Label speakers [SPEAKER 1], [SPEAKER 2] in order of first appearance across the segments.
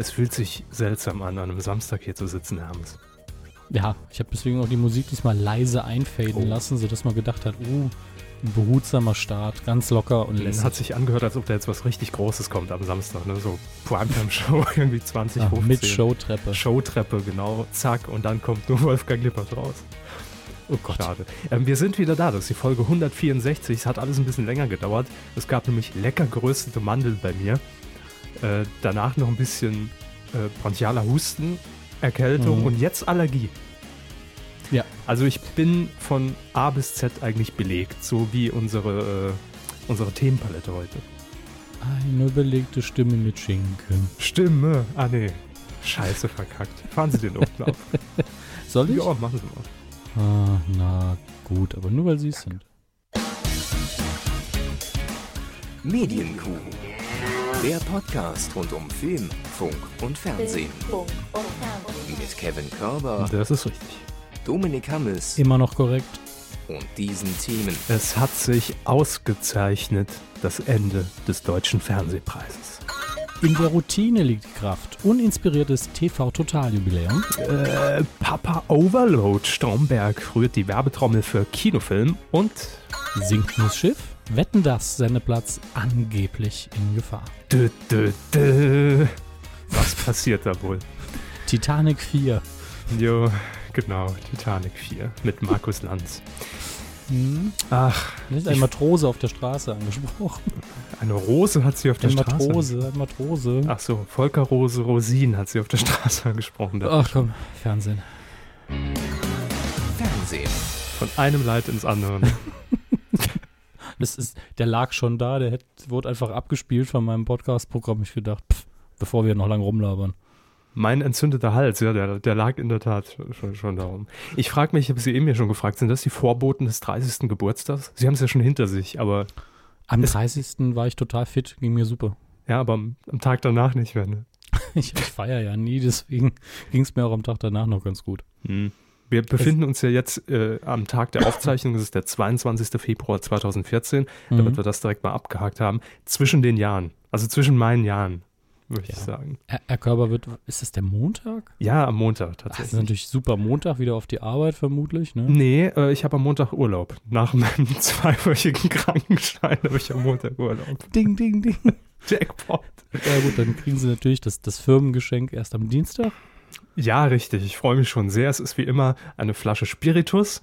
[SPEAKER 1] Es fühlt sich seltsam an, an einem Samstag hier zu sitzen abends.
[SPEAKER 2] Ja, ich habe deswegen auch die Musik diesmal leise einfaden
[SPEAKER 1] Oh.
[SPEAKER 2] lassen, sodass man gedacht hat, uh, ein behutsamer Start, ganz locker und
[SPEAKER 1] Es
[SPEAKER 2] lässig.
[SPEAKER 1] hat sich angehört, als ob da jetzt was richtig Großes kommt am Samstag, ne? So Primetime-Show, irgendwie 20,
[SPEAKER 2] Ah,
[SPEAKER 1] 15.
[SPEAKER 2] mit Showtreppe.
[SPEAKER 1] Showtreppe, genau, zack, und dann kommt nur Wolfgang Lippert raus.
[SPEAKER 2] Oh Gott.
[SPEAKER 1] Schade. Ähm, wir sind wieder da, das ist die Folge 164. Es hat alles ein bisschen länger gedauert. Es gab nämlich lecker geröstete Mandeln bei mir. Äh, danach noch ein bisschen äh, bronchialer Husten, Erkältung
[SPEAKER 2] Mhm.
[SPEAKER 1] und jetzt Allergie.
[SPEAKER 2] Ja.
[SPEAKER 1] Also ich bin von A bis Z eigentlich belegt, so wie unsere, äh, unsere Themenpalette heute.
[SPEAKER 2] Eine belegte Stimme mit Schinken.
[SPEAKER 1] Stimme. Ah nee. Scheiße verkackt. Fahren Sie den unten auf.
[SPEAKER 2] Soll ich?
[SPEAKER 1] Ja, machen Sie mal.
[SPEAKER 2] Ah, na gut, aber nur weil sie es sind.
[SPEAKER 3] Medienkuh. Der Podcast rund um Film, Funk und Fernsehen. Mit Kevin Körber,
[SPEAKER 1] Das ist richtig.
[SPEAKER 3] Dominik Hammes
[SPEAKER 2] Immer noch korrekt.
[SPEAKER 3] und diesen Themen.
[SPEAKER 1] Es hat sich ausgezeichnet, das Ende des deutschen Fernsehpreises.
[SPEAKER 2] In der Routine liegt die Kraft. Uninspiriertes TV-Totaljubiläum.
[SPEAKER 1] Äh, Papa Overload Stromberg rührt die Werbetrommel für Kinofilm und
[SPEAKER 2] Sinkendes Schiff. Wetten das Sendeplatz angeblich in Gefahr.
[SPEAKER 1] dü, dü, dü. Was passiert da wohl?
[SPEAKER 2] Titanic 4.
[SPEAKER 1] Jo, genau, Titanic 4 mit Markus Lanz.
[SPEAKER 2] Hm?
[SPEAKER 1] Ach,
[SPEAKER 2] Da ist ein Matrose auf der Straße angesprochen.
[SPEAKER 1] eine Rose hat sie auf der
[SPEAKER 2] Ein
[SPEAKER 1] Straße.
[SPEAKER 2] Matrose, ein Matrose.
[SPEAKER 1] Ach so, Volker Rose Rosin hat sie auf der Straße angesprochen.
[SPEAKER 2] Ach komm, Fernsehen.
[SPEAKER 3] Fernsehen.
[SPEAKER 1] Von einem Leid ins andere.
[SPEAKER 2] Das ist, der lag schon da, der hätt, wurde einfach abgespielt von meinem Podcast-Programm. Ich gedacht, pff, bevor wir noch lange rumlabern.
[SPEAKER 1] Mein entzündeter Hals, ja, der, der lag in der Tat schon, schon darum. Ich frage mich, ich habe Sie eben ja schon gefragt, sind das die Vorboten des 30. Geburtstags? Sie haben es ja schon hinter sich, aber
[SPEAKER 2] Am
[SPEAKER 1] Es-
[SPEAKER 2] 30. war ich total fit, ging mir super.
[SPEAKER 1] ja, aber am, am Tag danach nicht mehr. Ne?
[SPEAKER 2] Ich, ich feiere ja nie, deswegen ging es mir auch am Tag danach noch ganz gut.
[SPEAKER 1] Wir befinden uns ja jetzt äh, am Tag der Aufzeichnung, das ist der 22. Februar 2014, damit
[SPEAKER 2] Mhm.
[SPEAKER 1] wir das direkt mal abgehakt haben, zwischen den Jahren, also zwischen meinen Jahren, würde ich
[SPEAKER 2] Ja.
[SPEAKER 1] sagen.
[SPEAKER 2] Herr, Herr Körber wird, ist das der Montag?
[SPEAKER 1] Ja, am Montag
[SPEAKER 2] Ach, das ist
[SPEAKER 1] tatsächlich.
[SPEAKER 2] natürlich super Montag, wieder auf die Arbeit vermutlich, ne?
[SPEAKER 1] Nee, äh, ich habe am Montag Urlaub. Nach meinem zweiwöchigen Krankenschein habe ich am Montag Urlaub.
[SPEAKER 2] Ding, ding, ding.
[SPEAKER 1] Jackpot.
[SPEAKER 2] Ja gut, dann kriegen Sie natürlich das, das Firmengeschenk erst am Dienstag.
[SPEAKER 1] Ja, richtig. Ich freue mich schon sehr. Es ist wie immer eine Flasche Spiritus.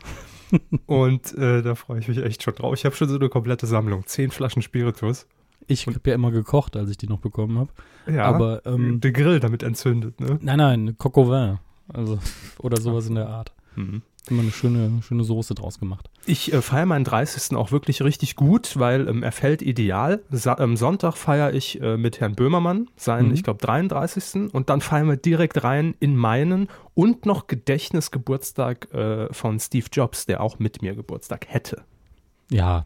[SPEAKER 1] und äh, da freue ich mich echt schon drauf. Ich habe schon so eine komplette Sammlung. Zehn Flaschen Spiritus.
[SPEAKER 2] Ich habe ja immer gekocht, als ich die noch bekommen habe.
[SPEAKER 1] Ja.
[SPEAKER 2] Aber, ähm,
[SPEAKER 1] der Grill damit entzündet, ne?
[SPEAKER 2] Nein, nein, Coq au vin. Also, oder sowas in der Art.
[SPEAKER 1] Mhm.
[SPEAKER 2] Immer eine schöne, schöne Soße draus gemacht.
[SPEAKER 1] Ich äh, feiere meinen 30. auch wirklich richtig gut, weil ähm, er fällt ideal. Sa ähm, Sonntag feiere ich äh, mit Herrn Böhmermann seinen,
[SPEAKER 2] Mhm.
[SPEAKER 1] ich glaube, 33. Und dann feiern wir direkt rein in meinen und noch Gedächtnisgeburtstag äh, von Steve Jobs, der auch mit mir Geburtstag hätte.
[SPEAKER 2] Ja,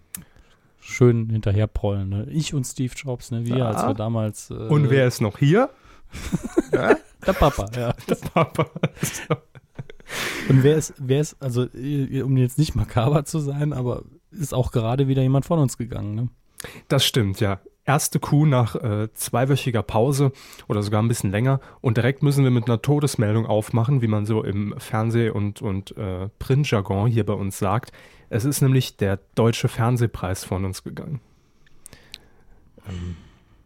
[SPEAKER 2] schön hinterherprollen. Ne? Ich und Steve Jobs, ne? wir,
[SPEAKER 1] Ja.
[SPEAKER 2] als wir damals. Äh,
[SPEAKER 1] Und wer ist noch hier? ja,
[SPEAKER 2] Der Papa, ja.
[SPEAKER 1] der Papa.
[SPEAKER 2] Und wer ist, wer ist, also, äh, um jetzt nicht makaber zu sein, aber ist auch gerade wieder jemand von uns gegangen, ne?
[SPEAKER 1] Das stimmt, ja. Erste Kuh nach äh, zweiwöchiger Pause oder sogar ein bisschen länger. Und direkt müssen wir mit einer Todesmeldung aufmachen, wie man so im Fernseh- und, und äh, Printjargon hier bei uns sagt. Es ist nämlich der Deutsche Fernsehpreis von uns gegangen. Ähm,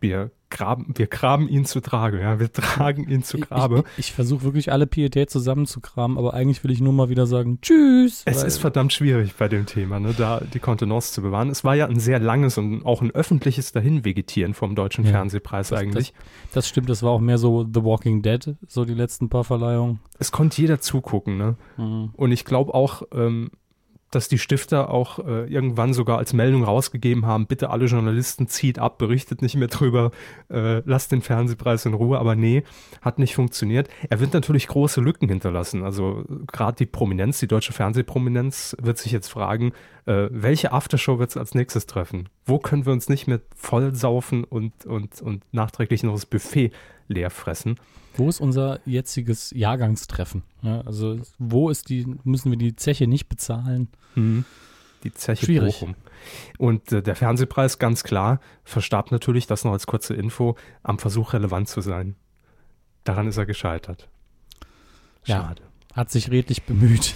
[SPEAKER 1] wir, graben, wir graben ihn zu Trage, ja. Wir tragen ihn zu Grabe.
[SPEAKER 2] Ich, ich, ich versuche wirklich alle Pietät zusammenzukramen, aber eigentlich will ich nur mal wieder sagen, tschüss.
[SPEAKER 1] Es ist verdammt schwierig bei dem Thema, ne, da die Kontenance zu bewahren. Es war ja ein sehr langes und auch ein öffentliches Dahinvegetieren vom Deutschen
[SPEAKER 2] Ja,
[SPEAKER 1] Fernsehpreis
[SPEAKER 2] das-
[SPEAKER 1] eigentlich.
[SPEAKER 2] Das stimmt, das war auch mehr so The Walking Dead, so die letzten paar Verleihungen.
[SPEAKER 1] es konnte jeder zugucken, ne?
[SPEAKER 2] Mhm.
[SPEAKER 1] Und ich glaube auch, ähm, dass die Stifter auch äh, irgendwann sogar als Meldung rausgegeben haben, bitte alle Journalisten zieht ab, berichtet nicht mehr drüber, äh, lasst den Fernsehpreis in Ruhe. Aber nee, hat nicht funktioniert. Er wird natürlich große Lücken hinterlassen. Also gerade die Prominenz, die deutsche Fernsehprominenz wird sich jetzt fragen, äh, welche Aftershow wird es als nächstes treffen? Wo können wir uns nicht mehr vollsaufen und, und, und nachträglich noch das Buffet leer fressen?
[SPEAKER 2] Wo ist unser jetziges Jahrgangstreffen? Ja, also wo ist die, müssen wir die Zeche nicht bezahlen?
[SPEAKER 1] Mhm. Die Zeche
[SPEAKER 2] Schwierig.
[SPEAKER 1] Bochum. Und äh, der Fernsehpreis, ganz klar, verstarb natürlich, das noch als kurze Info, am Versuch relevant zu sein. daran ist er gescheitert.
[SPEAKER 2] Schade. Ja, hat sich redlich bemüht.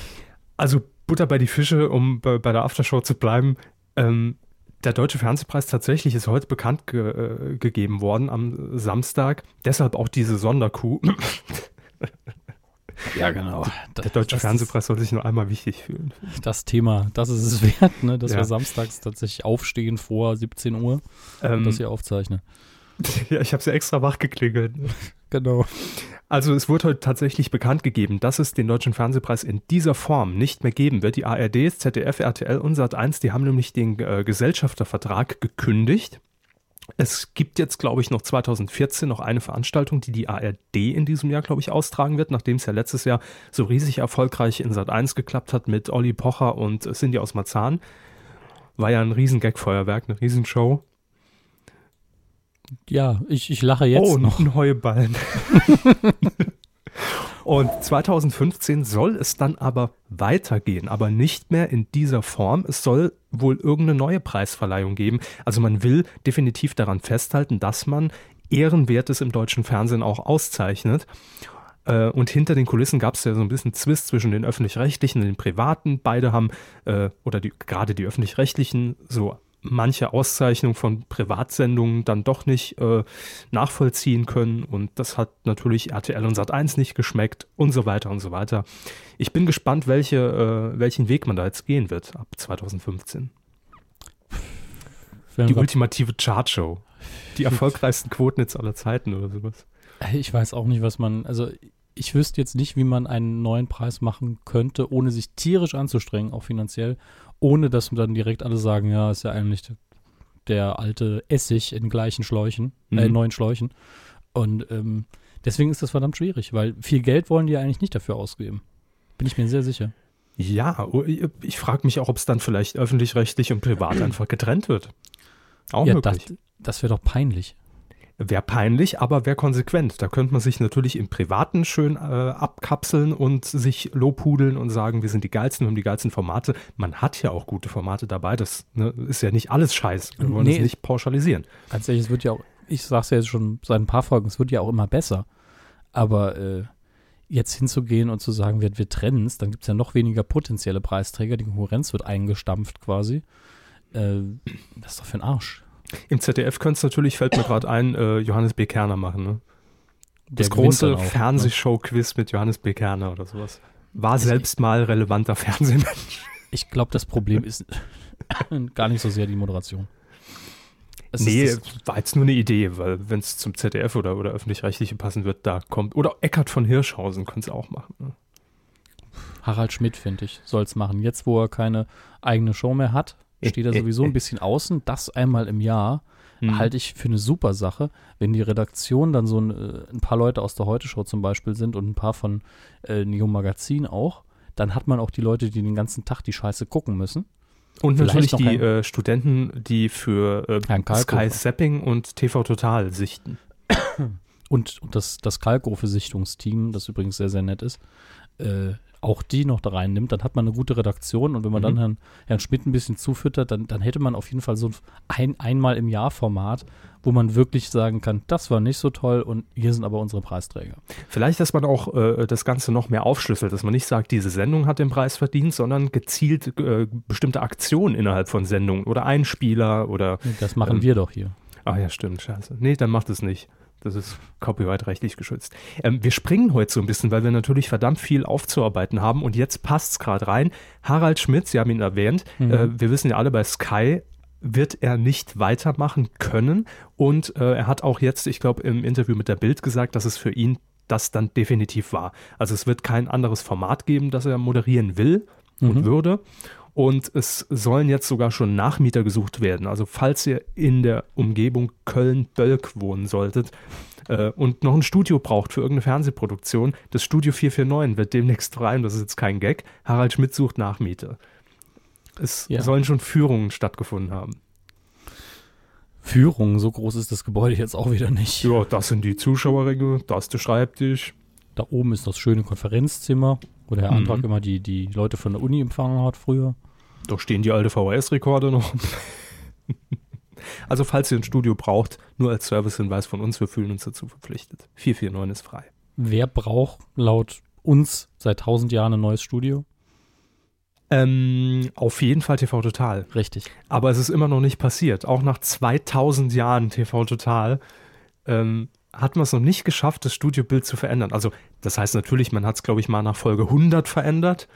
[SPEAKER 1] Also Butter bei die Fische, um bei, bei der Aftershow zu bleiben. Ähm, der Deutsche Fernsehpreis tatsächlich ist heute bekannt ge äh, gegeben worden am Samstag. Deshalb auch diese Sonderkuh.
[SPEAKER 2] Ja, genau.
[SPEAKER 1] Der das, Deutsche das Fernsehpreis soll sich nur einmal wichtig fühlen.
[SPEAKER 2] Das Thema, das ist es wert, ne, dass ja. wir samstags tatsächlich aufstehen vor 17 Uhr ähm, und das hier aufzeichnen.
[SPEAKER 1] Ja, ich habe sie ja extra wach geklingelt.
[SPEAKER 2] Genau.
[SPEAKER 1] Also es wurde heute tatsächlich bekannt gegeben, dass es den Deutschen Fernsehpreis in dieser Form nicht mehr geben wird. Die ARD, ZDF, RTL und Sat1, die haben nämlich den äh, Gesellschaftervertrag gekündigt. Es gibt jetzt, glaube ich, noch 2014 noch eine Veranstaltung, die die ARD in diesem Jahr, glaube ich, austragen wird, nachdem es ja letztes Jahr so riesig erfolgreich in Sat1 geklappt hat mit Olli Pocher und Cindy aus Marzahn. War ja ein riesen Gagfeuerwerk, eine Riesenshow.
[SPEAKER 2] Ja, ich, ich lache jetzt oh, noch.
[SPEAKER 1] ein Heuballen. Und 2015 soll es dann aber weitergehen, aber nicht mehr in dieser Form. Es soll wohl irgendeine neue Preisverleihung geben. Also man will definitiv daran festhalten, dass man Ehrenwertes im deutschen Fernsehen auch auszeichnet. Äh, und hinter den Kulissen gab es ja so ein bisschen Zwist zwischen den öffentlich-rechtlichen und den privaten. Beide haben, äh, oder die, gerade die öffentlich-rechtlichen, so manche Auszeichnung von Privatsendungen dann doch nicht äh, nachvollziehen können und das hat natürlich RTL und Sat1 nicht geschmeckt und so weiter und so weiter. Ich bin gespannt, welche, äh, welchen Weg man da jetzt gehen wird ab 2015. Die ultimative Chartshow. Die erfolgreichsten Quotennetz aller Zeiten oder sowas.
[SPEAKER 2] Ich weiß auch nicht, was man, also ich wüsste jetzt nicht, wie man einen neuen Preis machen könnte, ohne sich tierisch anzustrengen, auch finanziell, ohne dass dann direkt alle sagen, ja, ist ja eigentlich der alte Essig in gleichen Schläuchen, äh, mhm. äh, neuen Schläuchen. Und ähm, deswegen ist das verdammt schwierig, weil viel Geld wollen die ja eigentlich nicht dafür ausgeben. Bin ich mir sehr sicher.
[SPEAKER 1] Ja, oh, ich frage mich auch, ob es dann vielleicht öffentlich-rechtlich und privat einfach getrennt wird.
[SPEAKER 2] Auch ja, möglich. Das, das wäre doch peinlich.
[SPEAKER 1] Wäre peinlich, aber wäre konsequent. Da könnte man sich natürlich im Privaten schön äh, abkapseln und sich lobhudeln und sagen, wir sind die geilsten, wir haben die geilsten Formate. Man hat ja auch gute Formate dabei. Das ne, ist ja nicht alles Scheiß. Wir wollen nee, das nicht pauschalisieren.
[SPEAKER 2] Tatsächlich, es wird ja auch, ich sage es ja jetzt schon seit ein paar Folgen, es wird ja auch immer besser. Aber äh, jetzt hinzugehen und zu sagen, wir, wir trennen es, dann gibt es ja noch weniger potenzielle Preisträger. Die Konkurrenz wird eingestampft quasi. Äh, das ist doch für ein Arsch.
[SPEAKER 1] Im ZDF könnte es natürlich, fällt mir gerade ein, äh, Johannes B. Kerner machen, ne? Das große ne? Fernsehshow-Quiz mit Johannes B. Kerner oder sowas. War also selbst mal relevanter Fernsehmensch.
[SPEAKER 2] Ich glaube, das Problem ist gar nicht so sehr die Moderation.
[SPEAKER 1] Es nee, war jetzt nur eine Idee, weil wenn es zum ZDF oder, oder öffentlich-rechtliche passen wird, da kommt. Oder Eckart von Hirschhausen könnte es auch machen. Ne?
[SPEAKER 2] Harald Schmidt, finde ich, soll es machen. Jetzt, wo er keine eigene Show mehr hat, steht er sowieso ein bisschen außen. Das einmal im Jahr mhm. halte ich für eine super Sache. Wenn die Redaktion dann so ein, äh, ein paar Leute aus der Heute-Show zum Beispiel sind und ein paar von äh, Neo Magazin auch, dann hat man auch die Leute, die den ganzen Tag die Scheiße gucken müssen.
[SPEAKER 1] Und Vielleicht natürlich die äh, Studenten, die für äh, Sky Zapping und TV Total sichten.
[SPEAKER 2] Und, und das, das Kalkofe-Sichtungsteam, das übrigens sehr, sehr nett ist, äh, auch die noch da reinnimmt, dann hat man eine gute Redaktion und wenn man mhm. dann Herrn, Herrn Schmidt ein bisschen zufüttert, dann, dann hätte man auf jeden Fall so ein einmal im Jahr Format, wo man wirklich sagen kann, das war nicht so toll und hier sind aber unsere Preisträger.
[SPEAKER 1] Vielleicht, dass man auch äh, das Ganze noch mehr aufschlüsselt, dass man nicht sagt, diese Sendung hat den Preis verdient, sondern gezielt äh, bestimmte Aktionen innerhalb von Sendungen oder Einspieler oder.
[SPEAKER 2] Das machen ähm, wir doch hier.
[SPEAKER 1] Ah ja, stimmt, scheiße. Nee, dann macht es nicht. Das ist copyright-rechtlich geschützt. Ähm, wir springen heute so ein bisschen, weil wir natürlich verdammt viel aufzuarbeiten haben und jetzt passt es gerade rein. Harald Schmidt, Sie haben ihn erwähnt, mhm. äh, wir wissen ja alle bei Sky, wird er nicht weitermachen können und äh, er hat auch jetzt, ich glaube, im Interview mit der Bild gesagt, dass es für ihn das dann definitiv war. Also es wird kein anderes Format geben, das er moderieren will mhm. und würde. Und es sollen jetzt sogar schon Nachmieter gesucht werden. Also falls ihr in der Umgebung Köln-Bölk wohnen solltet äh, und noch ein Studio braucht für irgendeine Fernsehproduktion, das Studio 449 wird demnächst frei und das ist jetzt kein Gag. Harald Schmidt sucht Nachmieter. Es ja. sollen schon Führungen stattgefunden haben.
[SPEAKER 2] Führungen, so groß ist das Gebäude jetzt auch wieder nicht.
[SPEAKER 1] Ja, das sind die Zuschauerränge, das ist der Schreibtisch.
[SPEAKER 2] Da oben ist das schöne Konferenzzimmer, wo der Herr mhm. Antrag immer die, die Leute von der Uni empfangen hat früher.
[SPEAKER 1] Doch stehen die alte VHS-Rekorde noch. also falls ihr ein Studio braucht, nur als Servicehinweis von uns, wir fühlen uns dazu verpflichtet. 449 ist frei.
[SPEAKER 2] wer braucht laut uns seit tausend Jahren ein neues Studio?
[SPEAKER 1] Ähm, auf jeden Fall TV Total.
[SPEAKER 2] Richtig.
[SPEAKER 1] Aber es ist immer noch nicht passiert. Auch nach 2000 Jahren TV Total ähm, hat man es noch nicht geschafft, das Studiobild zu verändern. Also das heißt natürlich, man hat es, glaube ich, mal nach Folge 100 verändert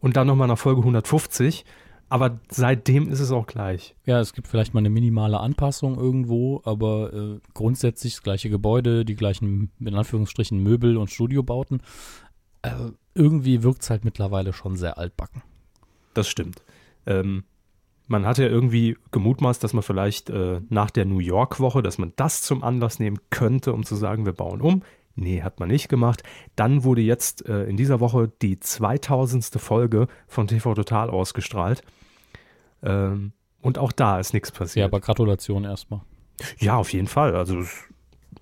[SPEAKER 1] und dann nochmal nach Folge 150. Aber seitdem ist es auch gleich.
[SPEAKER 2] Ja, es gibt vielleicht mal eine minimale Anpassung irgendwo, aber äh, grundsätzlich das gleiche Gebäude, die gleichen, in Anführungsstrichen, Möbel und Studiobauten. Äh, irgendwie wirkt es halt mittlerweile schon sehr altbacken.
[SPEAKER 1] Das stimmt. Ähm, man hat ja irgendwie gemutmaßt, dass man vielleicht äh, nach der New York-Woche, dass man das zum Anlass nehmen könnte, um zu sagen, wir bauen um. Nee, hat man nicht gemacht. Dann wurde jetzt äh, in dieser Woche die 2000. Folge von TV Total ausgestrahlt. Ähm, und auch da ist nichts passiert.
[SPEAKER 2] Ja, aber Gratulation erstmal.
[SPEAKER 1] Ja, auf jeden Fall. Also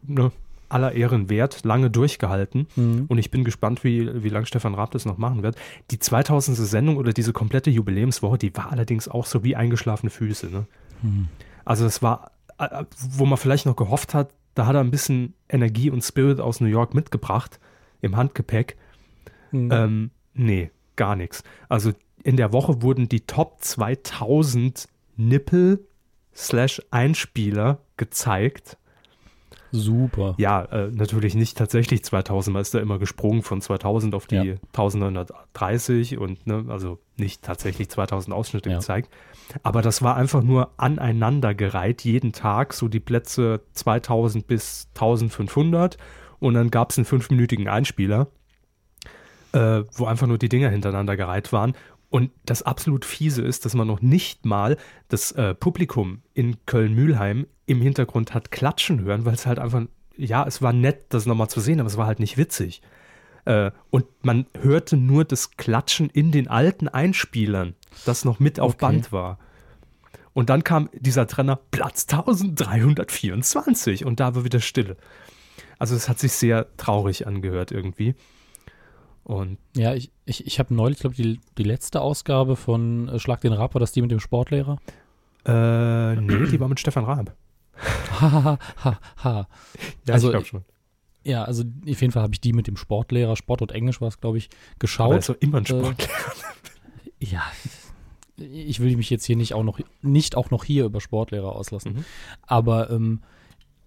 [SPEAKER 1] ne, aller Ehren wert, lange durchgehalten. Mhm. Und ich bin gespannt, wie, wie lange Stefan Raab das noch machen wird. Die 2000. Sendung oder diese komplette Jubiläumswoche, die war allerdings auch so wie eingeschlafene Füße. Ne? Mhm. Also es war, wo man vielleicht noch gehofft hat, da hat er ein bisschen Energie und Spirit aus New York mitgebracht im Handgepäck. Mhm. Ähm, nee, gar nichts. Also in der Woche wurden die Top 2000 Nippel slash Einspieler gezeigt
[SPEAKER 2] Super.
[SPEAKER 1] Ja, äh, natürlich nicht tatsächlich 2000, man ist da immer gesprungen von 2000 auf die ja. 1930 und ne, also nicht tatsächlich 2000 Ausschnitte ja. gezeigt. Aber das war einfach nur aneinandergereiht, jeden Tag, so die Plätze 2000 bis 1500 und dann gab es einen fünfminütigen Einspieler, äh, wo einfach nur die Dinger hintereinander gereiht waren und das absolut fiese ist, dass man noch nicht mal das äh, Publikum in Köln-Mühlheim im Hintergrund hat klatschen hören, weil es halt einfach, ja, es war nett, das nochmal zu sehen, aber es war halt nicht witzig. Äh, und man hörte nur das Klatschen in den alten Einspielern, das noch mit auf okay. Band war. Und dann kam dieser Trenner Platz 1324 und da war wieder Stille. Also es hat sich sehr traurig angehört irgendwie. Und
[SPEAKER 2] ja, ich, ich, ich habe neulich, glaube ich, die, die letzte Ausgabe von äh, Schlag den Raab, war das die mit dem Sportlehrer?
[SPEAKER 1] Äh, nee, die war mit Stefan Raab.
[SPEAKER 2] Ha, ha, ha,
[SPEAKER 1] Ja, also, ich glaube schon.
[SPEAKER 2] Ja, also auf jeden Fall habe ich die mit dem Sportlehrer, Sport und Englisch war es, glaube ich, geschaut.
[SPEAKER 1] Doch immer ein äh, Sportlehrer.
[SPEAKER 2] Äh, ja, ich will mich jetzt hier nicht auch noch, nicht auch noch hier über Sportlehrer auslassen. Mhm. Aber ähm,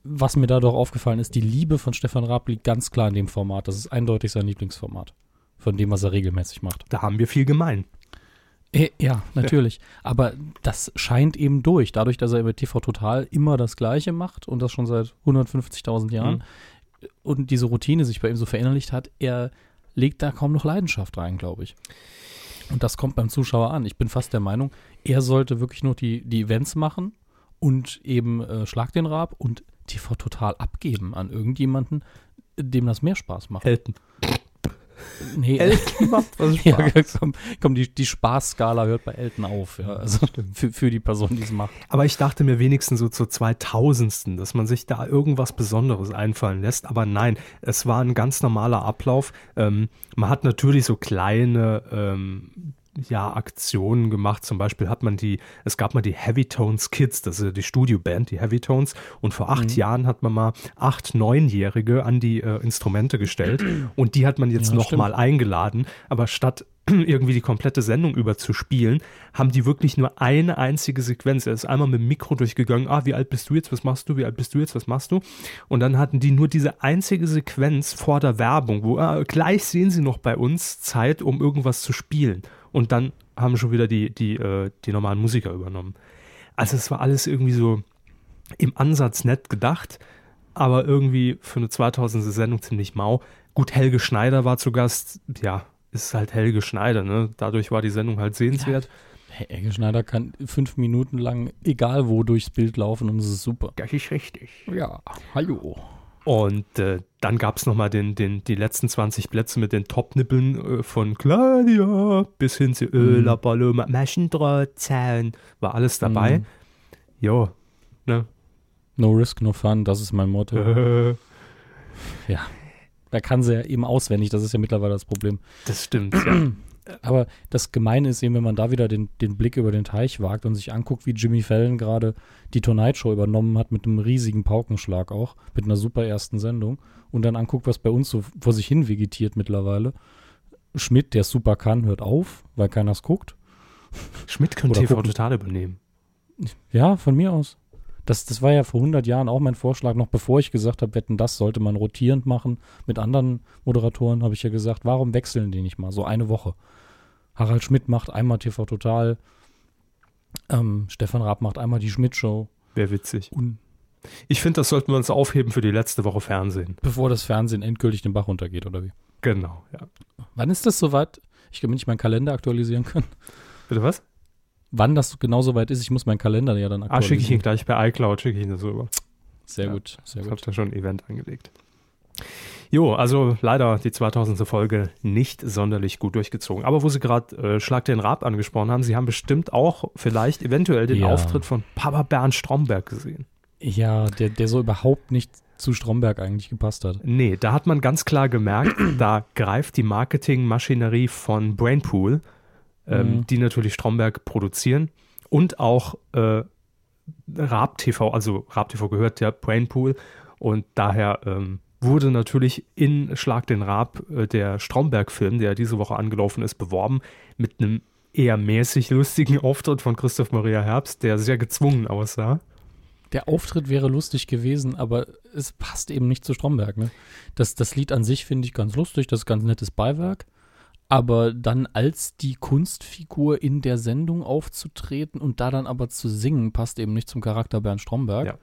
[SPEAKER 2] was mir da doch aufgefallen ist, die Liebe von Stefan Raab liegt ganz klar in dem Format. Das ist eindeutig sein Lieblingsformat von dem, was er regelmäßig macht.
[SPEAKER 1] Da haben wir viel gemein.
[SPEAKER 2] Äh, ja, natürlich. Ja. Aber das scheint eben durch. Dadurch, dass er über TV Total immer das Gleiche macht und das schon seit 150.000 Jahren mhm. und diese Routine sich bei ihm so verinnerlicht hat, er legt da kaum noch Leidenschaft rein, glaube ich. Und das kommt beim Zuschauer an. Ich bin fast der Meinung, er sollte wirklich nur die, die Events machen und eben äh, Schlag den Rab und TV Total abgeben an irgendjemanden, dem das mehr Spaß macht.
[SPEAKER 1] Elton.
[SPEAKER 2] Nee, Elton macht was Spaß. Ja, komm, komm, die, die Spaßskala hört bei Elton auf, ja, also für, für die Person, die es macht.
[SPEAKER 1] Aber ich dachte mir wenigstens so zur 2000. dass man sich da irgendwas Besonderes einfallen lässt, aber nein, es war ein ganz normaler Ablauf. Ähm, man hat natürlich so kleine ähm, ja, Aktionen gemacht. Zum Beispiel hat man die, es gab mal die Heavy Tones Kids, das ist die Studioband, die Heavy Tones. Und vor acht mhm. Jahren hat man mal acht, neunjährige an die äh, Instrumente gestellt. Und die hat man jetzt ja, nochmal eingeladen. Aber statt irgendwie die komplette Sendung über zu spielen, haben die wirklich nur eine einzige Sequenz. Er ist einmal mit dem Mikro durchgegangen, ah, wie alt bist du jetzt, was machst du, wie alt bist du jetzt, was machst du? Und dann hatten die nur diese einzige Sequenz vor der Werbung, wo ah, gleich sehen sie noch bei uns Zeit, um irgendwas zu spielen und dann haben schon wieder die, die, äh, die normalen Musiker übernommen. Also es war alles irgendwie so im Ansatz nett gedacht, aber irgendwie für eine 2000er Sendung ziemlich mau. Gut, Helge Schneider war zu Gast. Ja, ist halt Helge Schneider, ne? Dadurch war die Sendung halt sehenswert.
[SPEAKER 2] Ja. Helge Schneider kann fünf Minuten lang egal wo durchs Bild laufen und es ist super.
[SPEAKER 1] Das ist richtig.
[SPEAKER 2] Ja, hallo.
[SPEAKER 1] Und äh, dann gab es nochmal den, den, die letzten 20 Plätze mit den Top-Nippeln äh, von Claudia bis hin zu mhm. Paloma, Maschendrahtzahn, war alles dabei. Mhm. Jo, ne?
[SPEAKER 2] No risk, no fun, das ist mein Motto. Ja. Da kann sie ja eben auswendig, das ist ja mittlerweile das Problem.
[SPEAKER 1] Das stimmt, ja.
[SPEAKER 2] Aber das Gemeine ist eben, wenn man da wieder den, den Blick über den Teich wagt und sich anguckt, wie Jimmy Fallon gerade die Tonight Show übernommen hat mit einem riesigen Paukenschlag auch, mit einer super ersten Sendung und dann anguckt, was bei uns so vor sich hin vegetiert mittlerweile. Schmidt, der super kann, hört auf, weil keiner es guckt.
[SPEAKER 1] Schmidt könnte TV gucken. total übernehmen.
[SPEAKER 2] Ja, von mir aus. Das, das war ja vor 100 Jahren auch mein Vorschlag, noch bevor ich gesagt habe, wetten, das sollte man rotierend machen. Mit anderen Moderatoren habe ich ja gesagt, warum wechseln die nicht mal so eine Woche? Harald Schmidt macht einmal TV Total, ähm, Stefan Raab macht einmal die Schmidt-Show.
[SPEAKER 1] Wäre witzig. Und ich finde, das sollten wir uns aufheben für die letzte Woche Fernsehen.
[SPEAKER 2] Bevor das Fernsehen endgültig den Bach runtergeht, oder wie?
[SPEAKER 1] Genau, ja.
[SPEAKER 2] Wann ist das soweit? Ich kann mir nicht meinen Kalender aktualisieren können.
[SPEAKER 1] Bitte was?
[SPEAKER 2] Wann das genau soweit ist, ich muss meinen Kalender ja dann
[SPEAKER 1] aktualisieren. Ah, schicke ich ihn gleich per iCloud, schicke ich ihn das rüber.
[SPEAKER 2] Sehr ja, gut,
[SPEAKER 1] sehr gut. Ich habe da schon ein Event angelegt. Jo, also leider die 2000. Folge nicht sonderlich gut durchgezogen. Aber wo Sie gerade äh, Schlag den Rab angesprochen haben, Sie haben bestimmt auch vielleicht eventuell den ja. Auftritt von Papa Bernd Stromberg gesehen.
[SPEAKER 2] Ja, der, der so überhaupt nicht zu Stromberg eigentlich gepasst hat.
[SPEAKER 1] Nee, da hat man ganz klar gemerkt, da greift die Marketingmaschinerie von Brainpool, ähm, mhm. die natürlich Stromberg produzieren und auch äh, Raab TV, also Raab TV gehört ja Brainpool und daher ähm, wurde natürlich in Schlag den Raab äh, der Stromberg-Film, der diese Woche angelaufen ist, beworben mit einem eher mäßig lustigen Auftritt von Christoph Maria Herbst, der sehr gezwungen aussah
[SPEAKER 2] der Auftritt wäre lustig gewesen, aber es passt eben nicht zu Stromberg. Ne? Das, das Lied an sich finde ich ganz lustig, das ist ganz nettes Beiwerk. Aber dann als die Kunstfigur in der Sendung aufzutreten und da dann aber zu singen, passt eben nicht zum Charakter Bernd Stromberg. Ja.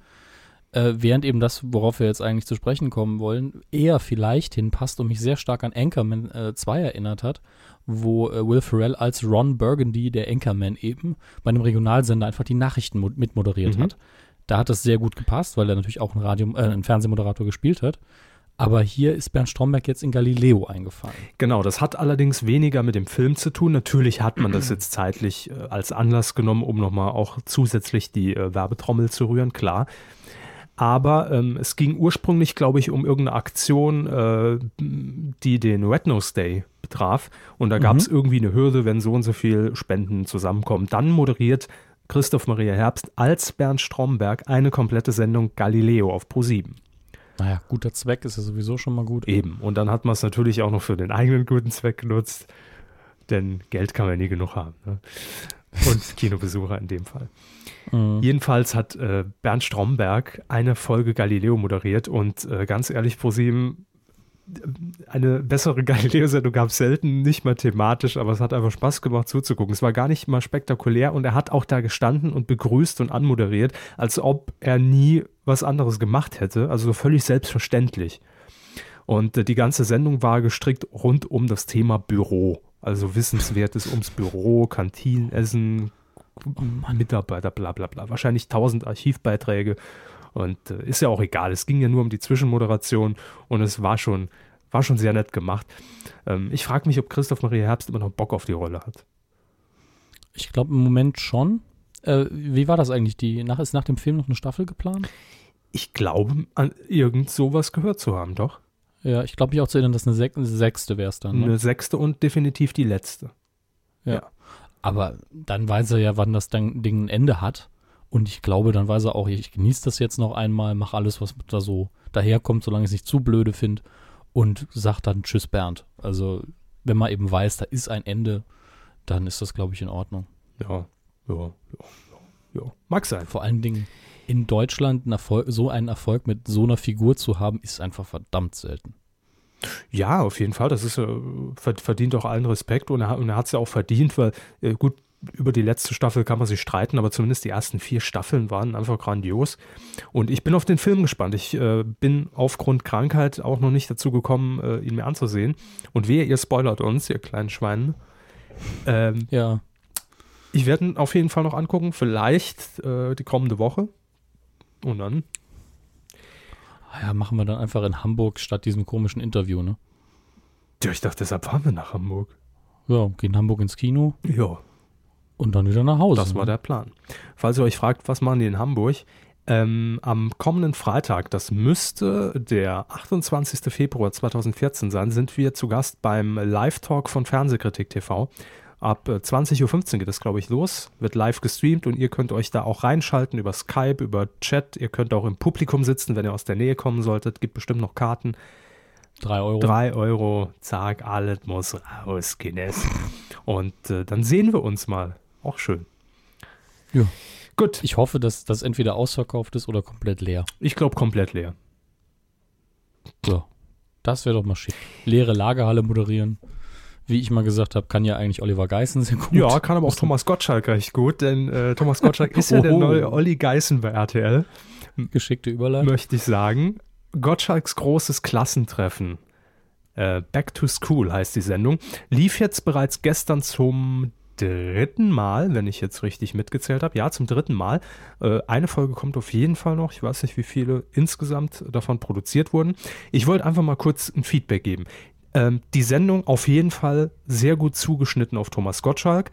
[SPEAKER 2] Äh, während eben das, worauf wir jetzt eigentlich zu sprechen kommen wollen, eher vielleicht hinpasst und mich sehr stark an Anchorman äh, 2 erinnert hat, wo äh, Will Ferrell als Ron Burgundy, der Anchorman eben, bei einem Regionalsender einfach die Nachrichten mitmoderiert mhm. hat. Da hat das sehr gut gepasst, weil er natürlich auch einen, Radio, äh, einen Fernsehmoderator gespielt hat. Aber hier ist Bernd Stromberg jetzt in Galileo eingefallen.
[SPEAKER 1] Genau, das hat allerdings weniger mit dem Film zu tun. Natürlich hat man das jetzt zeitlich äh, als Anlass genommen, um nochmal auch zusätzlich die äh, Werbetrommel zu rühren, klar. Aber ähm, es ging ursprünglich, glaube ich, um irgendeine Aktion, äh, die den Red Nose Day betraf. Und da gab es mhm. irgendwie eine Hürde, wenn so und so viel Spenden zusammenkommen. Dann moderiert Christoph Maria Herbst als Bernd Stromberg eine komplette Sendung Galileo auf Pro7.
[SPEAKER 2] Naja, guter Zweck ist ja sowieso schon mal gut.
[SPEAKER 1] Eben. Und dann hat man es natürlich auch noch für den eigenen guten Zweck genutzt. Denn Geld kann man nie genug haben. Ne? Und Kinobesucher in dem Fall. Mhm. Jedenfalls hat äh, Bernd Stromberg eine Folge Galileo moderiert und äh, ganz ehrlich, ProSieben eine bessere Galileo-Sendung gab es selten, nicht mal thematisch, aber es hat einfach Spaß gemacht zuzugucken. Es war gar nicht mal spektakulär und er hat auch da gestanden und begrüßt und anmoderiert, als ob er nie was anderes gemacht hätte, also völlig selbstverständlich. Und äh, die ganze Sendung war gestrickt rund um das Thema Büro, also Wissenswertes ums Büro, Kantinenessen, Mitarbeiter, bla bla bla. Wahrscheinlich tausend Archivbeiträge und äh, ist ja auch egal. Es ging ja nur um die Zwischenmoderation und es war schon, war schon sehr nett gemacht. Ähm, ich frage mich, ob Christoph Maria Herbst immer noch Bock auf die Rolle hat.
[SPEAKER 2] Ich glaube im Moment schon. Äh, wie war das eigentlich? Die, nach, ist nach dem Film noch eine Staffel geplant?
[SPEAKER 1] Ich glaube, an irgend sowas gehört zu haben, doch.
[SPEAKER 2] Ja, ich glaube mich auch zu erinnern, dass eine, eine sechste wäre es dann.
[SPEAKER 1] Ne? Eine sechste und definitiv die letzte.
[SPEAKER 2] Ja. ja. Aber dann weiß er ja, wann das Ding ein Ende hat. Und ich glaube, dann weiß er auch, ich genieße das jetzt noch einmal, mache alles, was da so daherkommt, solange ich es nicht zu blöde finde. Und sagt dann Tschüss Bernd. Also, wenn man eben weiß, da ist ein Ende, dann ist das, glaube ich, in Ordnung.
[SPEAKER 1] Ja, ja, ja, ja. Mag sein.
[SPEAKER 2] Vor allen Dingen in Deutschland einen Erfolg, so einen Erfolg mit so einer Figur zu haben, ist einfach verdammt selten.
[SPEAKER 1] Ja, auf jeden Fall. Das ist äh, verdient auch allen Respekt und er, er hat es ja auch verdient, weil äh, gut, über die letzte Staffel kann man sich streiten, aber zumindest die ersten vier Staffeln waren einfach grandios. Und ich bin auf den Film gespannt. Ich äh, bin aufgrund Krankheit auch noch nicht dazu gekommen, äh, ihn mir anzusehen. Und wehe, ihr spoilert uns, ihr kleinen Schweinen.
[SPEAKER 2] Ähm, ja.
[SPEAKER 1] Ich werde ihn auf jeden Fall noch angucken, vielleicht äh, die kommende Woche. Und dann.
[SPEAKER 2] Ah ja, machen wir dann einfach in Hamburg statt diesem komischen Interview, ne?
[SPEAKER 1] Ja, ich dachte, deshalb fahren wir nach Hamburg.
[SPEAKER 2] Ja, gehen Hamburg ins Kino.
[SPEAKER 1] Ja.
[SPEAKER 2] Und dann wieder nach Hause.
[SPEAKER 1] Das war ne? der Plan. Falls ihr euch fragt, was machen die in Hamburg? Ähm, am kommenden Freitag, das müsste der 28. Februar 2014 sein, sind wir zu Gast beim Live-Talk von Fernsehkritik TV. Ab 20.15 Uhr geht das, glaube ich, los, wird live gestreamt und ihr könnt euch da auch reinschalten über Skype, über Chat. Ihr könnt auch im Publikum sitzen, wenn ihr aus der Nähe kommen solltet. Gibt bestimmt noch Karten.
[SPEAKER 2] Drei Euro.
[SPEAKER 1] Drei Euro, zack, alles muss raus, Kines. Und äh, dann sehen wir uns mal. Auch schön.
[SPEAKER 2] Ja. Gut. Ich hoffe, dass das entweder ausverkauft ist oder komplett leer.
[SPEAKER 1] Ich glaube komplett leer.
[SPEAKER 2] Ja. Das wäre doch mal schick. Leere Lagerhalle moderieren. Wie ich mal gesagt habe, kann ja eigentlich Oliver Geißen sehr gut.
[SPEAKER 1] Ja, kann aber auch Thomas Gottschalk recht gut, denn äh, Thomas Gottschalk ist ja der neue Olli Geißen bei RTL.
[SPEAKER 2] Geschickte Überleitung.
[SPEAKER 1] Möchte ich sagen. Gottschalks großes Klassentreffen. Äh, Back to School heißt die Sendung. Lief jetzt bereits gestern zum dritten Mal, wenn ich jetzt richtig mitgezählt habe. Ja, zum dritten Mal. Äh, eine Folge kommt auf jeden Fall noch. Ich weiß nicht, wie viele insgesamt davon produziert wurden. Ich wollte einfach mal kurz ein Feedback geben. Ähm, die Sendung auf jeden Fall sehr gut zugeschnitten auf Thomas Gottschalk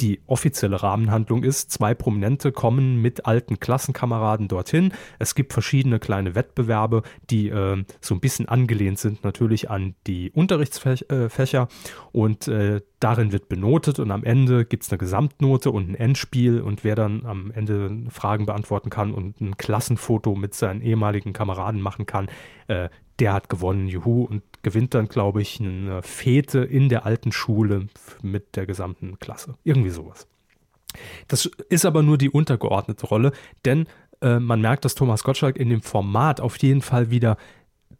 [SPEAKER 1] die offizielle Rahmenhandlung ist, zwei Prominente kommen mit alten Klassenkameraden dorthin. Es gibt verschiedene kleine Wettbewerbe, die äh, so ein bisschen angelehnt sind natürlich an die Unterrichtsfächer. Und äh, darin wird benotet und am Ende gibt es eine Gesamtnote und ein Endspiel. Und wer dann am Ende Fragen beantworten kann und ein Klassenfoto mit seinen ehemaligen Kameraden machen kann, äh, der hat gewonnen, juhu, und gewinnt dann, glaube ich, eine Fete in der alten Schule mit der gesamten Klasse. Irgendwie sowas. Das ist aber nur die untergeordnete Rolle, denn äh, man merkt, dass Thomas Gottschalk in dem Format auf jeden Fall wieder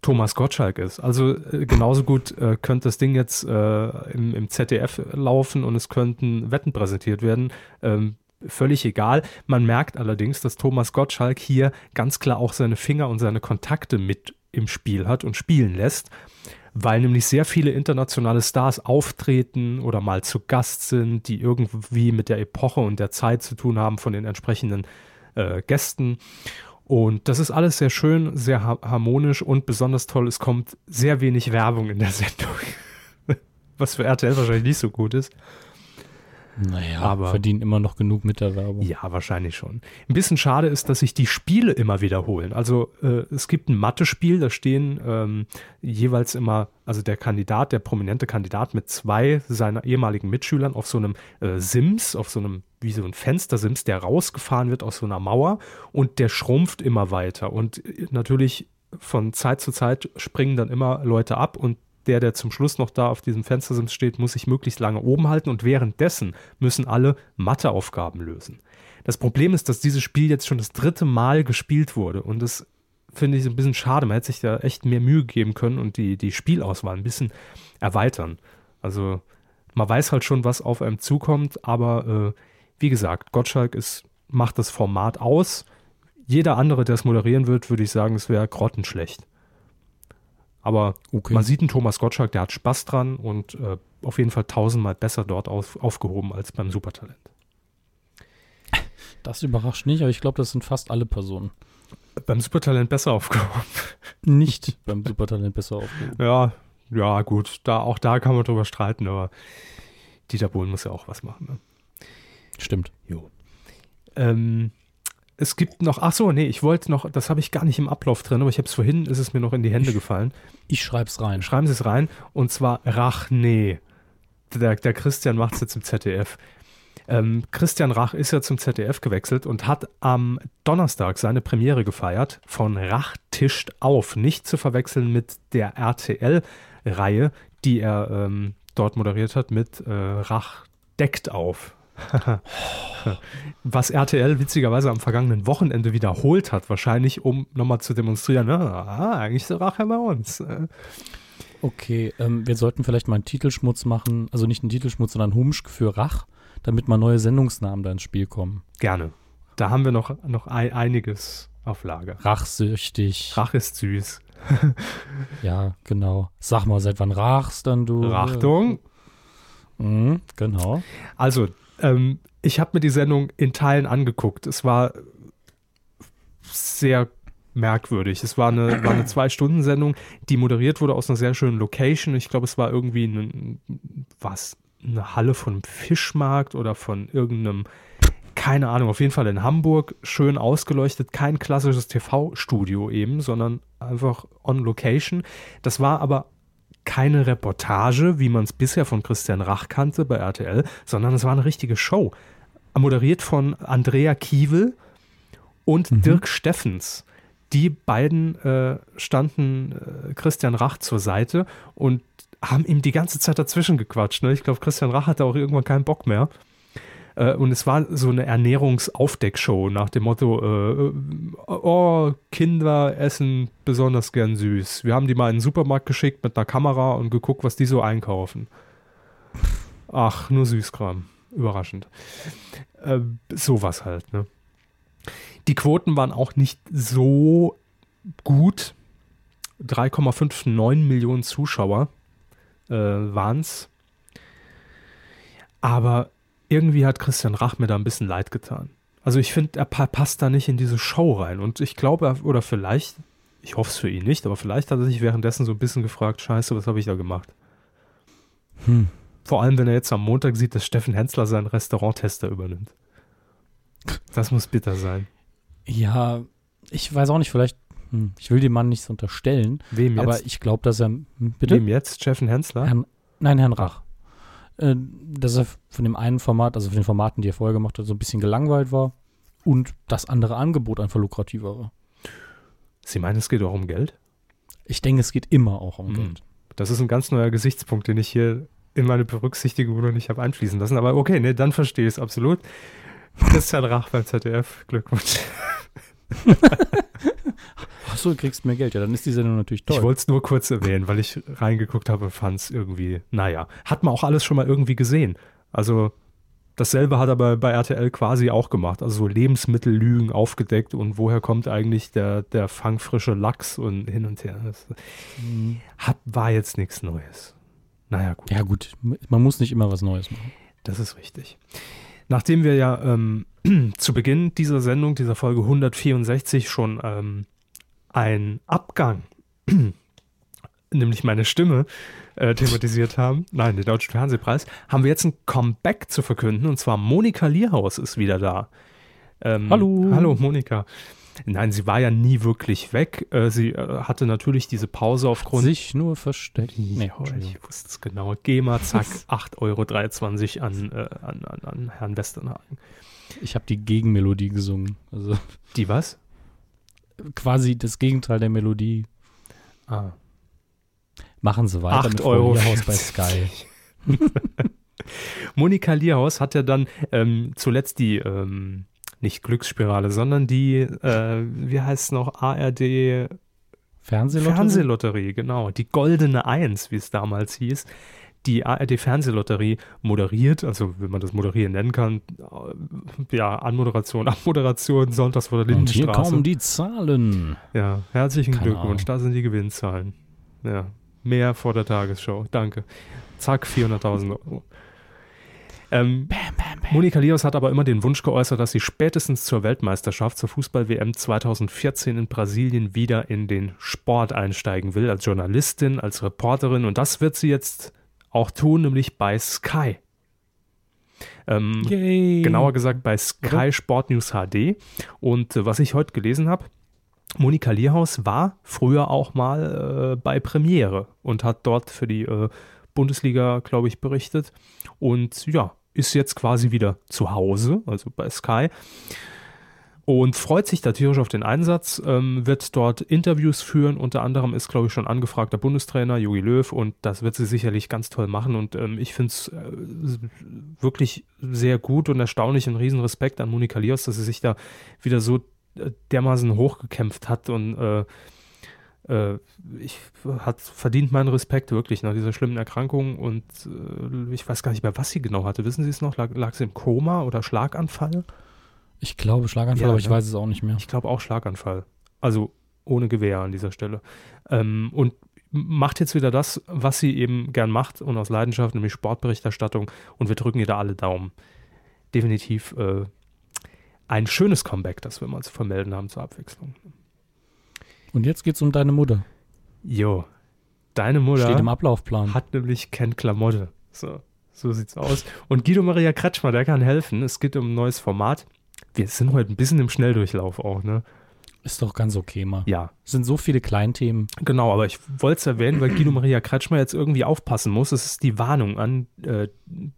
[SPEAKER 1] Thomas Gottschalk ist. Also äh, genauso gut äh, könnte das Ding jetzt äh, im, im, ZDF laufen und es könnten Wetten präsentiert werden. Ähm, völlig egal. Man merkt allerdings, dass Thomas Gottschalk hier ganz klar auch seine Finger und seine Kontakte mit im Spiel hat und spielen lässt, weil nämlich sehr viele internationale Stars auftreten oder mal zu Gast sind, die irgendwie mit der Epoche und der Zeit zu tun haben von den entsprechenden äh, Gästen. Und das ist alles sehr schön, sehr harmonisch und besonders toll, es kommt sehr wenig Werbung in der Sendung. Was für RTL wahrscheinlich nicht so gut ist.
[SPEAKER 2] Naja, aber verdienen immer noch genug mit der Werbung.
[SPEAKER 1] Ja, wahrscheinlich schon. Ein bisschen schade ist, dass sich die Spiele immer wiederholen. Also äh, es gibt ein Mathe-Spiel, da stehen ähm, jeweils immer, also der Kandidat, der prominente Kandidat mit zwei seiner ehemaligen Mitschülern auf so einem äh, Sims, auf so einem, wie so ein Fenstersims, der rausgefahren wird aus so einer Mauer und der schrumpft immer weiter. Und äh, natürlich von Zeit zu Zeit springen dann immer Leute ab und der, der zum Schluss noch da auf diesem Fenstersims steht, muss sich möglichst lange oben halten und währenddessen müssen alle Matheaufgaben lösen. Das Problem ist, dass dieses Spiel jetzt schon das dritte Mal gespielt wurde und das finde ich ein bisschen schade. Man hätte sich da echt mehr Mühe geben können und die, die Spielauswahl ein bisschen erweitern. Also man weiß halt schon, was auf einem zukommt, aber äh, wie gesagt, Gottschalk ist, macht das Format aus. Jeder andere, der es moderieren wird, würde ich sagen, es wäre grottenschlecht. Aber okay. man sieht einen Thomas Gottschalk, der hat Spaß dran und äh, auf jeden Fall tausendmal besser dort auf, aufgehoben als beim Supertalent.
[SPEAKER 2] Das überrascht nicht, aber ich glaube, das sind fast alle Personen.
[SPEAKER 1] Beim Supertalent besser aufgehoben.
[SPEAKER 2] Nicht beim Supertalent besser aufgehoben.
[SPEAKER 1] Ja, ja, gut. Da, auch da kann man drüber streiten, aber Dieter Bohlen muss ja auch was machen. Ne?
[SPEAKER 2] Stimmt.
[SPEAKER 1] Jo. Ähm, es gibt noch, ach so, nee, ich wollte noch, das habe ich gar nicht im Ablauf drin, aber ich habe es vorhin, ist es mir noch in die Hände
[SPEAKER 2] ich,
[SPEAKER 1] gefallen.
[SPEAKER 2] Ich schreibe es rein.
[SPEAKER 1] Schreiben Sie es rein und zwar Rachne. Der, der Christian macht es jetzt im ZDF. Ähm, Christian Rach ist ja zum ZDF gewechselt und hat am Donnerstag seine Premiere gefeiert von Rach tischt auf. Nicht zu verwechseln mit der RTL-Reihe, die er ähm, dort moderiert hat mit äh, Rach deckt auf. Was RTL witzigerweise am vergangenen Wochenende wiederholt hat, wahrscheinlich, um nochmal zu demonstrieren, ah, eigentlich ist der Rache bei uns.
[SPEAKER 2] Okay, ähm, wir sollten vielleicht mal einen Titelschmutz machen, also nicht einen Titelschmutz, sondern Humsch für Rach, damit mal neue Sendungsnamen da ins Spiel kommen.
[SPEAKER 1] Gerne. Da haben wir noch, noch ein, einiges auf Lager.
[SPEAKER 2] Rachsüchtig.
[SPEAKER 1] Rach ist süß.
[SPEAKER 2] ja, genau. Sag mal, seit wann rachst dann du?
[SPEAKER 1] Rachtung.
[SPEAKER 2] Mhm, genau.
[SPEAKER 1] Also, ähm, ich habe mir die Sendung in Teilen angeguckt. Es war sehr merkwürdig. Es war eine, war eine Zwei-Stunden-Sendung, die moderiert wurde aus einer sehr schönen Location. Ich glaube, es war irgendwie ein, was, eine Halle von Fischmarkt oder von irgendeinem keine Ahnung, auf jeden Fall in Hamburg, schön ausgeleuchtet, kein klassisches TV-Studio eben, sondern einfach on location. Das war aber keine Reportage, wie man es bisher von Christian Rach kannte bei RTL, sondern es war eine richtige Show. Moderiert von Andrea Kiewel und mhm. Dirk Steffens. Die beiden äh, standen äh, Christian Rach zur Seite und haben ihm die ganze Zeit dazwischen gequatscht. Ne? Ich glaube, Christian Rach hatte auch irgendwann keinen Bock mehr. Äh, und es war so eine Ernährungsaufdeckshow nach dem Motto, äh, oh, Kinder essen besonders gern süß. Wir haben die mal in den Supermarkt geschickt mit einer Kamera und geguckt, was die so einkaufen. Ach, nur Süßkram. Überraschend. Äh, sowas halt, ne? Die Quoten waren auch nicht so gut. 3,59 Millionen Zuschauer äh, waren es. Aber irgendwie hat Christian Rach mir da ein bisschen leid getan. Also ich finde, er passt da nicht in diese Show rein. Und ich glaube, oder vielleicht, ich hoffe es für ihn nicht, aber vielleicht hat er sich währenddessen so ein bisschen gefragt, scheiße, was habe ich da gemacht? Hm. Vor allem, wenn er jetzt am Montag sieht, dass Steffen Hensler seinen Restauranttester übernimmt. Das muss bitter sein.
[SPEAKER 2] Ja, ich weiß auch nicht, vielleicht, hm, ich will dem Mann nichts unterstellen. Wem jetzt? Aber ich glaube, dass er, hm,
[SPEAKER 1] bitte? Wem jetzt? Steffen Hensler?
[SPEAKER 2] Herrn, nein, Herrn Rach äh, dass er von dem einen Format, also von den Formaten, die er vorher gemacht hat, so ein bisschen gelangweilt war und das andere Angebot einfach lukrativer war.
[SPEAKER 1] Sie meinen, es geht auch um Geld?
[SPEAKER 2] Ich denke, es geht immer auch um mhm. Geld.
[SPEAKER 1] Das ist ein ganz neuer Gesichtspunkt, den ich hier in meine Berücksichtigung noch nicht habe einfließen lassen. Aber okay, ne, dann verstehe ich es absolut. Christian Rach beim ZDF, Glückwunsch.
[SPEAKER 2] Achso, du kriegst mehr Geld. Ja, dann ist die Sendung natürlich toll.
[SPEAKER 1] Ich wollte es nur kurz erwähnen, weil ich reingeguckt habe und fand es irgendwie, naja. Hat man auch alles schon mal irgendwie gesehen. Also dasselbe hat er bei, bei RTL quasi auch gemacht. Also so Lebensmittellügen aufgedeckt und woher kommt eigentlich der, der fangfrische Lachs und hin und her. Das hat, war jetzt nichts Neues. Naja, gut.
[SPEAKER 2] Ja, gut. Man muss nicht immer was Neues machen.
[SPEAKER 1] Das ist richtig. Nachdem wir ja ähm, zu Beginn dieser Sendung, dieser Folge 164 schon ähm, ein Abgang, nämlich meine Stimme, äh, thematisiert haben, nein, den Deutschen Fernsehpreis, haben wir jetzt ein Comeback zu verkünden und zwar Monika Lierhaus ist wieder da.
[SPEAKER 2] Ähm, hallo.
[SPEAKER 1] Hallo Monika. Nein, sie war ja nie wirklich weg. Äh, sie äh, hatte natürlich diese Pause aufgrund.
[SPEAKER 2] Sich nur versteckt.
[SPEAKER 1] Nee, oh, ich wusste es genau. GEMA, zack, 8,23 Euro an, äh, an, an, an Herrn Westernhagen.
[SPEAKER 2] Ich habe die Gegenmelodie gesungen. Also
[SPEAKER 1] die was?
[SPEAKER 2] Quasi das Gegenteil der Melodie.
[SPEAKER 1] Ah.
[SPEAKER 2] Machen Sie weiter
[SPEAKER 1] 8 mit Euro
[SPEAKER 2] Lierhaus bei Sky.
[SPEAKER 1] Monika Lierhaus hat ja dann ähm, zuletzt die, ähm, nicht Glücksspirale, sondern die, äh, wie heißt es noch, ARD
[SPEAKER 2] Fernsehlotterie?
[SPEAKER 1] Fernsehlotterie, genau. Die goldene Eins, wie es damals hieß die ARD-Fernsehlotterie moderiert, also wenn man das moderieren nennen kann, äh, ja, Anmoderation, Abmoderation, Sonntags vor der Lindenstraße. Und
[SPEAKER 2] hier kommen die Zahlen.
[SPEAKER 1] Ja, herzlichen Keine Glückwunsch, Ahnung. da sind die Gewinnzahlen. Ja, mehr vor der Tagesschau, danke. Zack, 400.000 Euro. Ähm, bam, bam, bam. Monika Lios hat aber immer den Wunsch geäußert, dass sie spätestens zur Weltmeisterschaft, zur Fußball-WM 2014 in Brasilien wieder in den Sport einsteigen will, als Journalistin, als Reporterin. Und das wird sie jetzt auch tun, nämlich bei Sky. Ähm, genauer gesagt bei Sky Sport News HD. Und äh, was ich heute gelesen habe, Monika Lierhaus war früher auch mal äh, bei Premiere und hat dort für die äh, Bundesliga, glaube ich, berichtet. Und ja, ist jetzt quasi wieder zu Hause, also bei Sky und freut sich da tierisch auf den Einsatz, ähm, wird dort Interviews führen. Unter anderem ist, glaube ich, schon angefragter Bundestrainer Jogi Löw und das wird sie sicherlich ganz toll machen. Und ähm, ich finde es äh, wirklich sehr gut und erstaunlich und riesen Respekt an Monika Lios, dass sie sich da wieder so äh, dermaßen hochgekämpft hat und äh, äh, ich hat verdient meinen Respekt wirklich nach dieser schlimmen Erkrankung und äh, ich weiß gar nicht mehr, was sie genau hatte. Wissen Sie es noch? Lag, lag sie im Koma oder Schlaganfall?
[SPEAKER 2] Ich glaube Schlaganfall, ja, aber ich ne? weiß es auch nicht mehr.
[SPEAKER 1] Ich glaube auch Schlaganfall. Also ohne Gewehr an dieser Stelle. Ähm, und macht jetzt wieder das, was sie eben gern macht und aus Leidenschaft, nämlich Sportberichterstattung. Und wir drücken ihr da alle Daumen. Definitiv äh, ein schönes Comeback, das wir mal zu vermelden haben zur Abwechslung.
[SPEAKER 2] Und jetzt geht es um deine Mutter.
[SPEAKER 1] Jo, deine Mutter
[SPEAKER 2] steht im Ablaufplan.
[SPEAKER 1] Hat nämlich kein Klamotte. So. So sieht's aus. Und Guido Maria Kretschmer, der kann helfen. Es geht um ein neues Format. Wir sind heute ein bisschen im Schnelldurchlauf auch, ne?
[SPEAKER 2] Ist doch ganz okay mal.
[SPEAKER 1] Ja.
[SPEAKER 2] Es sind so viele Kleinthemen.
[SPEAKER 1] Genau, aber ich wollte es erwähnen, weil Guido Maria Kretschmer jetzt irgendwie aufpassen muss. Es ist die Warnung an äh,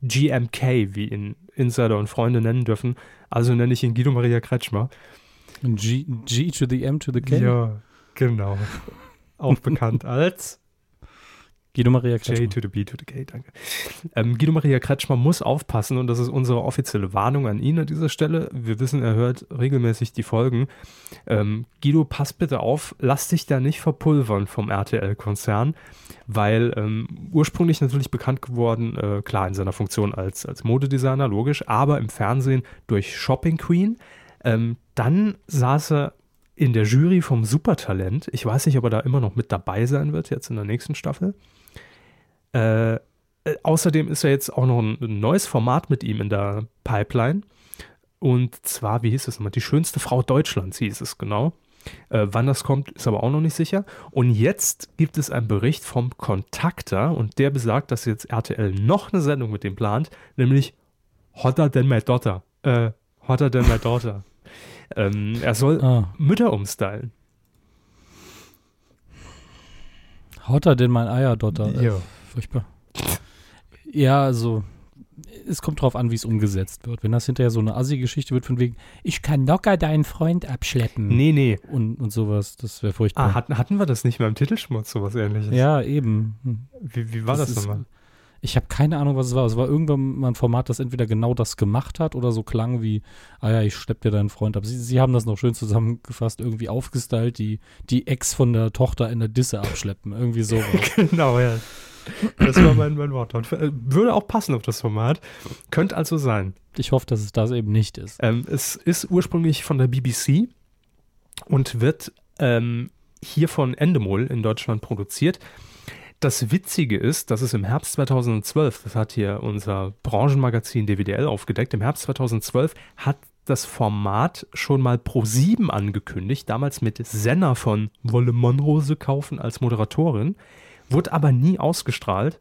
[SPEAKER 1] GMK, wie ihn Insider und Freunde nennen dürfen. Also nenne ich ihn Guido Maria Kretschmer.
[SPEAKER 2] G, G to the M to the K?
[SPEAKER 1] Ja, genau. Auch bekannt als
[SPEAKER 2] Guido Maria Kretschmer.
[SPEAKER 1] J to the B to the K, danke. Ähm, Guido Maria Kretschmer muss aufpassen und das ist unsere offizielle Warnung an ihn an dieser Stelle. Wir wissen, er hört regelmäßig die Folgen. Ähm, Guido, pass bitte auf, lass dich da nicht verpulvern vom RTL-Konzern, weil ähm, ursprünglich natürlich bekannt geworden, äh, klar in seiner Funktion als, als Modedesigner, logisch, aber im Fernsehen durch Shopping Queen. Ähm, dann saß er in der Jury vom Supertalent. Ich weiß nicht, ob er da immer noch mit dabei sein wird, jetzt in der nächsten Staffel. Äh, äh, außerdem ist ja jetzt auch noch ein, neues Format mit ihm in der Pipeline. Und zwar, wie hieß es nochmal? Die schönste Frau Deutschlands hieß es genau. Äh, wann das kommt, ist aber auch noch nicht sicher. Und jetzt gibt es einen Bericht vom Kontakter und der besagt, dass jetzt RTL noch eine Sendung mit dem plant, nämlich Hotter than my daughter. Äh, hotter than my daughter. ähm, er soll ah. Mütter umstylen.
[SPEAKER 2] Hotter denn mein Eierdotter.
[SPEAKER 1] Ja
[SPEAKER 2] furchtbar. Ja, also es kommt drauf an, wie es umgesetzt wird. Wenn das hinterher so eine Assi-Geschichte wird, von wegen, ich kann locker deinen Freund abschleppen.
[SPEAKER 1] Nee, nee.
[SPEAKER 2] Und, und sowas, das wäre furchtbar.
[SPEAKER 1] Ah, hatten, hatten wir das nicht mehr im Titelschmutz, sowas ähnliches?
[SPEAKER 2] Ja, eben.
[SPEAKER 1] Wie, wie war das, das nochmal?
[SPEAKER 2] Ich habe keine Ahnung, was es war. Es war irgendwann mal ein Format, das entweder genau das gemacht hat oder so klang wie, ah ja, ich schlepp dir deinen Freund ab. Sie, sie haben das noch schön zusammengefasst, irgendwie aufgestylt, die, die Ex von der Tochter in der Disse abschleppen. Irgendwie sowas.
[SPEAKER 1] genau, ja. Das war mein, mein Wort. Äh, würde auch passen auf das Format. Könnte also sein.
[SPEAKER 2] Ich hoffe, dass es das eben nicht ist.
[SPEAKER 1] Ähm, es ist ursprünglich von der BBC und wird ähm, hier von Endemol in Deutschland produziert. Das Witzige ist, dass es im Herbst 2012, das hat hier unser Branchenmagazin DWDL aufgedeckt, im Herbst 2012 hat das Format schon mal pro 7 angekündigt, damals mit Senna von Wolle Monrose kaufen als Moderatorin. Wurde aber nie ausgestrahlt.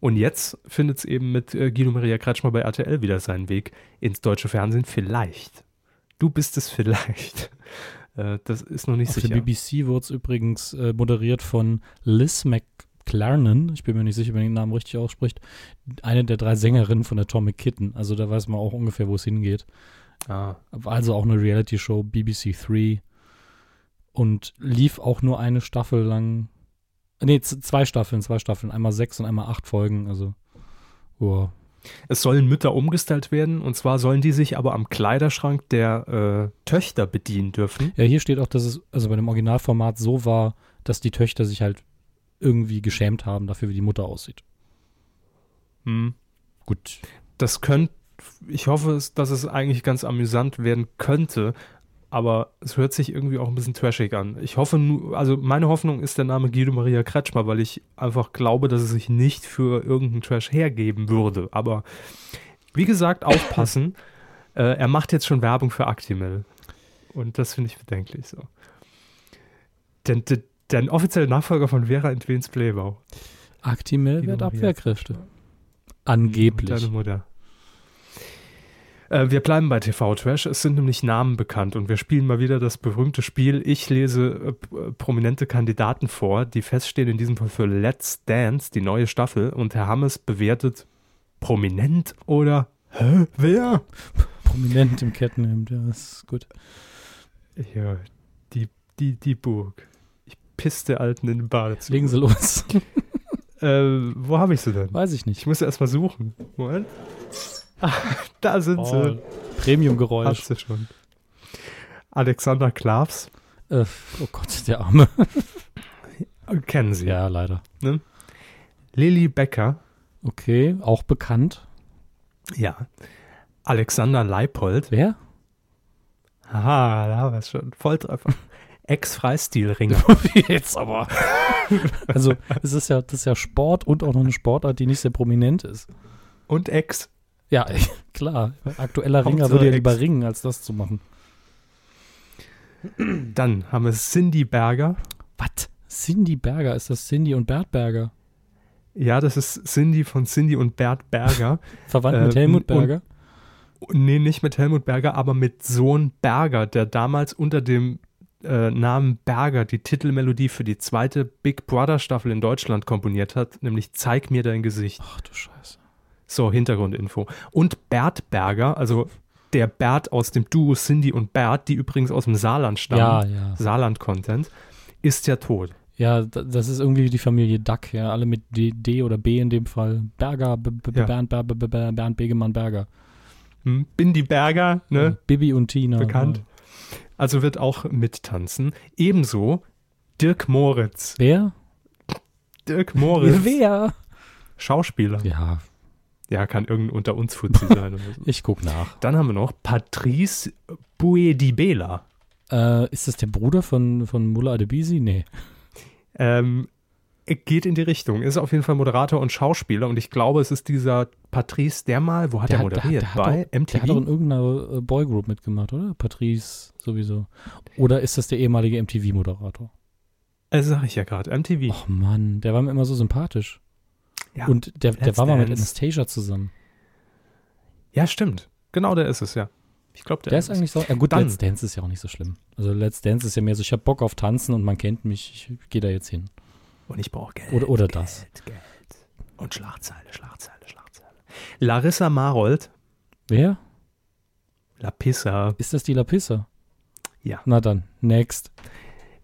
[SPEAKER 1] Und jetzt findet es eben mit äh, Guido Maria Kretschmer bei RTL wieder seinen Weg ins deutsche Fernsehen. Vielleicht. Du bist es vielleicht. Äh, das ist noch nicht
[SPEAKER 2] Auf
[SPEAKER 1] sicher.
[SPEAKER 2] Auf der BBC wurde es übrigens äh, moderiert von Liz McClarnon. Ich bin mir nicht sicher, wenn ich den Namen richtig ausspricht. Eine der drei Sängerinnen von Atomic Kitten. Also da weiß man auch ungefähr, wo es hingeht.
[SPEAKER 1] Ah.
[SPEAKER 2] Also auch eine Reality-Show, BBC 3. Und lief auch nur eine Staffel lang Nee, zwei Staffeln, zwei Staffeln. Einmal sechs und einmal acht Folgen. Also, wow.
[SPEAKER 1] Es sollen Mütter umgestellt werden und zwar sollen die sich aber am Kleiderschrank der äh, Töchter bedienen dürfen.
[SPEAKER 2] Ja, hier steht auch, dass es also bei dem Originalformat so war, dass die Töchter sich halt irgendwie geschämt haben dafür, wie die Mutter aussieht.
[SPEAKER 1] Hm. Gut. Das könnte, ich hoffe, dass es eigentlich ganz amüsant werden könnte, aber es hört sich irgendwie auch ein bisschen trashig an. Ich hoffe, nur, also meine Hoffnung ist der Name Guido Maria Kretschmer, weil ich einfach glaube, dass es sich nicht für irgendeinen Trash hergeben würde. Aber wie gesagt, aufpassen. äh, er macht jetzt schon Werbung für Actimel. Und das finde ich bedenklich so. Denn der, der offizielle Nachfolger von Vera in Twins Playbau.
[SPEAKER 2] Actimel wird Abwehrkräfte. Angeblich.
[SPEAKER 1] Deine Mutter. Äh, wir bleiben bei TV-Trash. Es sind nämlich Namen bekannt und wir spielen mal wieder das berühmte Spiel. Ich lese äh, prominente Kandidaten vor, die feststehen in diesem Fall für Let's Dance, die neue Staffel. Und Herr Hammes bewertet prominent oder hä, wer?
[SPEAKER 2] Prominent im Kettenhemd, ja, das ist gut.
[SPEAKER 1] Ja, die, die, die Burg. Ich pisste Alten in den Badezimmer.
[SPEAKER 2] Legen Sie los.
[SPEAKER 1] äh, wo habe ich sie denn?
[SPEAKER 2] Weiß ich nicht.
[SPEAKER 1] Ich muss erst mal suchen. Moment. da sind oh, sie.
[SPEAKER 2] Premium-Geräusch.
[SPEAKER 1] Hast du schon. Alexander Klavs.
[SPEAKER 2] Äh, oh Gott, der Arme.
[SPEAKER 1] Kennen Sie.
[SPEAKER 2] Ja, leider.
[SPEAKER 1] Ne? Lilly Becker.
[SPEAKER 2] Okay, auch bekannt.
[SPEAKER 1] Ja. Alexander Leipold.
[SPEAKER 2] Wer?
[SPEAKER 1] Aha, da haben wir es schon. Volltreffer. Ex-Freistilringer.
[SPEAKER 2] Jetzt aber. also, es ist ja, das ist ja Sport und auch noch eine Sportart, die nicht sehr prominent ist.
[SPEAKER 1] Und Ex.
[SPEAKER 2] Ja, klar. Aktueller Ringer würde ja lieber ringen, als das zu machen.
[SPEAKER 1] Dann haben wir Cindy Berger.
[SPEAKER 2] Was? Cindy Berger? Ist das Cindy und Bert Berger?
[SPEAKER 1] Ja, das ist Cindy von Cindy und Bert Berger.
[SPEAKER 2] Verwandt mit
[SPEAKER 1] Ähm,
[SPEAKER 2] Helmut
[SPEAKER 1] und-
[SPEAKER 2] Berger?
[SPEAKER 1] Nee, nicht mit Helmut Berger, aber mit Sohn Berger, der damals unter dem äh, Namen Berger die Titelmelodie für die zweite Big Brother Staffel in Deutschland komponiert hat, nämlich Zeig mir dein Gesicht.
[SPEAKER 2] Ach du Scheiße.
[SPEAKER 1] So, Hintergrundinfo. Und Bert Berger, also der Bert aus dem Duo Cindy und Bert, die übrigens aus dem Saarland stammen,
[SPEAKER 2] Ja, ja.
[SPEAKER 1] Saarland-Content, ist ja tot.
[SPEAKER 2] Ja, da- das ist irgendwie die Familie Duck, ja. Alle mit D, D oder B in dem Fall. Berger, B, B,
[SPEAKER 1] Ja.
[SPEAKER 2] Bernd, Ber, B, B, B, Bernd Begemann Berger.
[SPEAKER 1] Hm? Bindi Berger, ne?
[SPEAKER 2] Bibi und Tina.
[SPEAKER 1] Bekannt. Also wird auch mittanzen. Ebenso Dirk Moritz.
[SPEAKER 2] Wer?
[SPEAKER 1] Dirk Moritz.
[SPEAKER 2] Wer?
[SPEAKER 1] Schauspieler.
[SPEAKER 2] Ja,
[SPEAKER 1] Ja, kann irgendein unter uns Fuzzi sein. Oder so.
[SPEAKER 2] ich guck nach.
[SPEAKER 1] Dann haben wir noch Patrice Buedibela.
[SPEAKER 2] Äh, ist das der Bruder von, von Mullah Adebisi? Nee.
[SPEAKER 1] Ähm, geht in die Richtung. Ist auf jeden Fall Moderator und Schauspieler und ich glaube, es ist dieser Patrice, der mal, wo hat er
[SPEAKER 2] hat-
[SPEAKER 1] moderiert?
[SPEAKER 2] der hat
[SPEAKER 1] Bei
[SPEAKER 2] doch, Der hat doch in
[SPEAKER 1] MTV?
[SPEAKER 2] irgendeiner äh, Boygroup mitgemacht, oder? Patrice sowieso. Oder ist das der ehemalige MTV-Moderator?
[SPEAKER 1] Also sag ich ja gerade, MTV.
[SPEAKER 2] Och Mann, der war mir immer so sympathisch.
[SPEAKER 1] Ja.
[SPEAKER 2] Und der, der war mal mit. Anastasia zusammen.
[SPEAKER 1] Ja, stimmt. Genau, der ist es, ja. Ich glaube, der,
[SPEAKER 2] Der ist eigentlich so. Ja gut,
[SPEAKER 1] Dann-
[SPEAKER 2] Let's Dance ist ja auch nicht so schlimm. Also Let's Dance ist ja mehr so, ich habe Bock auf Tanzen und man kennt mich, ich gehe da jetzt hin.
[SPEAKER 1] Und ich brauche Geld.
[SPEAKER 2] Oder, oder
[SPEAKER 1] Geld,
[SPEAKER 2] das.
[SPEAKER 1] Geld. Und Schlagzeile, Schlagzeile, Schlagzeile. Larissa Marold,
[SPEAKER 2] Wer?
[SPEAKER 1] La Pissa.
[SPEAKER 2] Ist das die Lapissa?
[SPEAKER 1] Ja.
[SPEAKER 2] Na dann, next.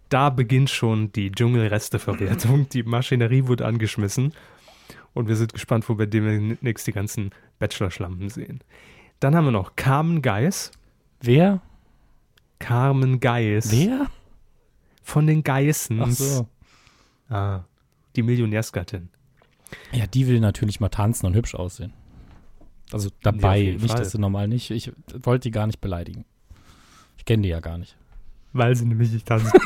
[SPEAKER 1] Da beginnt schon die Dschungelresteverwertung. Die Maschinerie wurde angeschmissen. Und wir sind gespannt, wo wir demnächst die ganzen Bachelor-Schlampen sehen. Dann haben wir noch Carmen Geis.
[SPEAKER 2] Wer?
[SPEAKER 1] Carmen Geis.
[SPEAKER 2] Wer?
[SPEAKER 1] Von den Geissens.
[SPEAKER 2] Ach so.
[SPEAKER 1] Ah, die Millionärsgattin.
[SPEAKER 2] Ja, die will natürlich mal tanzen und hübsch aussehen. Also dabei,
[SPEAKER 1] jeden
[SPEAKER 2] nicht,
[SPEAKER 1] Fall.
[SPEAKER 2] dass sie normal nicht. Ich wollte die gar nicht beleidigen. Ich kenne die ja gar nicht.
[SPEAKER 1] Weil sie nämlich nicht tanzen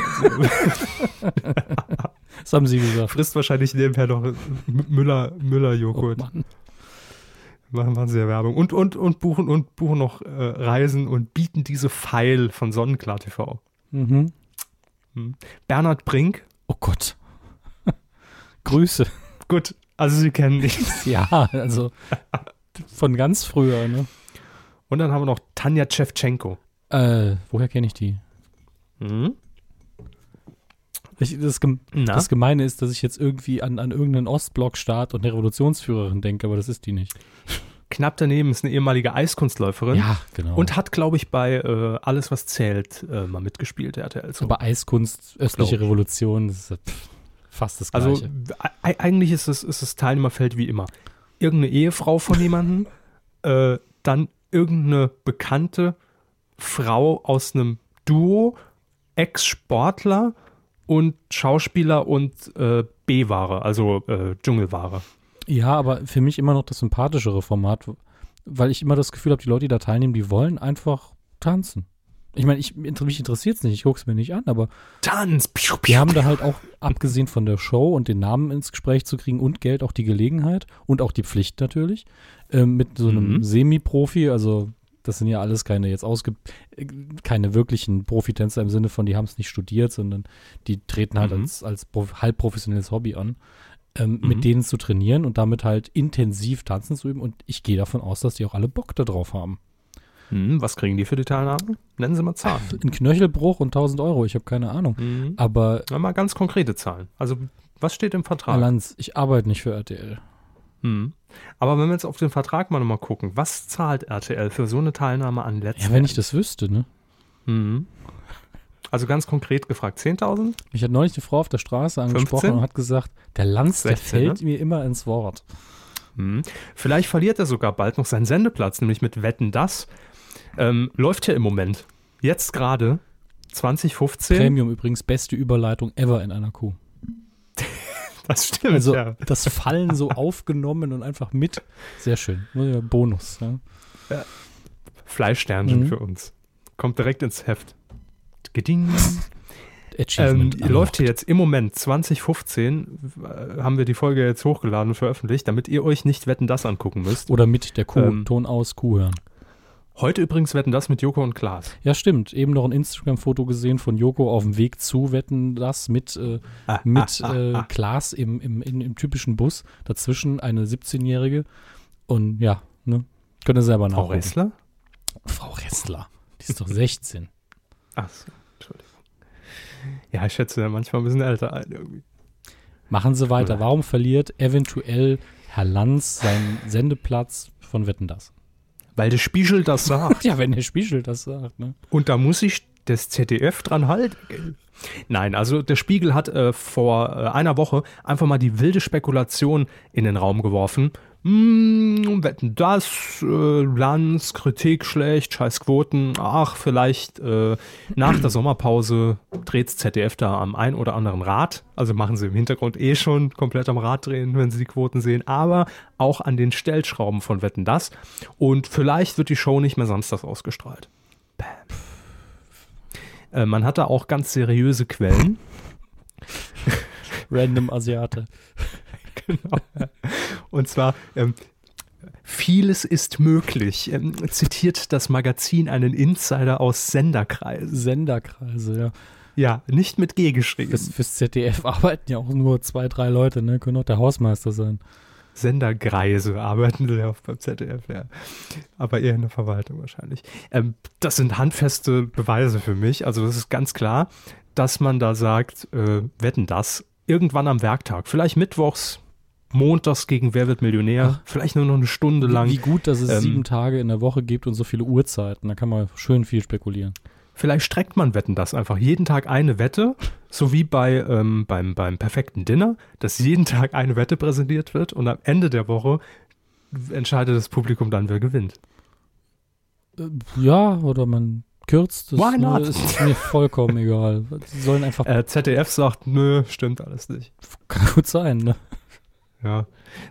[SPEAKER 2] Das haben sie gesagt.
[SPEAKER 1] Frisst wahrscheinlich nebenher noch Müller,
[SPEAKER 2] Oh,
[SPEAKER 1] Müller-Joghurt.
[SPEAKER 2] Mann.
[SPEAKER 1] machen, machen sie ja Werbung. Und, und, und buchen und buchen noch äh, Reisen und bieten diese Pfeil von Sonnenklar TV.
[SPEAKER 2] Mhm.
[SPEAKER 1] Bernhard Brink.
[SPEAKER 2] Oh Gott. Grüße.
[SPEAKER 1] Gut, also sie kennen dich.
[SPEAKER 2] Ja, also von ganz früher, ne?
[SPEAKER 1] Und dann haben wir noch Tanja Tschewtschenko.
[SPEAKER 2] Äh, woher kenne ich die?
[SPEAKER 1] Mhm.
[SPEAKER 2] Ich, das, das Gemeine ist, dass ich jetzt irgendwie an, an irgendeinen Ostblock-Staat und eine Revolutionsführerin denke, aber das ist die nicht.
[SPEAKER 1] Knapp daneben ist eine ehemalige Eiskunstläuferin.
[SPEAKER 2] Ja, genau.
[SPEAKER 1] Und hat, glaube ich, bei äh, Alles, was zählt, äh, mal mitgespielt, der RTL. So.
[SPEAKER 2] aber Eiskunst, östliche. Revolution, das ist pff, fast das
[SPEAKER 1] Also
[SPEAKER 2] Gleiche.
[SPEAKER 1] e eigentlich ist es ist das Teilnehmerfeld wie immer. Irgendeine Ehefrau von jemandem, äh, dann irgendeine bekannte Frau aus einem Duo, Ex-Sportler und Schauspieler und äh, B-Ware, also äh, Dschungelware.
[SPEAKER 2] Ja, aber für mich immer noch das sympathischere Format, weil ich immer das Gefühl habe, die Leute, die da teilnehmen, die wollen einfach tanzen. Ich meine, ich, mich interessiert es nicht, ich gucke es mir nicht an, aber
[SPEAKER 1] Tanz! Piu, piu,
[SPEAKER 2] die haben da halt auch, abgesehen von der Show und den Namen ins Gespräch zu kriegen und Geld, auch die Gelegenheit und auch die Pflicht natürlich, ähm, mit so einem
[SPEAKER 1] Mhm.
[SPEAKER 2] Semi-Profi, also das sind ja alles keine jetzt ausge keine wirklichen Profitänzer im Sinne von, die haben es nicht studiert, sondern die treten halt
[SPEAKER 1] Mhm.
[SPEAKER 2] als, als prof- halb professionelles Hobby an, ähm,
[SPEAKER 1] Mhm.
[SPEAKER 2] mit denen zu trainieren und damit halt intensiv tanzen zu üben. Und ich gehe davon aus, dass die auch alle Bock darauf haben.
[SPEAKER 1] Hm, was kriegen die für die Teilnahme? Nennen Sie mal Zahlen.
[SPEAKER 2] Ein Knöchelbruch und 1000 Euro, ich habe keine Ahnung.
[SPEAKER 1] Mhm.
[SPEAKER 2] Aber
[SPEAKER 1] Na, mal ganz konkrete Zahlen. Also, was steht im Vertrag?
[SPEAKER 2] Alanz, ich arbeite nicht für RTL.
[SPEAKER 1] Hm. Aber wenn wir jetzt auf den Vertrag mal nochmal gucken, was zahlt RTL für so eine Teilnahme an Let's
[SPEAKER 2] Ja, wenn ich das wüsste, ne?
[SPEAKER 1] Mhm. Also ganz konkret gefragt, 10.000?
[SPEAKER 2] Mich hat neulich eine Frau auf der Straße angesprochen
[SPEAKER 1] 15?
[SPEAKER 2] und hat gesagt, der Lanz, der
[SPEAKER 1] 16,
[SPEAKER 2] fällt mir immer ins Wort.
[SPEAKER 1] Hm. Vielleicht verliert er sogar bald noch seinen Sendeplatz, nämlich mit Wetten das. Ähm, läuft ja im Moment. Jetzt gerade, 2015.
[SPEAKER 2] Premium übrigens, beste Überleitung ever in einer Kuh.
[SPEAKER 1] Das stimmt,
[SPEAKER 2] Also
[SPEAKER 1] ja.
[SPEAKER 2] das Fallen so aufgenommen und einfach mit. Sehr schön. Ja, Bonus. Ja.
[SPEAKER 1] Fleischsternchen
[SPEAKER 2] Mhm.
[SPEAKER 1] für uns. Kommt direkt ins Heft. Geding. Ähm,
[SPEAKER 2] Achievement.
[SPEAKER 1] läuft hier jetzt im Moment 2015, äh, haben wir die Folge jetzt hochgeladen und veröffentlicht, damit ihr euch nicht Wetten das angucken müsst.
[SPEAKER 2] Oder mit der Kuh.
[SPEAKER 1] Ähm,
[SPEAKER 2] Ton aus, Kuh hören.
[SPEAKER 1] Heute übrigens wetten das mit Joko und Klaas.
[SPEAKER 2] Ja, stimmt. Eben noch ein Instagram-Foto gesehen von Joko auf dem Weg zu wetten das mit, äh, mit äh, Klaas im, im, im, im typischen Bus. Dazwischen eine 17-Jährige. Und ja, ne? Könnt ihr selber
[SPEAKER 1] Frau
[SPEAKER 2] nachgucken.
[SPEAKER 1] Ressler?
[SPEAKER 2] Frau Ressler. Die ist doch 16.
[SPEAKER 1] Ach so, Entschuldigung. Ja, ich schätze ja manchmal ein bisschen älter ein irgendwie.
[SPEAKER 2] Machen Sie weiter. Warum verliert eventuell Herr Lanz seinen Sendeplatz von Wetten das?
[SPEAKER 1] Weil der Spiegel das sagt.
[SPEAKER 2] Ja, wenn der Spiegel das sagt, ne?
[SPEAKER 1] Und da muss sich das ZDF dran halten. Nein, also der Spiegel hat äh, vor äh, einer Woche einfach mal die wilde Spekulation in den Raum geworfen. Hm, wetten das, äh, Lanz, Kritik schlecht, scheiß Quoten. Ach, vielleicht äh, nach der Sommerpause dreht ZDF da am ein oder anderen Rad. Also machen sie im Hintergrund eh schon komplett am Rad drehen, wenn sie die Quoten sehen. Aber auch an den Stellschrauben von Wetten das. Und vielleicht wird die Show nicht mehr samstags ausgestrahlt. Äh, man hatte auch ganz seriöse Quellen.
[SPEAKER 2] Random Asiate.
[SPEAKER 1] genau. Und zwar, ähm, vieles ist möglich, ähm, zitiert das Magazin einen Insider aus Senderkreisen.
[SPEAKER 2] Senderkreise, ja.
[SPEAKER 1] Ja, nicht mit G geschrieben.
[SPEAKER 2] Fürs, fürs ZDF arbeiten ja auch nur zwei, drei Leute, ne? Können auch der Hausmeister sein.
[SPEAKER 1] Senderkreise arbeiten sie ja beim ZDF, ja. Aber eher in der Verwaltung wahrscheinlich. Ähm, das sind handfeste Beweise für mich. Also es ist ganz klar, dass man da sagt, äh, wetten das irgendwann am Werktag, vielleicht mittwochs, montags gegen Wer wird Millionär, vielleicht nur noch eine Stunde lang.
[SPEAKER 2] Wie gut, dass es
[SPEAKER 1] Ähm,
[SPEAKER 2] sieben Tage in der Woche gibt und so viele Uhrzeiten. Da kann man schön viel spekulieren.
[SPEAKER 1] Vielleicht streckt man Wetten das einfach jeden Tag eine Wette, so wie bei, ähm, beim, beim perfekten Dinner, dass jeden Tag eine Wette präsentiert wird und am Ende der Woche entscheidet das Publikum dann, wer gewinnt.
[SPEAKER 2] Äh, Ja, oder man kürzt. Das
[SPEAKER 1] Why not?
[SPEAKER 2] Ist, ist mir vollkommen egal. Sie sollen einfach.
[SPEAKER 1] Äh, ZDF sagt, nö, stimmt alles nicht.
[SPEAKER 2] Kann gut sein, ne?
[SPEAKER 1] Ja.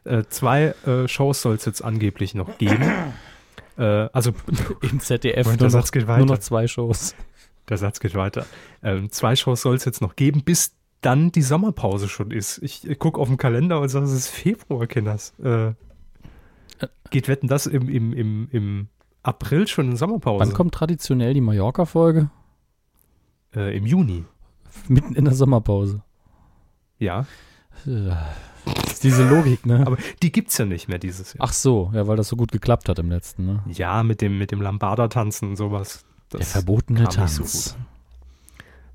[SPEAKER 1] Äh, zwei äh, Shows soll es jetzt angeblich noch geben. Äh, also,
[SPEAKER 2] Im ZDF nur noch, nur
[SPEAKER 1] weiter.
[SPEAKER 2] noch zwei Shows.
[SPEAKER 1] der Satz geht weiter. Ähm, zwei Shows soll es jetzt noch geben, bis dann die Sommerpause schon ist. Ich, ich gucke auf den Kalender und sage, es ist Februar, Kinders. Äh, geht Wetten das im, im, im, im April schon in Sommerpause?
[SPEAKER 2] Wann kommt traditionell die Mallorca-Folge?
[SPEAKER 1] Äh, Im Juni.
[SPEAKER 2] Mitten in der Sommerpause.
[SPEAKER 1] Ja.
[SPEAKER 2] Das ist diese Logik, ne?
[SPEAKER 1] Aber die gibt's ja nicht mehr dieses Jahr.
[SPEAKER 2] Ach so, ja, weil das so gut geklappt hat im letzten, ne?
[SPEAKER 1] Ja, mit dem, mit dem Lambada-Tanzen und sowas. Das
[SPEAKER 2] der verbotene
[SPEAKER 1] so
[SPEAKER 2] Tanz.
[SPEAKER 1] gut.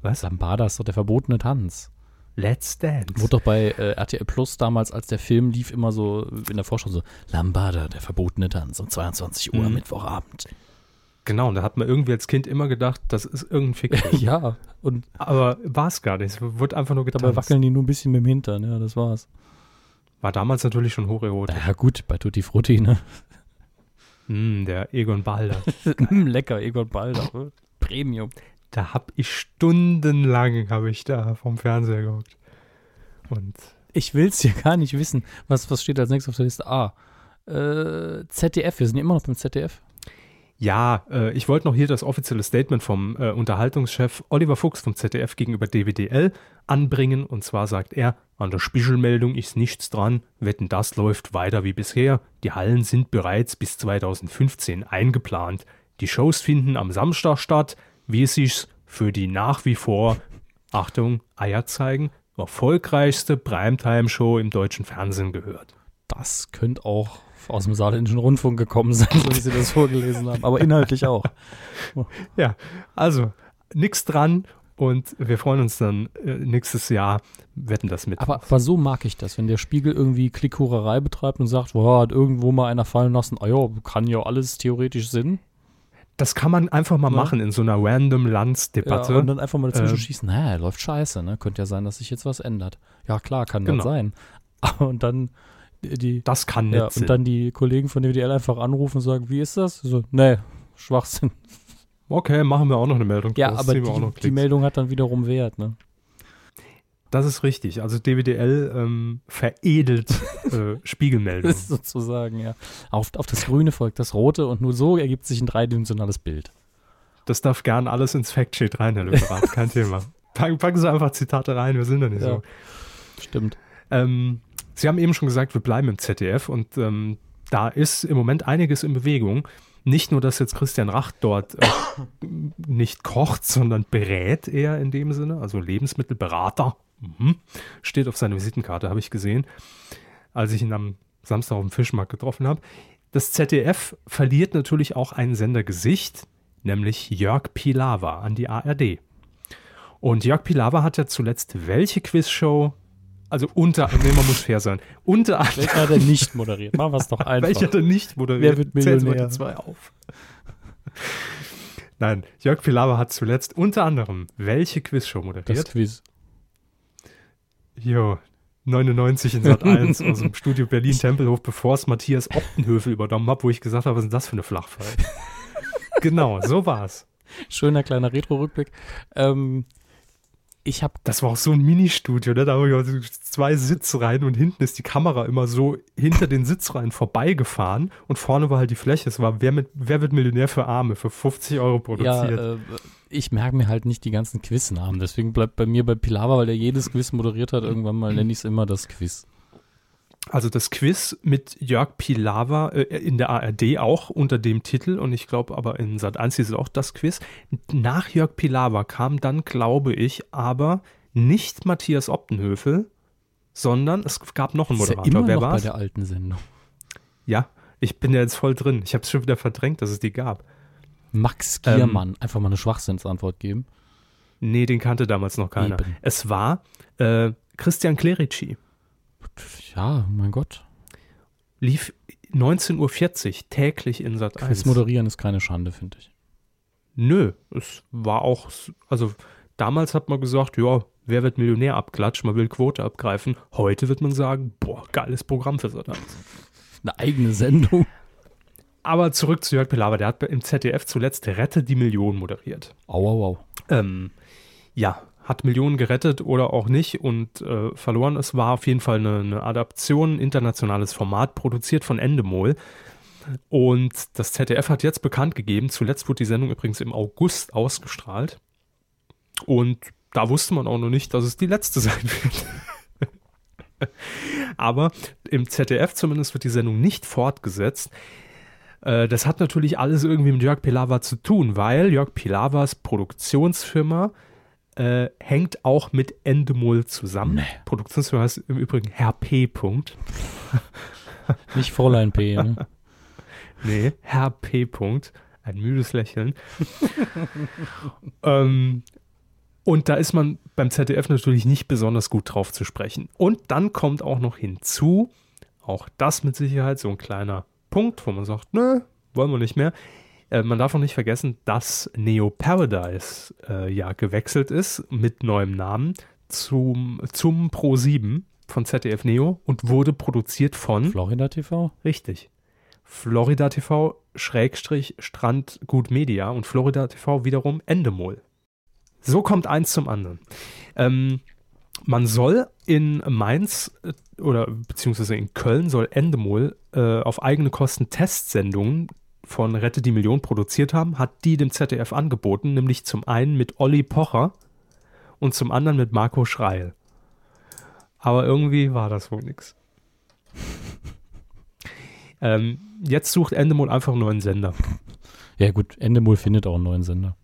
[SPEAKER 1] Was?
[SPEAKER 2] Lambada ist doch der verbotene Tanz.
[SPEAKER 1] Let's Dance.
[SPEAKER 2] Wurde doch bei äh, RTL Plus damals, als der Film lief, immer so in der Vorschau so Lambada, der verbotene Tanz um 22 Uhr
[SPEAKER 1] Mhm.
[SPEAKER 2] Mittwochabend.
[SPEAKER 1] Genau, und da hat man irgendwie als Kind immer gedacht, das ist irgendein Fick.
[SPEAKER 2] ja, und
[SPEAKER 1] Aber war es gar nicht. Es wurde einfach nur getanzt.
[SPEAKER 2] dabei wackeln die nur ein bisschen mit dem Hintern, ja, das war's.
[SPEAKER 1] War damals natürlich schon hocherotisch.
[SPEAKER 2] Ja gut, bei Tutti Frutti, ne?
[SPEAKER 1] Mm, der Egon Balder.
[SPEAKER 2] Mm, Lecker, Egon Balder. Premium.
[SPEAKER 1] da hab ich stundenlang, habe ich da vom Fernseher geguckt. Und
[SPEAKER 2] Ich will's ja gar nicht wissen. Was, was steht als nächstes auf der Liste? Ah, äh, ZDF, wir sind ja immer noch beim ZDF.
[SPEAKER 1] Ja, äh, ich wollte noch hier das offizielle Statement vom äh, Unterhaltungschef Oliver Fuchs vom ZDF gegenüber DWDL anbringen. Und zwar sagt er, an der Spiegelmeldung ist nichts dran. Wetten, das läuft weiter wie bisher. Die Hallen sind bereits bis 2015 eingeplant. Die Shows finden am Samstag statt, wie es sich für die nach wie vor, Achtung, Eier zeigen, erfolgreichste Primetime-Show im deutschen Fernsehen gehört.
[SPEAKER 2] Das könnte auch aus dem Saarländischen Rundfunk gekommen sein, so wie Sie das vorgelesen haben. Aber inhaltlich auch.
[SPEAKER 1] Ja, also nichts dran und wir freuen uns dann äh, nächstes Jahr, wetten das mit.
[SPEAKER 2] Aber, aber so mag ich das, wenn der Spiegel irgendwie Klickhurerei betreibt und sagt, boah, hat irgendwo mal einer fallen lassen, ah ja, kann ja alles theoretisch Sinn.
[SPEAKER 1] das kann man einfach mal
[SPEAKER 2] Ja.
[SPEAKER 1] machen in so einer random
[SPEAKER 2] Ja,
[SPEAKER 1] Landsdebatte.
[SPEAKER 2] und dann einfach mal dazwischen
[SPEAKER 1] Ähm,
[SPEAKER 2] schießen, naja, läuft scheiße, ne? Könnte ja sein, dass sich jetzt was ändert. Ja, klar, kann
[SPEAKER 1] Genau.
[SPEAKER 2] das sein. Und dann die,
[SPEAKER 1] das kann nicht
[SPEAKER 2] ja, und dann die Kollegen von DWDL einfach anrufen und sagen, wie ist das? So, nee, Schwachsinn.
[SPEAKER 1] okay, machen wir auch noch eine Meldung.
[SPEAKER 2] Ja, aber die, die. Meldung hat dann wiederum Wert, ne?
[SPEAKER 1] Das ist richtig. Also DWDL ähm, veredelt äh, Spiegelmeldungen.
[SPEAKER 2] Sozusagen, ja. Auf, auf das Grüne folgt das Rote und nur so ergibt sich ein dreidimensionales Bild.
[SPEAKER 1] Das darf gern alles ins Factsheet rein, Herr Lüberath. Kein Thema. Packen, packen Sie einfach Zitate rein, wir sind da nicht
[SPEAKER 2] Ja.
[SPEAKER 1] so.
[SPEAKER 2] Stimmt.
[SPEAKER 1] Ähm, Sie haben eben schon gesagt, wir bleiben im ZDF und ähm, da ist im Moment einiges in Bewegung. nicht nur, dass jetzt Christian Rach dort äh, nicht kocht, sondern berät er in dem Sinne, also Lebensmittelberater, mhm. steht auf seiner Visitenkarte, habe ich gesehen, als ich ihn am Samstag auf dem Fischmarkt getroffen habe. Das ZDF verliert natürlich auch einen Sendergesicht, nämlich Jörg Pilawa an die ARD. Und Jörg Pilawa hat ja zuletzt welche Quizshow also unter, nee, man muss fair sein. Unter anderem.
[SPEAKER 2] Welcher hat er nicht moderiert? Machen wir es doch einfach.
[SPEAKER 1] Welcher er nicht moderiert?
[SPEAKER 2] Wer wird Millionär?
[SPEAKER 1] Zwei auf. Nein, Jörg Pilawa hat zuletzt unter anderem welche Quizshow moderiert?
[SPEAKER 2] Das Quiz.
[SPEAKER 1] Jo, 99 in Sat 1 aus dem Studio Berlin Tempelhof, bevor es Matthias Optenhöfel übernommen hat, wo ich gesagt habe, was ist denn das für eine Flachfall? genau, so war's.
[SPEAKER 2] Schöner kleiner Retro-Rückblick. Ähm, ich habe.
[SPEAKER 1] Das war auch so ein Ministudio, ne? Da habe ich also zwei Sitzreihen und hinten ist die Kamera immer so hinter den Sitzreihen vorbeigefahren und vorne war halt die Fläche. Es war Wer, mit, wer wird Millionär für Arme für 50 Euro produziert.
[SPEAKER 2] Ja, äh, ich merke mir halt nicht die ganzen Quiznamen. Deswegen bleibt bei mir bei Pilava, weil der jedes Quiz moderiert hat, irgendwann mal nenne ich es immer das Quiz.
[SPEAKER 1] Also das Quiz mit Jörg Pilawa äh, in der ARD auch unter dem Titel und ich glaube aber in Sat 1 ist auch das Quiz. Nach Jörg Pilawa kam dann, glaube ich, aber nicht Matthias Optenhöfel, sondern es gab noch einen Moderator.
[SPEAKER 2] Ist ja immer
[SPEAKER 1] Wer
[SPEAKER 2] noch
[SPEAKER 1] war's?
[SPEAKER 2] bei der alten Sendung.
[SPEAKER 1] Ja, ich bin ja jetzt voll drin. Ich habe es schon wieder verdrängt, dass es die gab.
[SPEAKER 2] Max Giermann. Einfach mal eine Schwachsinnsantwort geben.
[SPEAKER 1] Nee, den kannte damals noch keiner.
[SPEAKER 2] Eben.
[SPEAKER 1] Es war äh, Christian Clerici.
[SPEAKER 2] Ja, mein Gott.
[SPEAKER 1] Lief 19.40 Uhr täglich in Sat 1.
[SPEAKER 2] Quiz moderieren ist keine Schande, finde ich.
[SPEAKER 1] Nö, es war auch, also damals hat man gesagt, ja, wer wird Millionär abklatschen, man will Quote abgreifen. Heute wird man sagen, boah, geiles Programm für Sat 1.
[SPEAKER 2] Eine eigene Sendung.
[SPEAKER 1] Aber zurück zu Jörg Pilawa, der hat im ZDF zuletzt Rette die Million moderiert.
[SPEAKER 2] Au, au, au.
[SPEAKER 1] Ähm, ja, hat Millionen gerettet oder auch nicht und äh, verloren. Es war auf jeden Fall eine, eine Adaption, ein internationales Format, produziert von Endemol. Und das ZDF hat jetzt bekannt gegeben, zuletzt wurde die Sendung übrigens im August ausgestrahlt. Und da wusste man auch noch nicht, dass es die letzte sein wird. Aber im ZDF zumindest wird die Sendung nicht fortgesetzt. Äh, Das hat natürlich alles irgendwie mit Jörg Pilawa zu tun, weil Jörg Pilawas Produktionsfirma äh, hängt auch mit Endemol zusammen.
[SPEAKER 2] Nee.
[SPEAKER 1] Produktionsfirma heißt im Übrigen Herr P. Punkt.
[SPEAKER 2] Nicht Fräulein P, ne?
[SPEAKER 1] Nee, Herr P. Punkt. Ein müdes Lächeln. ähm, und da ist man beim ZDF natürlich nicht besonders gut drauf zu sprechen. Und dann kommt auch noch hinzu, auch das mit Sicherheit so ein kleiner Punkt, wo man sagt, nö, wollen wir nicht mehr. Äh, man darf auch nicht vergessen, dass Neo Paradise äh, ja gewechselt ist mit neuem Namen zum, zum Pro 7 von ZDF Neo und wurde produziert von
[SPEAKER 2] Florida TV?
[SPEAKER 1] Richtig. Florida TV Schrägstrich Strandgut Media und Florida TV wiederum Endemol. So kommt eins zum anderen. Ähm, man soll in Mainz äh, oder beziehungsweise in Köln soll Endemol äh, auf eigene Kosten Testsendungen von Rette die Million produziert haben, hat die dem ZDF angeboten, nämlich zum einen mit Olli Pocher und zum anderen mit Marco Schreil. Aber irgendwie war das wohl nix. Ähm, jetzt sucht Endemol einfach einen neuen Sender.
[SPEAKER 2] Ja, gut, Endemol findet auch einen neuen Sender.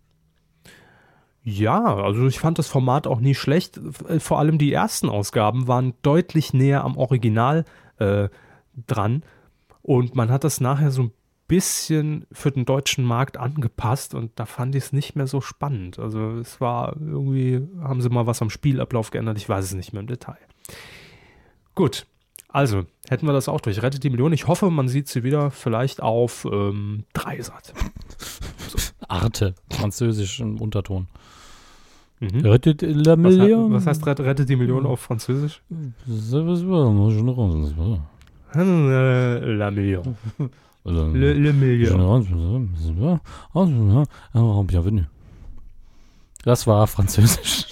[SPEAKER 1] Ja, also ich fand das Format auch nie schlecht. Vor allem die ersten Ausgaben waren deutlich näher am Original äh, dran. Und man hat das nachher so ein bisschen für den deutschen Markt angepasst und da fand ich es nicht mehr so spannend. Also es war irgendwie, haben sie mal was am Spielablauf geändert, ich weiß es nicht mehr im Detail. Gut, also hätten wir das auch durch. Rettet die Million. Ich hoffe, man sieht sie wieder vielleicht auf ähm, Dreisat.
[SPEAKER 2] Arte, französisch im Unterton.
[SPEAKER 1] Mhm.
[SPEAKER 2] Rettet la Million.
[SPEAKER 1] was heißt Rett- Rettet die Million auf Französisch?
[SPEAKER 2] Le,
[SPEAKER 1] La Million. Le, le Million.
[SPEAKER 2] Bienvenue. Das war französisch.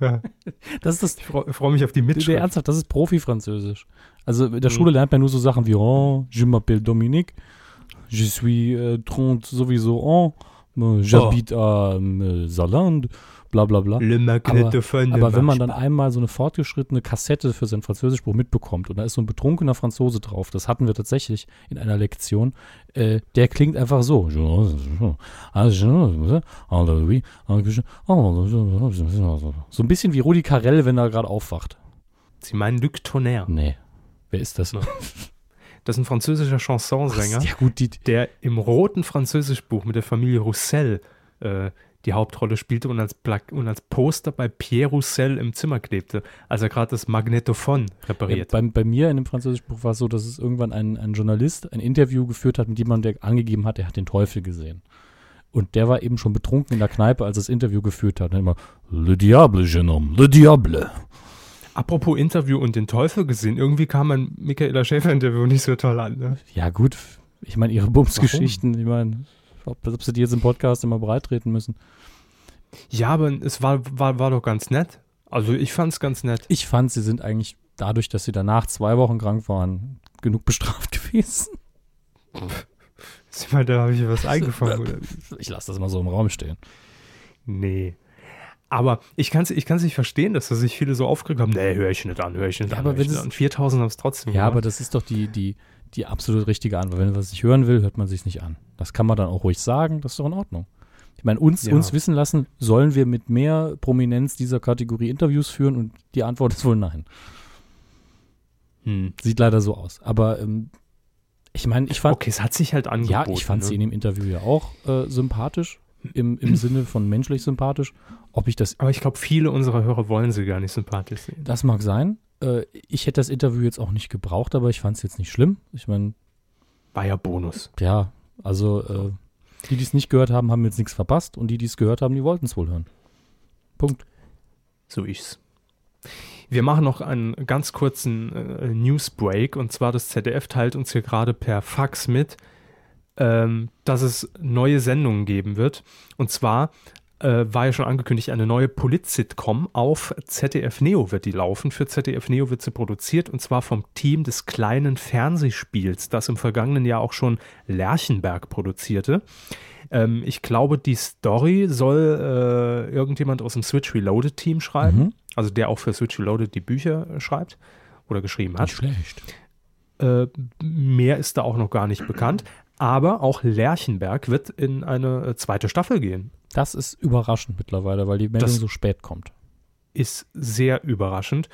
[SPEAKER 1] Ja.
[SPEAKER 2] Das ist das
[SPEAKER 1] Ich freue freu mich auf die
[SPEAKER 2] Der
[SPEAKER 1] Mitschrift.
[SPEAKER 2] ernsthaft, das ist Profi-Französisch. Also in der
[SPEAKER 1] Mhm.
[SPEAKER 2] Schule lernt man nur so Sachen wie oh, je m'appelle Dominique, je suis äh, 30 sowieso ans, äh, j'habite à äh, Saarland, bla bla bla.
[SPEAKER 1] Le Magnetophone
[SPEAKER 2] Aber, aber wenn man dann einmal so eine fortgeschrittene Kassette für sein Französischbuch mitbekommt und da ist so ein betrunkener Franzose drauf, das hatten wir tatsächlich in einer Lektion, äh, der klingt einfach so. So ein bisschen wie Rudi Carell, wenn er gerade aufwacht.
[SPEAKER 1] Sie meinen Luc Tonnerre.
[SPEAKER 2] Nee. Wer ist das?
[SPEAKER 1] Das ist ein französischer Chansonsänger,
[SPEAKER 2] Ja gut, die,
[SPEAKER 1] der im roten Französischbuch mit der Familie Roussel äh, die Hauptrolle spielte und als, Pla und als Poster bei Pierre Roussel im Zimmer klebte, als er gerade das Magnetophon
[SPEAKER 2] Ja,
[SPEAKER 1] repariert.
[SPEAKER 2] bei, bei mir in dem Französischbuch war es so, dass es irgendwann ein, ein Journalist ein Interview geführt hat mit jemandem, der angegeben hat, er hat den Teufel gesehen. Und der war eben schon betrunken in der Kneipe, als er das Interview geführt hat. Und immer, Le Diable, jeune homme, le Diable.
[SPEAKER 1] Apropos Interview und den Teufel gesehen, irgendwie kam mein Michaela Schäfer-Interview nicht so toll an. Ne?
[SPEAKER 2] Ja gut, ich meine, ihre Bumsgeschichten, ich meine, ob, ob sie die jetzt im Podcast immer breitreten müssen.
[SPEAKER 1] Ja, aber es war, war, war doch ganz nett. Also ich fand es ganz nett.
[SPEAKER 2] Ich fand, sie sind eigentlich dadurch, dass sie danach zwei Wochen krank waren, genug bestraft gewesen.
[SPEAKER 1] Ich meine, da habe ich was eingefangen. Oder?
[SPEAKER 2] Ich lasse das mal so im Raum stehen.
[SPEAKER 1] Nee. Aber ich kann es ich kann's nicht verstehen, dass da sich viele so aufgeregt haben. Nee, höre ich nicht an, höre ich nicht
[SPEAKER 2] Ja,
[SPEAKER 1] an.
[SPEAKER 2] aber wenn es-
[SPEAKER 1] an. 4000 haben es trotzdem
[SPEAKER 2] Ja,
[SPEAKER 1] gemacht.
[SPEAKER 2] aber das ist doch die, die, die absolut richtige Antwort. Wenn man was nicht hören will, hört man sich nicht an. Das kann man dann auch ruhig sagen, das ist doch in Ordnung. Ich meine, uns,
[SPEAKER 1] Ja.
[SPEAKER 2] uns wissen lassen, sollen wir mit mehr Prominenz dieser Kategorie Interviews führen und die Antwort ist wohl nein.
[SPEAKER 1] Hm.
[SPEAKER 2] Sieht leider so aus. Aber ähm, ich meine, ich fand,
[SPEAKER 1] Okay, es hat sich halt angeboten.
[SPEAKER 2] ja, ich fand
[SPEAKER 1] ne?
[SPEAKER 2] sie in dem Interview ja auch äh, sympathisch, im, im Sinne von menschlich sympathisch. Ob ich das,
[SPEAKER 1] Aber ich glaube, viele unserer Hörer wollen sie gar nicht sympathisch sehen.
[SPEAKER 2] das mag sein. Äh, ich hätte das Interview jetzt auch nicht gebraucht, aber ich fand es jetzt nicht schlimm. Ich meine,
[SPEAKER 1] War ja Bonus.
[SPEAKER 2] Ja, also äh, die, die es nicht gehört haben, haben jetzt nichts verpasst und die, die es gehört haben, die wollten es wohl hören. Punkt.
[SPEAKER 1] So ich's. Wir machen noch einen ganz kurzen äh, Newsbreak und zwar das ZDF teilt uns hier gerade per Fax mit, ähm, dass es neue Sendungen geben wird. Und zwar äh, war ja schon angekündigt, eine neue Polit-Sitcom auf ZDF Neo wird die laufen. Für ZDF Neo wird sie produziert und zwar vom Team des kleinen Fernsehspiels, das im vergangenen Jahr auch schon Lerchenberg produzierte. Ähm, ich glaube, die Story soll äh, irgendjemand aus dem Switch Reloaded Team schreiben.
[SPEAKER 2] Mhm.
[SPEAKER 1] Also der auch für Switch Reloaded die Bücher äh, schreibt oder geschrieben hat.
[SPEAKER 2] Nicht schlecht.
[SPEAKER 1] Äh, mehr ist da auch noch gar nicht bekannt. Aber auch Lerchenberg wird in eine äh, zweite Staffel gehen.
[SPEAKER 2] Das ist überraschend mittlerweile, weil die Meldung
[SPEAKER 1] Das-
[SPEAKER 2] so spät kommt.
[SPEAKER 1] Ist sehr überraschend.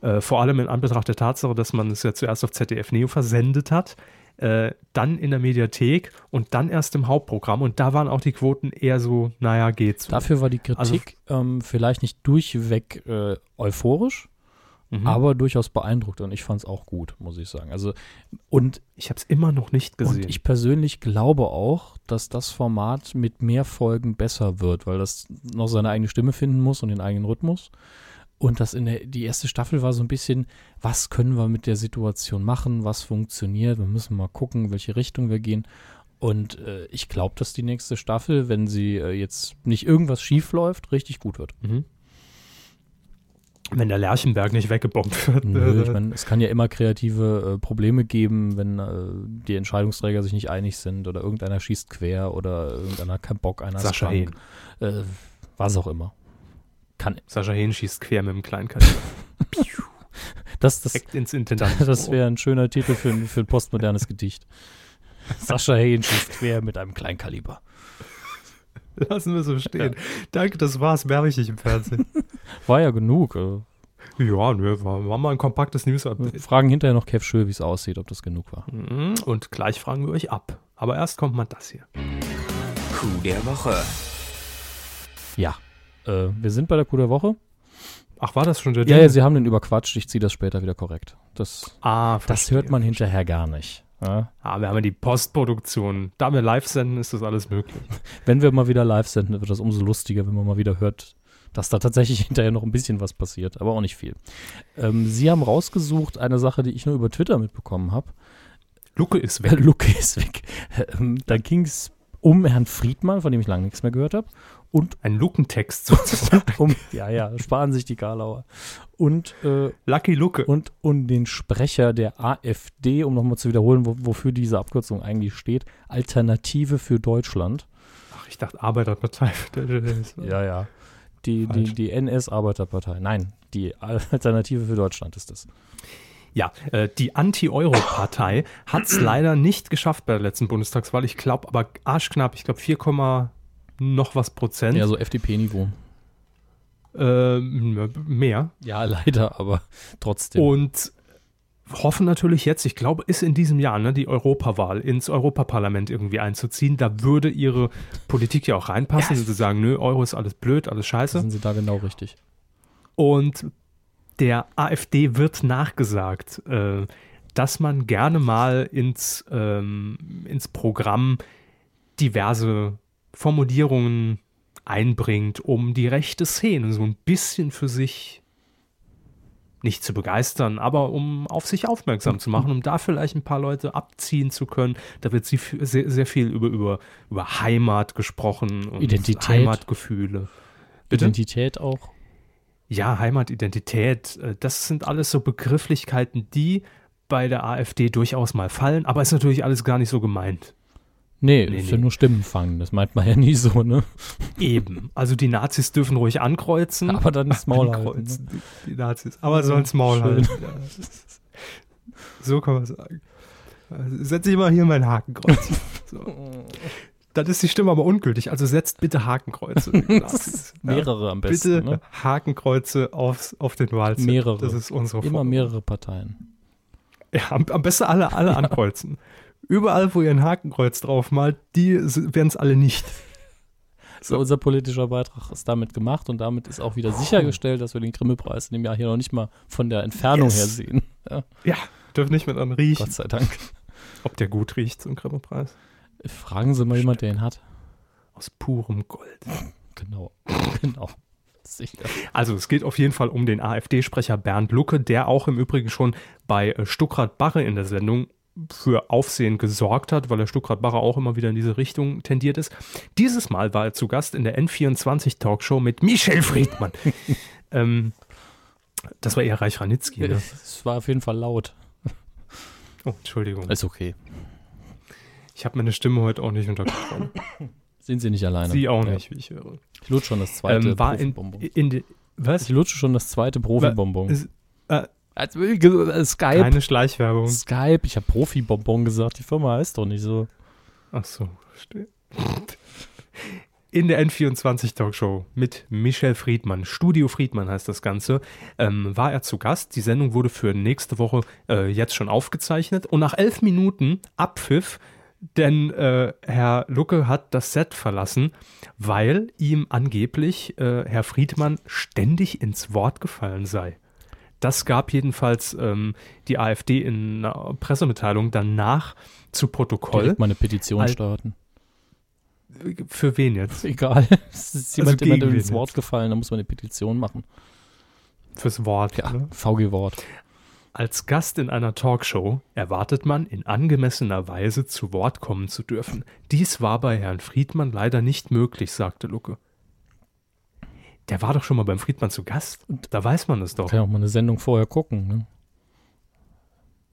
[SPEAKER 1] Äh, vor allem in Anbetracht der Tatsache, dass man es ja zuerst auf ZDF Neo versendet hat, äh, dann in der Mediathek und dann erst im Hauptprogramm. Und da waren auch die Quoten eher so, naja, geht's.
[SPEAKER 2] Dafür war die Kritik ähm, vielleicht nicht durchweg äh, euphorisch,
[SPEAKER 1] Mhm.
[SPEAKER 2] aber durchaus beeindruckt und ich fand es auch gut, muss ich sagen. Also und,
[SPEAKER 1] ich habe es immer noch nicht gesehen.
[SPEAKER 2] und ich persönlich glaube auch, dass das Format mit mehr Folgen besser wird, weil das noch seine eigene Stimme finden muss und den eigenen Rhythmus. Und das in der, die erste Staffel war so ein bisschen, was können wir mit der Situation machen, was funktioniert, wir müssen mal gucken, welche Richtung wir gehen. Und äh, ich glaube, dass die nächste Staffel, wenn sie äh, jetzt nicht irgendwas schief läuft, richtig gut wird.
[SPEAKER 1] Mhm. Wenn der Lerchenberg nicht weggebombt wird.
[SPEAKER 2] Nö, ich meine, es kann ja immer kreative äh, Probleme geben, wenn äh, die Entscheidungsträger sich nicht einig sind oder irgendeiner schießt quer oder irgendeiner keinen Bock, einer ist
[SPEAKER 1] Sascha. Hehn.
[SPEAKER 2] Äh, was auch immer. Kann.
[SPEAKER 1] Sascha Hehn schießt quer mit dem Kleinkaliber.
[SPEAKER 2] Das, das,
[SPEAKER 1] Direkt ins Intendant.
[SPEAKER 2] das wäre ein schöner Titel für, ein- für ein postmodernes Gedicht. Sascha Hehn schießt quer mit einem Kleinkaliber.
[SPEAKER 1] Lassen wir so stehen. Danke, das war's. Mehr habe ich nicht im Fernsehen.
[SPEAKER 2] War ja genug. Äh,
[SPEAKER 1] ja, nö, war, war mal ein kompaktes News-Update.
[SPEAKER 2] fragen hinterher noch Kev Schö, wie es aussieht, ob das genug war.
[SPEAKER 1] Mhm, Und gleich fragen wir euch ab. Aber erst kommt mal das hier.
[SPEAKER 3] Coup der Woche.
[SPEAKER 2] Ja. Äh, wir sind bei der Coup der Woche.
[SPEAKER 1] Ach, war das schon der
[SPEAKER 2] Ja, ja,
[SPEAKER 1] Jingle?
[SPEAKER 2] sie haben den überquatscht. Ich ziehe das später wieder korrekt. Das,
[SPEAKER 1] Ah,
[SPEAKER 2] das hört man hinterher gar nicht. Ja?
[SPEAKER 1] Ah, wir haben ja die Postproduktion. Da wir live senden, ist das alles möglich.
[SPEAKER 2] Wenn wir mal wieder live senden, wird das umso lustiger, wenn man mal wieder hört, dass da tatsächlich hinterher noch ein bisschen was passiert, aber auch nicht viel. Ähm, Sie haben rausgesucht eine Sache, die ich nur über Twitter mitbekommen habe.
[SPEAKER 1] Luke ist weg.
[SPEAKER 2] Luke ist weg. Ähm, da ging es um Herrn Friedmann, von dem ich lange nichts mehr gehört habe. Und
[SPEAKER 1] Ein Lukentext sozusagen.
[SPEAKER 2] um, ja, ja, sparen sich die Karlauer. Und, äh,
[SPEAKER 1] Lucky Luke.
[SPEAKER 2] und um den Sprecher der AfD, um nochmal zu wiederholen, wo, wofür diese Abkürzung eigentlich steht, Alternative für Deutschland.
[SPEAKER 1] Ach, ich dachte Arbeiterpartei.
[SPEAKER 2] Ja, ja. Die, die, die NS-Arbeiterpartei. Nein, die Alternative für Deutschland ist das.
[SPEAKER 1] Ja, äh, die Anti-Euro-Partei hat es leider nicht geschafft bei der letzten Bundestagswahl. Ich glaube aber arschknapp, ich glaube 4, noch was Prozent.
[SPEAKER 2] Ja, so FDP-Niveau.
[SPEAKER 1] Ähm, mehr.
[SPEAKER 2] Ja, leider, aber trotzdem.
[SPEAKER 1] Und hoffen natürlich jetzt, ich glaube, ist in diesem Jahr ne, die Europawahl ins Europaparlament irgendwie einzuziehen. Da würde ihre Politik ja auch reinpassen,
[SPEAKER 2] Ja.
[SPEAKER 1] sie sagen, nö, Euro ist alles blöd, alles
[SPEAKER 2] Da
[SPEAKER 1] scheiße.
[SPEAKER 2] sind sie da genau richtig.
[SPEAKER 1] Und der AfD wird nachgesagt, äh, dass man gerne mal ins, ähm, ins Programm diverse Formulierungen einbringt, um die rechte Szene so ein bisschen für sich nicht zu begeistern, aber um auf sich aufmerksam zu machen, um da vielleicht ein paar Leute abziehen zu können. Da wird sehr, sehr viel über, über, über Heimat gesprochen und
[SPEAKER 2] Identität.
[SPEAKER 1] Heimatgefühle. Bitte?
[SPEAKER 2] Identität auch.
[SPEAKER 1] Ja, Heimatidentität, äh, das sind alles so Begrifflichkeiten, die bei der AfD durchaus mal fallen, aber ist natürlich alles gar nicht so gemeint.
[SPEAKER 2] Nee,
[SPEAKER 1] Nee,
[SPEAKER 2] ist ja
[SPEAKER 1] nee.
[SPEAKER 2] nur Stimmen fangen. Das meint man ja nie so, ne?
[SPEAKER 1] Eben. Also die Nazis dürfen ruhig ankreuzen.
[SPEAKER 2] Aber dann das Maul halten.
[SPEAKER 1] ankreuzen, die, die Nazis. Aber sollen's Maul
[SPEAKER 2] Schön.
[SPEAKER 1] halten. Ja. So kann man sagen. Also setze ich mal hier mein Hakenkreuz. So. Dann ist die Stimme aber ungültig. Also setzt bitte Hakenkreuze. Nazis. Ja.
[SPEAKER 2] Mehrere am besten.
[SPEAKER 1] Bitte
[SPEAKER 2] Ne?
[SPEAKER 1] Hakenkreuze aufs, auf den Wahlzettel.
[SPEAKER 2] Mehrere.
[SPEAKER 1] Das ist unsere
[SPEAKER 2] Immer
[SPEAKER 1] Forderung.
[SPEAKER 2] mehrere Parteien.
[SPEAKER 1] Ja, am, am besten alle, alle ankreuzen. Überall, wo ihr ein Hakenkreuz drauf malt, die werden es alle nicht.
[SPEAKER 2] So, unser politischer Beitrag ist damit gemacht und damit ist auch wieder sichergestellt, dass wir den Grimme-Preis in dem Jahr hier noch nicht mal von der Entfernung
[SPEAKER 1] Yes.
[SPEAKER 2] her sehen. Ja,
[SPEAKER 1] Ja, dürfen nicht mehr dran riechen.
[SPEAKER 2] Gott sei Dank.
[SPEAKER 1] Ob der gut riecht zum Grimme-Preis.
[SPEAKER 2] Fragen Sie mal jemand, der ihn hat.
[SPEAKER 1] Aus purem Gold.
[SPEAKER 2] Genau. genau. Sicher.
[SPEAKER 1] Also es geht auf jeden Fall um den AfD-Sprecher Bernd Lucke, der auch im Übrigen schon bei äh, Stuckrad Barre in der Sendung für Aufsehen gesorgt hat, weil der Stuckrad Barre auch immer wieder in diese Richtung tendiert ist. Dieses Mal war er zu Gast in der N24 Talkshow mit Michel Friedmann. ähm, das war eher Reich Ranitzky. Ne?
[SPEAKER 2] Es war auf jeden Fall laut.
[SPEAKER 1] Oh, Entschuldigung.
[SPEAKER 2] Ist okay.
[SPEAKER 1] Ich habe meine Stimme heute auch nicht unter Kontrolle.
[SPEAKER 2] Sind Sie nicht alleine?
[SPEAKER 1] Sie auch
[SPEAKER 2] Ja.
[SPEAKER 1] nicht, wie ich höre.
[SPEAKER 2] Ich lutsche schon das zweite
[SPEAKER 1] Ähm, war in,
[SPEAKER 2] Profibonbon.
[SPEAKER 1] in die, was?
[SPEAKER 2] Ich lutsche schon das zweite Profibonbon.
[SPEAKER 1] Äh,
[SPEAKER 2] Skype.
[SPEAKER 1] Keine Schleichwerbung.
[SPEAKER 2] Skype. Ich habe Profibonbon gesagt. Die Firma heißt doch nicht so.
[SPEAKER 1] Ach so, verstehe. In der N24 Talkshow mit Michel Friedmann, Studio Friedmann heißt das Ganze, ähm, war er zu Gast. Die Sendung wurde für nächste Woche äh, jetzt schon aufgezeichnet und nach elf Minuten Abpfiff, denn äh, Herr Lucke hat das Set verlassen, weil ihm angeblich äh, Herr Friedmann ständig ins Wort gefallen sei. Das gab jedenfalls ähm, die AfD in einer Pressemitteilung danach zu Protokoll.
[SPEAKER 2] Direkt mal eine Petition
[SPEAKER 1] Al-
[SPEAKER 2] starten.
[SPEAKER 1] Für wen jetzt?
[SPEAKER 2] Egal. Es ist jemand,
[SPEAKER 1] Also
[SPEAKER 2] jemand ins Wort
[SPEAKER 1] jetzt?
[SPEAKER 2] gefallen, da muss man eine Petition machen.
[SPEAKER 1] Fürs Wort.
[SPEAKER 2] Ja,
[SPEAKER 1] Ne?
[SPEAKER 2] VG-Wort.
[SPEAKER 1] Als Gast in einer Talkshow erwartet man in angemessener Weise zu Wort kommen zu dürfen. Dies war bei Herrn Friedmann leider nicht möglich, sagte Lucke. Der war doch schon mal beim Friedmann zu Gast. Da weiß man es doch.
[SPEAKER 2] Kann ja auch mal eine Sendung vorher gucken. Ne?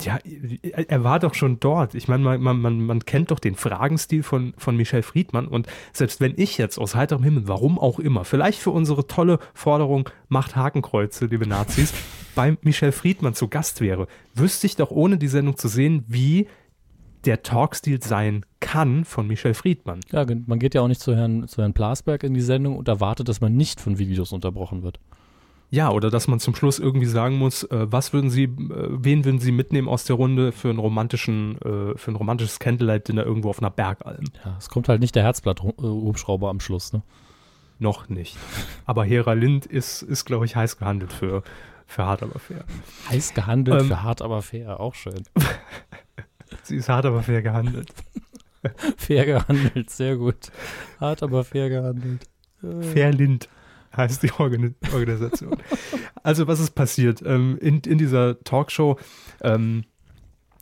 [SPEAKER 1] Ja, er war doch schon dort. Ich meine, man, man, man, man kennt doch den Fragenstil von, von Michel Friedmann. Und selbst wenn ich jetzt aus heiterem Himmel, warum auch immer, vielleicht für unsere tolle Forderung Macht Hakenkreuze, liebe Nazis, bei Michel Friedmann zu Gast wäre, wüsste ich doch ohne die Sendung zu sehen, wie der Talkstil sein kann von Michel Friedmann.
[SPEAKER 2] Ja, man geht ja auch nicht zu Herrn, zu Herrn Plasberg in die Sendung und erwartet, dass man nicht von Videos unterbrochen wird.
[SPEAKER 1] Ja, oder dass man zum Schluss irgendwie sagen muss, äh, was würden Sie, äh, wen würden Sie mitnehmen aus der Runde für einen romantischen, äh, für ein romantisches Candlelight-Dinner irgendwo auf einer Bergalm?
[SPEAKER 2] Ja, es kommt halt nicht der Herzblatt-Hubschrauber am Schluss. Ne?
[SPEAKER 1] Noch nicht. Aber Hera Lind ist, ist glaube ich, heiß gehandelt für, für hart aber fair.
[SPEAKER 2] Heiß gehandelt,
[SPEAKER 1] Ähm,
[SPEAKER 2] für hart, aber fair. Auch schön.
[SPEAKER 1] Sie ist hart aber fair gehandelt.
[SPEAKER 2] Fair gehandelt, sehr gut. Hart, aber fair gehandelt. Äh,
[SPEAKER 1] Fair Lind heißt die Organi Organisation. also was ist passiert? Ähm, in, in dieser Talkshow ähm,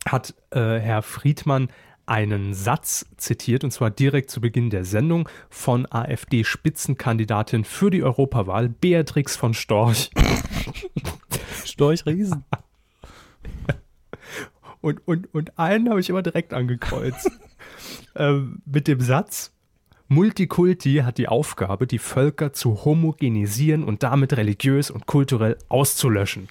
[SPEAKER 1] hat äh, Herr Friedmann einen Satz zitiert, und zwar direkt zu Beginn der Sendung von AfD-Spitzenkandidatin für die Europawahl, Beatrix von Storch.
[SPEAKER 2] Storch Riesen.
[SPEAKER 1] Und, und, und einen habe ich immer direkt angekreuzt. ähm, mit dem Satz, Multikulti hat die Aufgabe, die Völker zu homogenisieren und damit religiös und kulturell auszulöschen.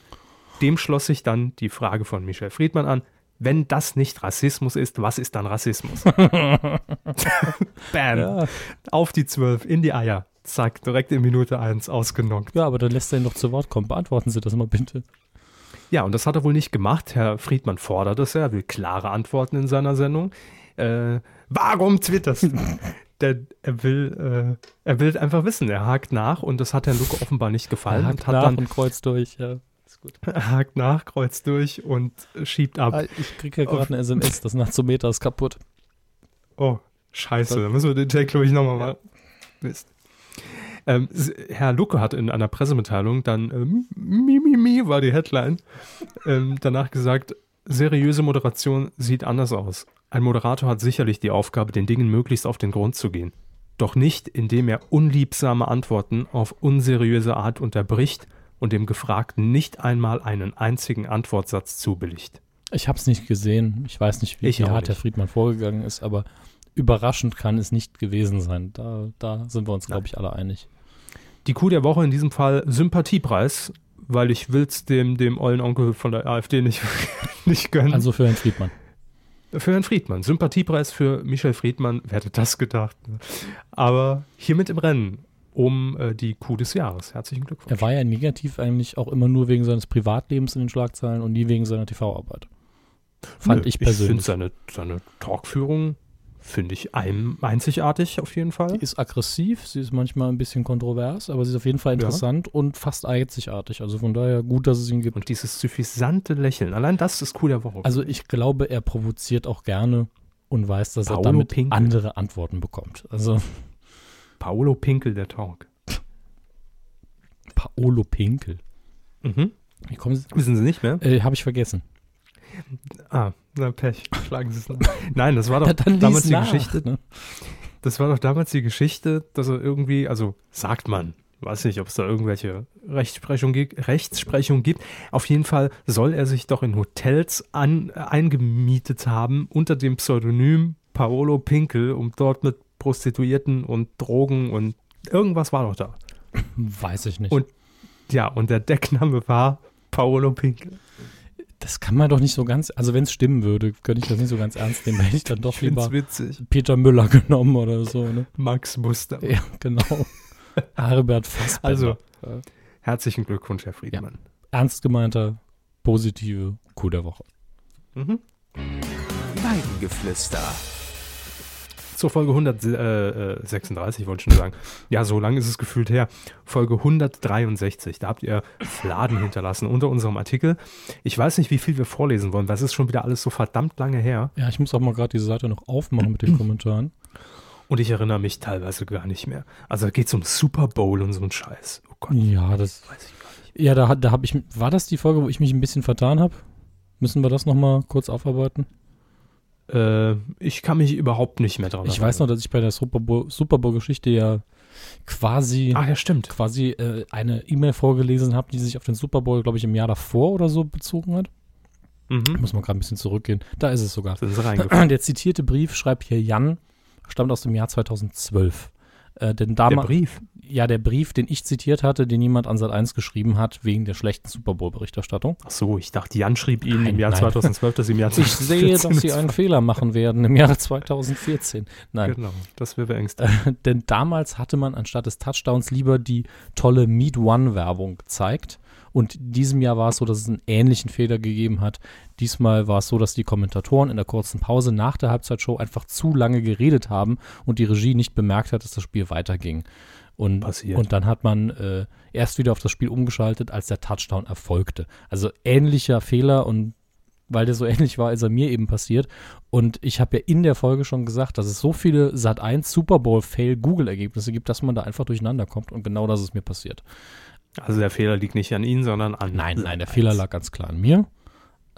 [SPEAKER 1] Dem schloss sich dann die Frage von Michel Friedmann an, wenn das nicht Rassismus ist, was ist dann Rassismus? Bam.
[SPEAKER 2] Ja.
[SPEAKER 1] Auf die zwölf, in die Eier. Zack, direkt in Minute eins ausgenockt.
[SPEAKER 2] ja, aber dann lässt er ihn doch zu Wort kommen. Beantworten Sie das mal bitte.
[SPEAKER 1] Ja, und das hat er wohl nicht gemacht. Herr Friedmann fordert es ja, er will klare Antworten in seiner Sendung. Äh, warum twitterst du? Der, er, will, äh, er will einfach wissen. Er hakt nach und das hat Herrn Lucke offenbar nicht gefallen.
[SPEAKER 2] Er hakt
[SPEAKER 1] hat
[SPEAKER 2] nach
[SPEAKER 1] dann
[SPEAKER 2] und kreuzt durch. Ja, ist gut.
[SPEAKER 1] er hakt nach, kreuzt durch und schiebt ab.
[SPEAKER 2] Ah, Ich kriege ja gerade eine SMS, das Nazometer ist kaputt.
[SPEAKER 1] Oh, scheiße, da müssen wir den Take, glaube ich, nochmal mal. Mist. Ähm, Herr Lucke hat in einer Pressemitteilung dann, ähm, mi, mi, mi, war die Headline, ähm, danach gesagt, seriöse Moderation sieht anders aus. Ein Moderator hat sicherlich die Aufgabe, den Dingen möglichst auf den Grund zu gehen. Doch nicht, indem er unliebsame Antworten auf unseriöse Art unterbricht und dem Gefragten nicht einmal einen einzigen Antwortsatz zubilligt.
[SPEAKER 2] Ich habe es nicht gesehen. Ich weiß nicht, wie hart Herr. Friedmann vorgegangen ist, aber überraschend kann es nicht gewesen sein. Da, da sind wir uns, glaube ich, alle einig.
[SPEAKER 1] Die Kuh der Woche in diesem Fall Sympathiepreis, weil ich will's dem, dem ollen Onkel von der AfD nicht, nicht gönnen.
[SPEAKER 2] Also für Herrn Friedmann.
[SPEAKER 1] für Herrn Friedmann. Sympathiepreis für Michel Friedmann, wer hätte das gedacht? Ne? Aber hiermit im Rennen um äh, die Kuh des Jahres. Herzlichen Glückwunsch.
[SPEAKER 2] Er war ja negativ eigentlich auch immer nur wegen seines Privatlebens in den Schlagzeilen und nie wegen seiner TV-Arbeit. Fand
[SPEAKER 1] Nö,
[SPEAKER 2] ich
[SPEAKER 1] Ich finde
[SPEAKER 2] persönlich.
[SPEAKER 1] seine, seine Talkführung, finde ich ein, einzigartig auf jeden Fall.
[SPEAKER 2] Sie ist aggressiv, sie ist manchmal ein bisschen kontrovers, aber sie ist auf jeden Fall interessant und fast einzigartig. Also von daher gut, dass es ihn gibt.
[SPEAKER 1] Und dieses suffisante Lächeln, allein das ist Kuh der Woche.
[SPEAKER 2] Also ich glaube, er provoziert auch gerne und weiß, dass
[SPEAKER 1] Paolo
[SPEAKER 2] er damit
[SPEAKER 1] Pinkel.
[SPEAKER 2] andere Antworten bekommt. Also
[SPEAKER 1] Paolo Pinkel, der Talk.
[SPEAKER 2] Paolo Pinkel.
[SPEAKER 1] Mhm.
[SPEAKER 2] Wie kommen Sie?
[SPEAKER 1] Wissen Sie nicht mehr?
[SPEAKER 2] Äh, Habe ich vergessen.
[SPEAKER 1] Ah, na Pech. Schlagen Sie es nach. Nein, das war doch
[SPEAKER 2] lies
[SPEAKER 1] damals die
[SPEAKER 2] nach,
[SPEAKER 1] Geschichte.
[SPEAKER 2] ne?
[SPEAKER 1] Das war doch damals die Geschichte, dass er irgendwie, also sagt man, weiß nicht, ob es da irgendwelche Rechtsprechung, Rechtsprechung gibt. Auf jeden Fall soll er sich doch in Hotels an, eingemietet haben unter dem Pseudonym Paolo Pinkel, um dort mit Prostituierten und Drogen und irgendwas war doch da.
[SPEAKER 2] Weiß ich nicht.
[SPEAKER 1] Und- Ja, und der Deckname war Paolo Pinkel.
[SPEAKER 2] Das kann man doch nicht so ganz, also wenn es stimmen würde, könnte ich das nicht so ganz ernst nehmen, hätte ich dann doch
[SPEAKER 1] Ich
[SPEAKER 2] lieber
[SPEAKER 1] witzig.
[SPEAKER 2] Peter Müller genommen oder so, ne?
[SPEAKER 1] Max Muster.
[SPEAKER 2] Ja, genau. Herbert Fassbender.
[SPEAKER 1] Also,
[SPEAKER 2] Ja.
[SPEAKER 1] herzlichen Glückwunsch, Herr Friedmann.
[SPEAKER 2] ernst gemeinter, positive Coup der Woche.
[SPEAKER 1] Mhm.
[SPEAKER 3] Weidengeflüster.
[SPEAKER 1] Zur Folge 136 wollte ich schon sagen. Ja, so lange ist es gefühlt her. Folge 163. Da habt ihr Fladen hinterlassen unter unserem Artikel. Ich weiß nicht, wie viel wir vorlesen wollen, weil es ist schon wieder alles so verdammt lange her.
[SPEAKER 2] Ja, ich muss auch mal gerade diese Seite noch aufmachen mit den Kommentaren.
[SPEAKER 1] Und ich erinnere mich teilweise gar nicht mehr. Also da geht es um Super Bowl und so ein Scheiß. Oh Gott,
[SPEAKER 2] Ja, das.
[SPEAKER 1] weiß ich gar nicht.
[SPEAKER 2] Ja, da, da habe ich. War das die Folge, wo ich mich ein bisschen vertan habe? Müssen wir das nochmal kurz aufarbeiten?
[SPEAKER 1] Äh, ich kann mich überhaupt nicht mehr dran
[SPEAKER 2] Ich weiß noch, dass ich bei der Super Bowl- Super Bowl-Geschichte ja quasi,
[SPEAKER 1] Ah, ja, stimmt.
[SPEAKER 2] quasi äh, eine E-Mail vorgelesen habe, die sich auf den Super Bowl, glaube ich, im Jahr davor oder so bezogen hat.
[SPEAKER 1] Mhm.
[SPEAKER 2] Muss man gerade ein bisschen zurückgehen. Da ist es sogar. Der zitierte Brief, schreibt hier Jan, stammt aus dem Jahr 2012. Äh, denn
[SPEAKER 1] Der
[SPEAKER 2] damals,
[SPEAKER 1] Brief.
[SPEAKER 2] ja, der Brief, den ich zitiert hatte, den jemand an Sat 1 geschrieben hat, wegen der schlechten Super Bowl-Berichterstattung.
[SPEAKER 1] Ach so, ich dachte, Jan schrieb Ihnen im Jahr
[SPEAKER 2] nein.
[SPEAKER 1] 2012, dass Sie im Jahr
[SPEAKER 2] Ich sehe, dass Sie einen Fehler machen werden im Jahre 2014. Nein,
[SPEAKER 1] Genau, das wäre beängstigend.
[SPEAKER 2] denn damals hatte man anstatt des Touchdowns lieber die tolle Meet One-Werbung gezeigt. Und in diesem Jahr war es so, dass es einen ähnlichen Fehler gegeben hat. Diesmal war es so, dass die Kommentatoren in der kurzen Pause nach der Halbzeitshow einfach zu lange geredet haben und die Regie nicht bemerkt hat, dass das Spiel weiterging. Und,
[SPEAKER 1] Passiert.
[SPEAKER 2] und dann hat man äh, erst wieder auf das Spiel umgeschaltet, als der Touchdown erfolgte. Also ähnlicher Fehler und weil der so ähnlich war, ist er mir eben passiert. Und ich habe ja in der Folge schon gesagt, dass es so viele Sat1 Super Bowl Fail Google Ergebnisse gibt, dass man da einfach durcheinander kommt. Und genau das ist mir passiert.
[SPEAKER 1] Also der Fehler liegt nicht an Ihnen, sondern an
[SPEAKER 2] Nein, nein, der
[SPEAKER 1] Sat.1.
[SPEAKER 2] Fehler lag ganz klar an mir.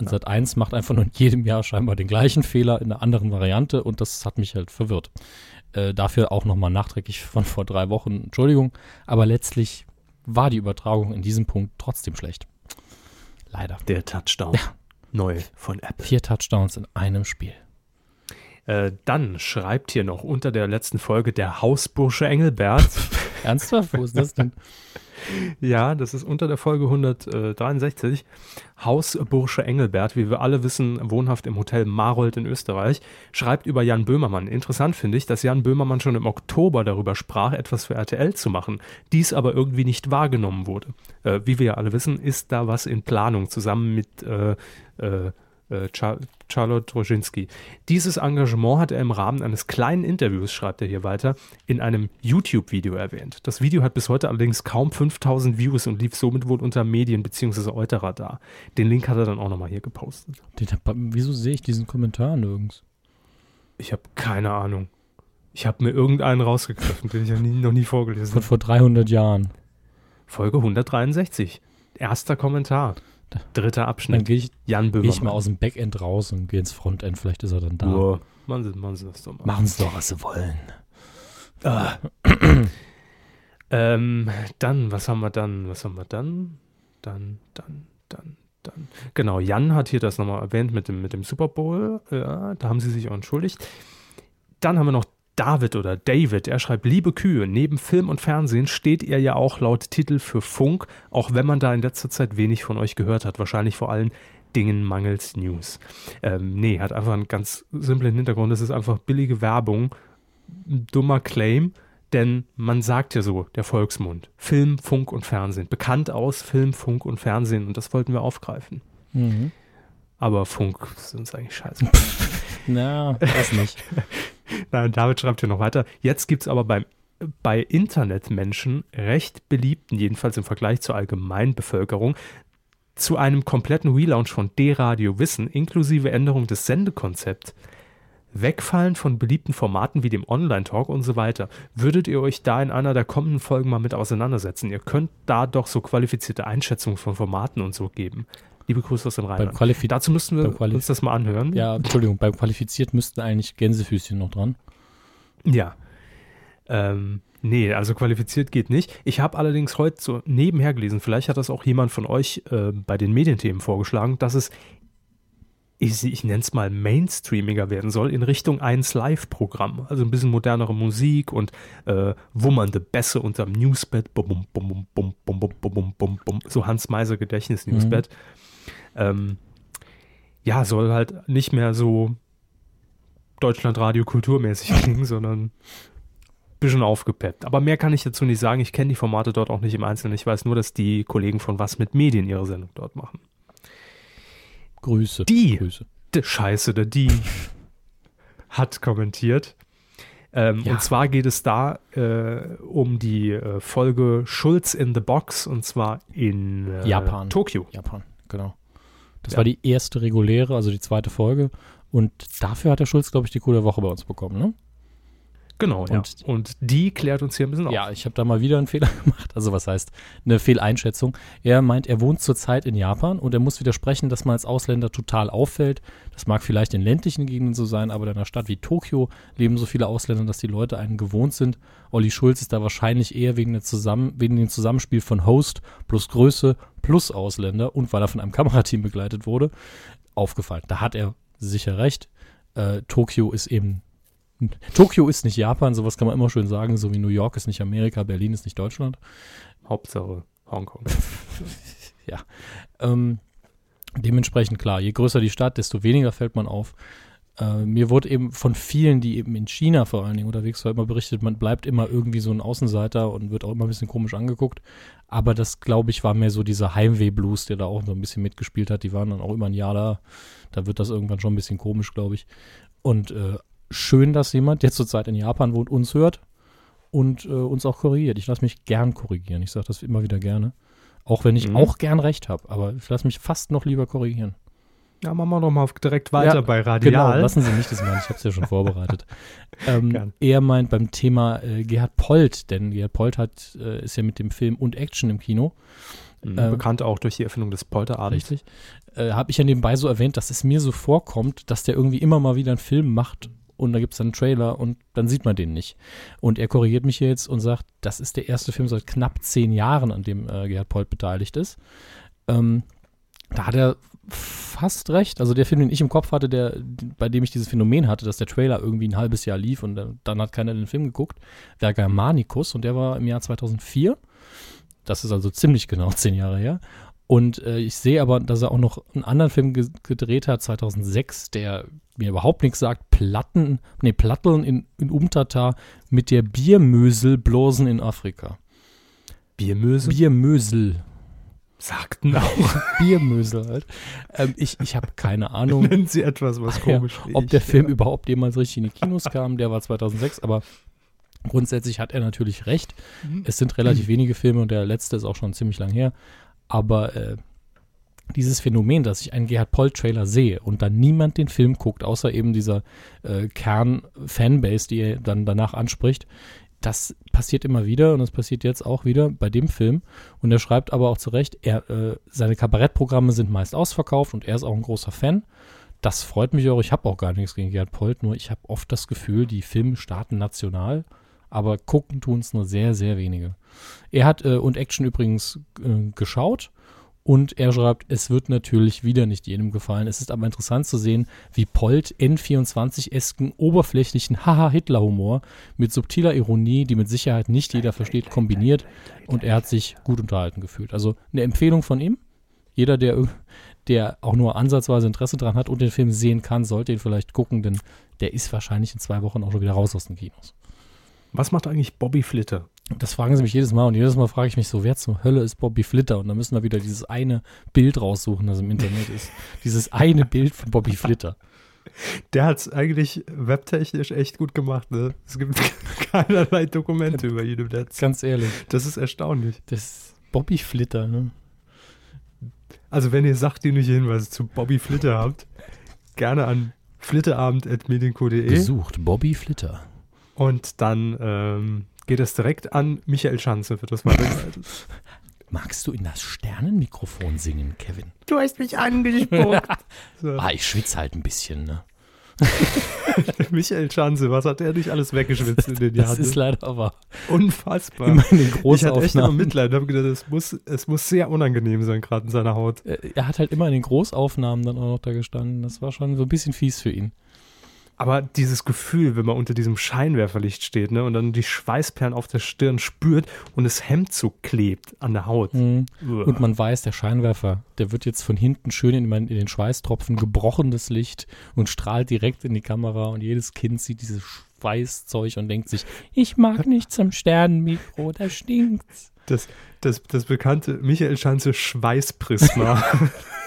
[SPEAKER 2] Und Sat1 macht einfach nur in jedem Jahr scheinbar den gleichen Fehler in einer anderen Variante und das hat mich halt verwirrt. Äh, dafür auch nochmal nachträglich von vor drei Wochen Entschuldigung, aber letztlich war die Übertragung in diesem Punkt trotzdem schlecht. Leider.
[SPEAKER 1] Der Touchdown. Neu von Apple.
[SPEAKER 2] Vier Touchdowns in einem Spiel.
[SPEAKER 1] Äh, dann schreibt hier noch unter der letzten Folge der Hausbursche Engelbert.
[SPEAKER 2] Ernsthaft? Wo ist das denn?
[SPEAKER 1] ja, das ist unter der Folge 163. Hausbursche Engelbert, wie wir alle wissen, wohnhaft im Hotel Marold in Österreich, schreibt über Jan Böhmermann. Interessant finde ich, dass Jan Böhmermann schon im Oktober darüber sprach, etwas für RTL zu machen, dies aber irgendwie nicht wahrgenommen wurde. Äh, wie wir ja alle wissen, ist da was in Planung zusammen mit äh, äh, Charlotte Roginski. Dieses Engagement hat er im Rahmen eines kleinen Interviews, schreibt er hier weiter, in einem YouTube-Video erwähnt. Das Video hat bis heute allerdings kaum 5000 Views und lief somit wohl unter Medien bzw. Euterer da. Den Link hat er dann auch nochmal hier gepostet.
[SPEAKER 2] wieso sehe ich diesen Kommentar nirgends?
[SPEAKER 1] Ich habe keine Ahnung. Ich habe mir irgendeinen rausgegriffen, den ich nie, noch nie vorgelesen
[SPEAKER 2] habe. Vor 300 Jahren.
[SPEAKER 1] Folge 163. Erster Kommentar. Dritter Abschnitt.
[SPEAKER 2] Dann gehe ich, Jan geh ich mal aus dem Backend raus und gehe ins Frontend. Vielleicht ist er dann da.
[SPEAKER 1] Nur, machen, Sie, machen Sie das doch
[SPEAKER 2] mal. Machen Sie doch, was Sie wollen.
[SPEAKER 1] Ah. ähm, dann, was haben wir dann? Was haben wir dann? Dann, dann, dann, dann. Genau, Jan hat hier das nochmal erwähnt mit dem, mit dem Super Bowl. Ja, da haben sie sich auch entschuldigt. Dann haben wir noch David oder David, er schreibt, liebe Kühe, neben Film und Fernsehen steht ihr ja auch laut Titel für Funk, auch wenn man da in letzter Zeit wenig von euch gehört hat, wahrscheinlich vor allen Dingen mangels News. Ähm, nee, hat einfach einen ganz simplen Hintergrund, es ist einfach billige Werbung, dummer Claim, denn man sagt ja so, der Volksmund, Film, Funk und Fernsehen, bekannt aus Film, Funk und Fernsehen und das wollten wir aufgreifen. Mhm. Aber Funk ist uns eigentlich scheiße.
[SPEAKER 2] Na, das nicht.
[SPEAKER 1] Nein, David schreibt hier noch weiter. Jetzt gibt es aber beim, bei Internetmenschen recht beliebten, jedenfalls im Vergleich zur Allgemeinbevölkerung, zu einem kompletten Relaunch von D-Radio Wissen inklusive Änderung des Sendekonzepts. Wegfallen von beliebten Formaten wie dem Online-Talk und so weiter. Würdet ihr euch da in einer der kommenden Folgen mal mit auseinandersetzen? Ihr könnt da doch so qualifizierte Einschätzungen von Formaten und so geben. Liebe Grüße aus dem Rheinland. Dazu müssten wir uns das mal anhören.
[SPEAKER 2] Ja, Entschuldigung, beim Qualifiziert müssten eigentlich Gänsefüßchen noch dran.
[SPEAKER 1] Ja. Ähm, nee, also qualifiziert geht nicht. Ich habe allerdings heute so nebenher gelesen, vielleicht hat das auch jemand von euch äh, bei den Medienthemen vorgeschlagen, dass es, ich, ich nenne es mal Mainstreamiger werden soll in Richtung 1 Live-Programm. Also ein bisschen modernere Musik und äh, wummernde Bässe unterm Newsbett. Bum, bum, bum, so Hans Meiser Gedächtnis-Newsbett. Mhm ähm, ja, soll halt nicht mehr so Deutschlandradio kulturmäßig klingen, sondern ein bisschen aufgepeppt. Aber mehr kann ich dazu nicht sagen. Ich kenne die Formate dort auch nicht im Einzelnen. Ich weiß nur, dass die Kollegen von Was mit Medien ihre Sendung dort machen.
[SPEAKER 2] Grüße.
[SPEAKER 1] Die,
[SPEAKER 2] Grüße.
[SPEAKER 1] Die Scheiße, der die hat kommentiert. Ähm, ja. Und zwar geht es da äh, um die äh, Folge Schulz in the Box und zwar in
[SPEAKER 2] äh, Japan.
[SPEAKER 1] Tokio.
[SPEAKER 2] Japan, genau. Das ja. war die erste reguläre, also die zweite Folge. Und dafür hat der Schulz, glaube ich, die coole Woche bei uns bekommen, ne?
[SPEAKER 1] Genau, und, ja. Und die klärt uns hier ein bisschen auf.
[SPEAKER 2] Ja, ich habe da mal wieder einen Fehler gemacht. Also was heißt eine Fehleinschätzung? Er meint, er wohnt zurzeit in Japan und er muss widersprechen, dass man als Ausländer total auffällt. Das mag vielleicht in ländlichen Gegenden so sein, aber in einer Stadt wie Tokio leben so viele Ausländer, dass die Leute einen gewohnt sind. Olli Schulz ist da wahrscheinlich eher wegen, der Zusammen wegen dem Zusammenspiel von Host plus Größe plus Ausländer und weil er von einem Kamerateam begleitet wurde, aufgefallen. Da hat er sicher recht. Äh, Tokio ist eben Tokio ist nicht Japan, sowas kann man immer schön sagen, so wie New York ist nicht Amerika, Berlin ist nicht Deutschland.
[SPEAKER 1] Hauptsache Hongkong.
[SPEAKER 2] ja. Ähm, dementsprechend klar, je größer die Stadt, desto weniger fällt man auf. Äh, mir wurde eben von vielen, die eben in China vor allen Dingen unterwegs waren, immer berichtet, man bleibt immer irgendwie so ein Außenseiter und wird auch immer ein bisschen komisch angeguckt. Aber das, glaube ich, war mehr so dieser Heimweh-Blues, der da auch so ein bisschen mitgespielt hat. Die waren dann auch immer ein Jahr da. Da wird das irgendwann schon ein bisschen komisch, glaube ich. Und äh, schön, dass jemand, der zurzeit in Japan wohnt, uns hört und äh, uns auch korrigiert. Ich lasse mich gern korrigieren. Ich sage das immer wieder gerne. Auch wenn ich mhm. auch gern recht habe, aber ich lasse mich fast noch lieber korrigieren.
[SPEAKER 1] Ja, machen wir doch mal direkt weiter ja, bei Radial.
[SPEAKER 2] Genau, lassen Sie mich das mal. Ich habe es ja schon vorbereitet. ähm, er meint beim Thema äh, Gerhard Polt, denn Gerhard Polt hat, äh, ist ja mit dem Film und Action im Kino.
[SPEAKER 1] Mhm, äh, bekannt auch durch die Erfindung des Polterabends.
[SPEAKER 2] Richtig. Äh, habe ich ja nebenbei so erwähnt, dass es mir so vorkommt, dass der irgendwie immer mal wieder einen Film macht und da gibt es dann einen Trailer und dann sieht man den nicht. Und er korrigiert mich jetzt und sagt, das ist der erste Film seit knapp zehn Jahren, an dem äh, Gerhard Polt beteiligt ist. Ähm, da hat er fast recht. Also der Film, den ich im Kopf hatte, der, bei dem ich dieses Phänomen hatte, dass der Trailer irgendwie ein halbes Jahr lief und dann, dann hat keiner den Film geguckt, war Germanicus und der war im Jahr 2004. Das ist also ziemlich genau zehn Jahre her. Und äh, ich sehe aber, dass er auch noch einen anderen Film ge gedreht hat, 2006, der mir überhaupt nichts sagt. Platten, nee, Platteln in, in Umtata mit der Biermösel bloßen in Afrika.
[SPEAKER 1] Biermöse?
[SPEAKER 2] Biermösel.
[SPEAKER 1] Sagten auch.
[SPEAKER 2] Biermösel halt. Ähm, ich ich habe keine Ahnung.
[SPEAKER 1] Nennen Sie etwas, was
[SPEAKER 2] Ja,
[SPEAKER 1] komisch
[SPEAKER 2] ob der
[SPEAKER 1] riecht.
[SPEAKER 2] Film überhaupt jemals richtig in die Kinos kam, der war 2006, aber grundsätzlich hat er natürlich recht.
[SPEAKER 1] Mhm.
[SPEAKER 2] Es sind relativ wenige Filme und der letzte ist auch schon ziemlich lang her. Aber äh, dieses Phänomen, dass ich einen Gerhard Poll-Trailer sehe und dann niemand den Film guckt, außer eben dieser äh, Kern-Fanbase, die er dann danach anspricht, das passiert immer wieder und das passiert jetzt auch wieder bei dem Film. Und er schreibt aber auch zu Recht, er, äh, seine Kabarettprogramme sind meist ausverkauft und er ist auch ein großer Fan. Das freut mich auch. Ich habe auch gar nichts gegen Gerhard Polt, nur ich habe oft das Gefühl, die Filme starten national, aber gucken tun es nur sehr, sehr wenige. Er hat äh, und Action übrigens äh, geschaut und er schreibt, es wird natürlich wieder nicht jedem gefallen. Es ist aber interessant zu sehen, wie Polt N24-esken, oberflächlichen Haha-Hitler-Humor mit subtiler Ironie, die mit Sicherheit nicht jeder versteht, kombiniert und er hat sich gut unterhalten gefühlt. Also eine Empfehlung von ihm. Jeder, der, der auch nur ansatzweise Interesse dran hat und den Film sehen kann, sollte ihn vielleicht gucken, denn der ist wahrscheinlich in zwei Wochen auch schon wieder raus aus den Kinos.
[SPEAKER 1] Was macht eigentlich Bobby Flitter?
[SPEAKER 2] Das fragen sie mich jedes Mal und jedes Mal frage ich mich so, wer zur Hölle ist Bobby Flitter? Und dann müssen wir wieder dieses eine Bild raussuchen, das im Internet ist. Dieses eine Bild von Bobby Flitter.
[SPEAKER 1] Der hat es eigentlich webtechnisch echt gut gemacht. Ne? Es gibt keinerlei Dokumente über ihn im Netz.
[SPEAKER 2] Ganz ehrlich,
[SPEAKER 1] Das ist erstaunlich.
[SPEAKER 2] das ist Bobby Flitter, ne?
[SPEAKER 1] Also wenn ihr sachdienliche Hinweise zu Bobby Flitter habt, gerne an flitterabend.medienco.de
[SPEAKER 2] Besucht Bobby Flitter.
[SPEAKER 1] und dann ähm, geht es direkt an Michael Schanze für das weitergeleitet.
[SPEAKER 2] Magst du in das Sternenmikrofon singen, Kevin?
[SPEAKER 1] Du hast mich angespuckt. so,
[SPEAKER 2] Ah, ich schwitze halt ein bisschen, ne?
[SPEAKER 1] Michael Schanze, was hat er nicht alles weggeschwitzt in den
[SPEAKER 2] Das
[SPEAKER 1] Jahren?
[SPEAKER 2] ist leider wahr.
[SPEAKER 1] unfassbar.
[SPEAKER 2] In den
[SPEAKER 1] ich hatte echt immer
[SPEAKER 2] Großaufnahmen.
[SPEAKER 1] Mitleid. Ich habe gedacht, es muss, es muss sehr unangenehm sein, gerade in seiner Haut.
[SPEAKER 2] Äh, Er hat halt immer in den Großaufnahmen dann auch noch da gestanden. Das war schon so ein bisschen fies für ihn.
[SPEAKER 1] Aber dieses Gefühl, wenn man unter diesem Scheinwerferlicht steht ne, und dann die Schweißperlen auf der Stirn spürt und das Hemd so klebt an der Haut.
[SPEAKER 2] Mhm. Und man weiß, der Scheinwerfer, der wird jetzt von hinten schön in, in den Schweißtropfen gebrochenes Licht und strahlt direkt in die Kamera und jedes Kind sieht dieses Schweißzeug und denkt sich, ich mag nicht zum Sternenmikro, da stinkt's.
[SPEAKER 1] das, das, das bekannte Michael Schanze Schweißprisma.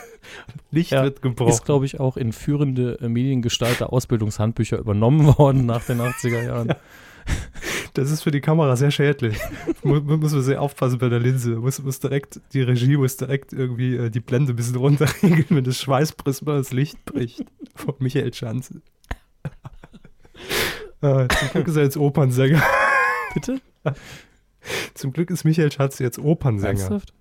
[SPEAKER 1] Licht
[SPEAKER 2] Ja,
[SPEAKER 1] wird
[SPEAKER 2] Ist,
[SPEAKER 1] gebrochen.
[SPEAKER 2] glaube ich, auch in führende äh, Mediengestalter Ausbildungshandbücher übernommen worden nach den 80er Jahren.
[SPEAKER 1] Das ist für die Kamera sehr schädlich. muss, muss man sehr aufpassen bei der Linse. Muss, muss direkt, die Regie muss direkt irgendwie äh, die Blende ein bisschen runterregeln, wenn das Schweißprisma das Licht bricht. Von Michael Schanze. äh, zum Glück ist er jetzt Opernsänger.
[SPEAKER 2] Bitte?
[SPEAKER 1] Zum Glück ist Michael Schanze jetzt Opernsänger.
[SPEAKER 2] Ernsthaft?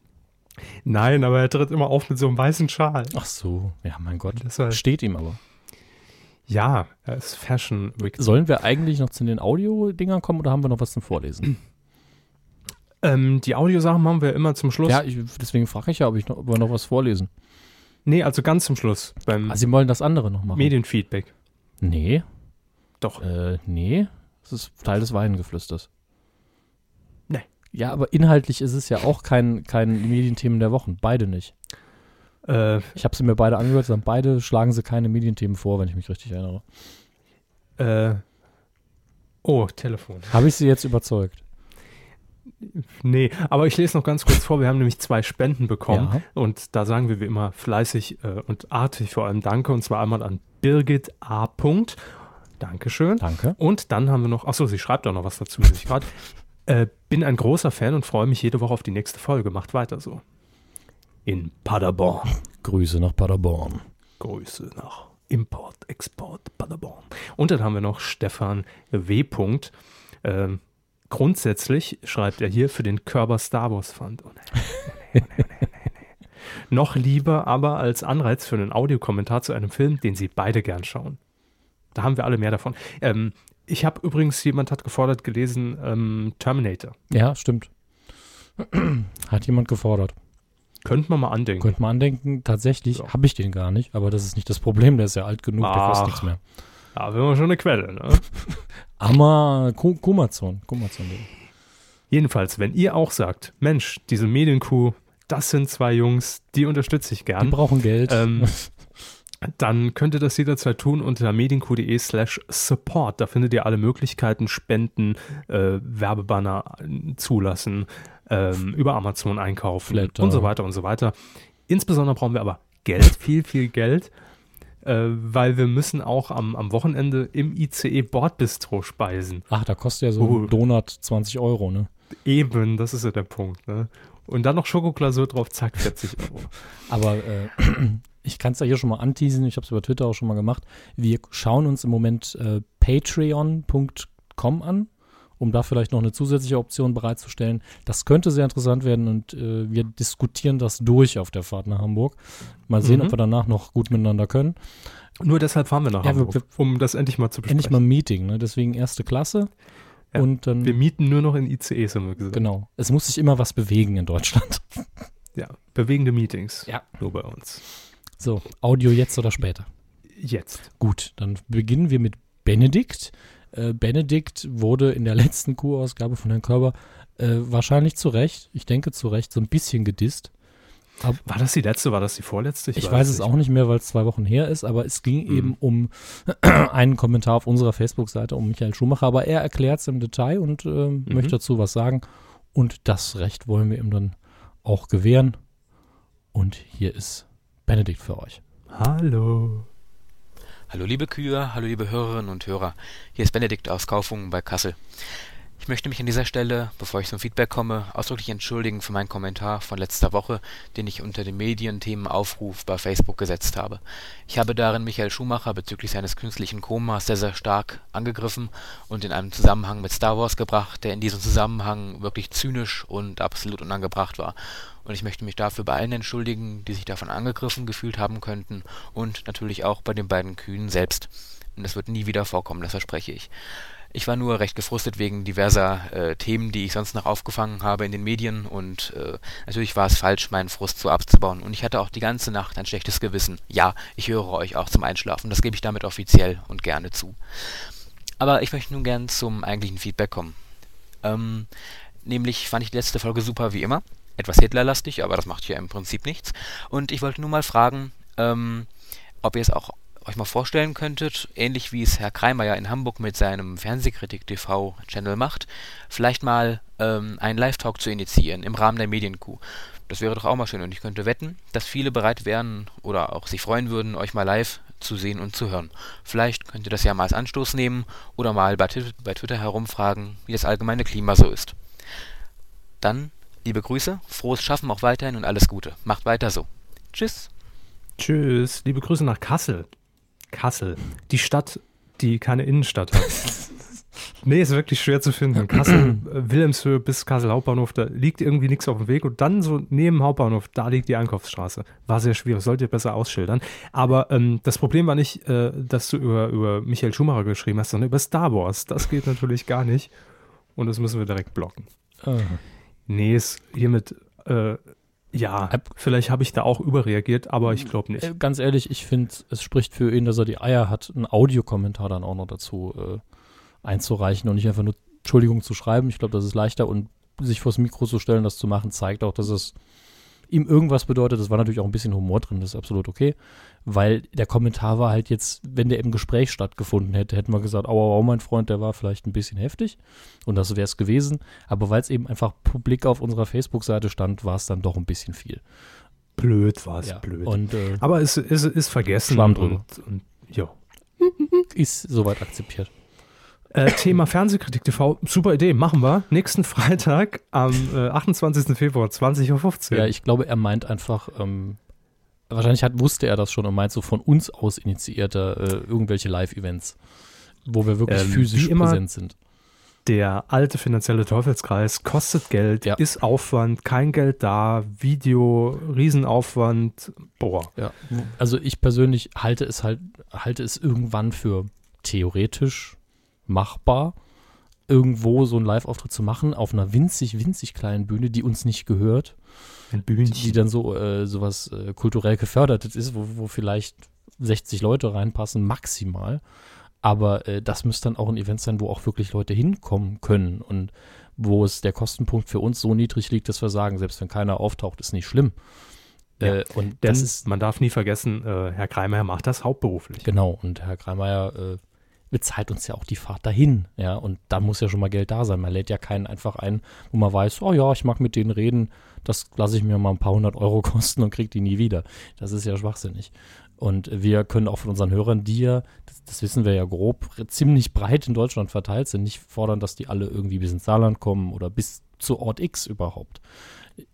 [SPEAKER 1] Nein, aber er tritt immer auf mit so einem weißen Schal.
[SPEAKER 2] Ach so, ja, mein Gott.
[SPEAKER 1] Deshalb,
[SPEAKER 2] Steht ihm aber.
[SPEAKER 1] ja, er ist Fashion Week.
[SPEAKER 2] Sollen wir eigentlich noch zu den Audio-Dingern kommen oder haben wir noch was zum Vorlesen?
[SPEAKER 1] Ähm, die Audiosachen machen wir immer zum Schluss.
[SPEAKER 2] Ja, ich, deswegen frage ich ja, ob, ich noch, ob wir noch was vorlesen.
[SPEAKER 1] Nee, also ganz zum Schluss. Beim
[SPEAKER 2] Ah, Sie wollen das andere noch machen?
[SPEAKER 1] Medienfeedback.
[SPEAKER 2] Nee,
[SPEAKER 1] Doch.
[SPEAKER 2] äh, nee. Das ist Teil des Weinengeflüsters. Ja, aber inhaltlich ist es ja auch kein, kein Medienthemen der Wochen. Beide nicht.
[SPEAKER 1] Äh,
[SPEAKER 2] Ich habe sie mir beide angehört, sagen beide schlagen sie keine Medienthemen vor, wenn ich mich richtig erinnere.
[SPEAKER 1] äh, oh, Telefon.
[SPEAKER 2] Habe ich sie jetzt überzeugt?
[SPEAKER 1] Nee, aber ich lese noch ganz kurz vor. Wir haben nämlich zwei Spenden bekommen.
[SPEAKER 2] Ja.
[SPEAKER 1] Und da sagen wir wie immer fleißig äh, und artig vor allem Danke. Und zwar einmal an Birgit A. Punkt. Dankeschön.
[SPEAKER 2] Danke.
[SPEAKER 1] Und dann haben wir noch, achso, sie schreibt auch noch was dazu, sehe ich gerade. Äh, bin ein großer Fan und freue mich jede Woche auf die nächste Folge. Macht weiter so. In Paderborn.
[SPEAKER 2] Grüße nach Paderborn.
[SPEAKER 1] Grüße nach Import, Export, Paderborn. Und dann haben wir noch Stefan W. Ähm, grundsätzlich schreibt er hier für den Körper Star Wars Fund. Oh oh oh nee, oh nee, oh nee. Noch lieber aber als Anreiz für einen Audiokommentar zu einem Film, den Sie beide gern schauen. Da haben wir alle mehr davon. Ähm, ich habe übrigens, jemand hat gefordert, gelesen, ähm, Terminator.
[SPEAKER 2] Ja, stimmt. Hat jemand gefordert.
[SPEAKER 1] Könnte man mal andenken.
[SPEAKER 2] Könnte man andenken, tatsächlich
[SPEAKER 1] Ja.
[SPEAKER 2] habe ich den gar nicht, aber das ist nicht das Problem, der ist ja alt genug, der kostet
[SPEAKER 1] Ach.
[SPEAKER 2] nichts mehr.
[SPEAKER 1] Ja, wenn man schon eine Quelle, ne?
[SPEAKER 2] Aber Komazon, Komazon.
[SPEAKER 1] Jedenfalls, wenn ihr auch sagt, Mensch, diese Medienkuh, das sind zwei Jungs, die unterstütze ich
[SPEAKER 2] Die
[SPEAKER 1] gern,
[SPEAKER 2] brauchen Geld.
[SPEAKER 1] Ähm, dann könnt ihr das jederzeit tun unter medienkuh.de slash support. Da findet ihr alle Möglichkeiten, Spenden, äh, Werbebanner äh, zulassen, ähm, über Amazon einkaufen
[SPEAKER 2] Flatter.
[SPEAKER 1] und so weiter und so weiter. Insbesondere brauchen wir aber Geld, viel, viel Geld, äh, weil wir müssen auch am, am Wochenende im ICE Bordbistro speisen.
[SPEAKER 2] Ach, da kostet ja so
[SPEAKER 1] Oh.
[SPEAKER 2] ein Donut 20 Euro, ne?
[SPEAKER 1] Eben, das ist ja der Punkt. Ne? Und dann noch Schokoglasur drauf, zack, 40 Euro.
[SPEAKER 2] Aber äh, ich kann es ja hier schon mal anteasen, ich habe es über Twitter auch schon mal gemacht. Wir schauen uns im Moment äh, patreon.com an, um da vielleicht noch eine zusätzliche Option bereitzustellen. Das könnte sehr interessant werden und äh, wir diskutieren das durch auf der Fahrt nach Hamburg. Mal sehen,
[SPEAKER 1] Mhm.
[SPEAKER 2] ob wir danach noch gut miteinander können.
[SPEAKER 1] Nur deshalb fahren wir nach
[SPEAKER 2] Ja,
[SPEAKER 1] Hamburg,
[SPEAKER 2] wir-
[SPEAKER 1] um das endlich mal zu besprechen.
[SPEAKER 2] Endlich mal ein Meeting, ne? deswegen erste Klasse.
[SPEAKER 1] Ja,
[SPEAKER 2] und dann,
[SPEAKER 1] Wir mieten nur noch in ICEs, haben wir gesagt.
[SPEAKER 2] genau, es muss sich immer was bewegen in Deutschland.
[SPEAKER 1] Ja, bewegende Meetings.
[SPEAKER 2] Ja.
[SPEAKER 1] Nur bei uns.
[SPEAKER 2] So, Audio jetzt oder später?
[SPEAKER 1] Jetzt.
[SPEAKER 2] Gut, dann beginnen wir mit Benedikt. Äh, Benedikt wurde in der letzten Q-Ausgabe von Herrn Körber äh, wahrscheinlich zu Recht, ich denke zu Recht, so ein bisschen gedisst.
[SPEAKER 1] War das die letzte? War das die vorletzte?
[SPEAKER 2] Ich, weiß es auch nicht mehr, weil es zwei Wochen her ist, aber es ging
[SPEAKER 1] Mhm.
[SPEAKER 2] eben um einen Kommentar auf unserer Facebook-Seite um Michael Schumacher, aber er erklärt es im Detail und äh, möchte dazu was sagen. Und das Recht wollen wir ihm dann auch gewähren. Und hier ist Benedikt für euch.
[SPEAKER 1] Hallo.
[SPEAKER 3] Hallo liebe Kühe, hallo liebe Hörerinnen und Hörer. Hier ist Benedikt aus Kaufungen bei Kassel. Ich möchte mich an dieser Stelle, bevor ich zum Feedback komme, ausdrücklich entschuldigen für meinen Kommentar von letzter Woche, den ich unter dem Medienthemen Aufruf bei Facebook gesetzt habe. Ich habe darin Michael Schumacher bezüglich seines künstlichen Komas sehr, sehr stark angegriffen und in einem Zusammenhang mit Star Wars gebracht, der in diesem Zusammenhang wirklich zynisch und absolut unangebracht war. Und ich möchte mich dafür bei allen entschuldigen, die sich davon angegriffen gefühlt haben könnten und natürlich auch bei den beiden Kühen selbst. Und das wird nie wieder vorkommen, das verspreche ich. Ich war nur recht gefrustet wegen diverser äh, Themen, die ich sonst noch aufgefangen habe in den Medien und äh, natürlich war es falsch, meinen Frust so abzubauen. Und ich hatte auch die ganze Nacht ein schlechtes Gewissen. Ja, ich höre euch auch zum Einschlafen, das gebe ich damit offiziell und gerne zu. Aber ich möchte nun gern zum eigentlichen Feedback kommen. Ähm, nämlich fand ich die letzte Folge super wie immer. Etwas Hitlerlastig, aber das macht hier im Prinzip nichts. Und ich wollte nur mal fragen, ähm, ob ihr es auch euch mal vorstellen könntet, ähnlich wie es Herr Kreimeyer in Hamburg mit seinem Fernsehkritik TV Channel macht, vielleicht mal ähm, einen Live-Talk zu initiieren im Rahmen der Medienkuh. Das wäre doch auch mal schön und ich könnte wetten, dass viele bereit wären oder auch sich freuen würden, euch mal live zu sehen und zu hören. Vielleicht könnt ihr das ja mal als Anstoß nehmen oder mal bei, bei Twitter herumfragen, wie das allgemeine Klima so ist. Dann, liebe Grüße, frohes Schaffen auch weiterhin und alles Gute. Macht weiter so. Tschüss.
[SPEAKER 1] Tschüss. Liebe Grüße nach Kassel. Kassel. Die Stadt, die keine Innenstadt hat. nee, ist wirklich schwer zu finden. Kassel, äh, Wilhelmshöhe bis Kassel Hauptbahnhof, da liegt irgendwie nichts auf dem Weg. Und dann so neben Hauptbahnhof, da liegt die Einkaufsstraße. War sehr schwierig, sollt ihr besser ausschildern. Aber ähm, das Problem war nicht, äh, dass du über, über Michael Schumacher geschrieben hast, sondern über Star Wars. Das geht natürlich gar nicht. Und das müssen wir direkt blocken.
[SPEAKER 2] Ah.
[SPEAKER 1] Nee, ist hiermit, äh, ja, vielleicht habe ich da auch überreagiert, aber ich glaube nicht.
[SPEAKER 2] Äh, Ganz ehrlich, ich finde, es spricht für ihn, dass er die Eier hat, einen Audiokommentar dann auch noch dazu äh, einzureichen und nicht einfach nur Entschuldigung zu schreiben. Ich glaube, das ist leichter und sich vors Mikro zu stellen, das zu machen, zeigt auch, dass es ihm irgendwas bedeutet. Das war natürlich auch ein bisschen Humor drin, das ist absolut okay. Weil der Kommentar war halt jetzt, wenn der im Gespräch stattgefunden hätte, hätten wir gesagt, aua, aua, mein Freund, der war vielleicht ein bisschen heftig und das wäre es gewesen. Aber weil es eben einfach publik auf unserer Facebook-Seite stand, war es dann doch ein bisschen viel.
[SPEAKER 1] Blöd war es,
[SPEAKER 2] Ja,
[SPEAKER 1] blöd.
[SPEAKER 2] Und äh,
[SPEAKER 1] aber es ist, ist vergessen.
[SPEAKER 2] Schwamm drüber.
[SPEAKER 1] Und, und, ja.
[SPEAKER 2] ist soweit akzeptiert.
[SPEAKER 1] Äh, Thema Fernsehkritik TV, super Idee, machen wir. Nächsten Freitag am äh, 28. Februar, 20.15 Uhr.
[SPEAKER 2] Ja, ich glaube, er meint einfach, ähm, wahrscheinlich hat, wusste er das schon und meint so von uns aus initiierte äh, irgendwelche Live-Events, wo wir wirklich
[SPEAKER 1] Ähm,
[SPEAKER 2] physisch präsent sind.
[SPEAKER 1] Der alte finanzielle Teufelskreis kostet Geld,
[SPEAKER 2] Ja.
[SPEAKER 1] ist Aufwand, kein Geld da, Video, Riesenaufwand. Boah.
[SPEAKER 2] Ja. Also ich persönlich halte es halt, halte es irgendwann für theoretisch machbar. irgendwo so einen Live-Auftritt zu machen auf einer winzig, winzig kleinen Bühne, die uns nicht gehört.
[SPEAKER 1] Ein
[SPEAKER 2] Die, die dann so äh, sowas äh, kulturell gefördertes ist, wo, wo vielleicht 60 Leute reinpassen, maximal. Aber äh, das müsste dann auch ein Event sein, wo auch wirklich Leute hinkommen können und wo es der Kostenpunkt für uns so niedrig liegt, dass wir sagen, selbst wenn keiner auftaucht, ist nicht schlimm.
[SPEAKER 1] Ja,
[SPEAKER 2] Äh, und
[SPEAKER 1] Denn man darf nie vergessen, äh, Herr Kreimer macht das hauptberuflich.
[SPEAKER 2] Genau, und Herr Kreimeier äh, bezahlt uns ja auch die Fahrt dahin, ja, und da muss ja schon mal Geld da sein. Man lädt ja keinen einfach ein, wo man weiß, oh ja, ich mag mit denen reden, das lasse ich mir mal ein paar hundert Euro kosten und krieg die nie wieder. Das ist ja schwachsinnig. Und wir können auch von unseren Hörern, die ja, das, das wissen wir ja grob, ziemlich breit in Deutschland verteilt sind, nicht fordern, dass die alle irgendwie bis ins Saarland kommen oder bis zu Ort X überhaupt.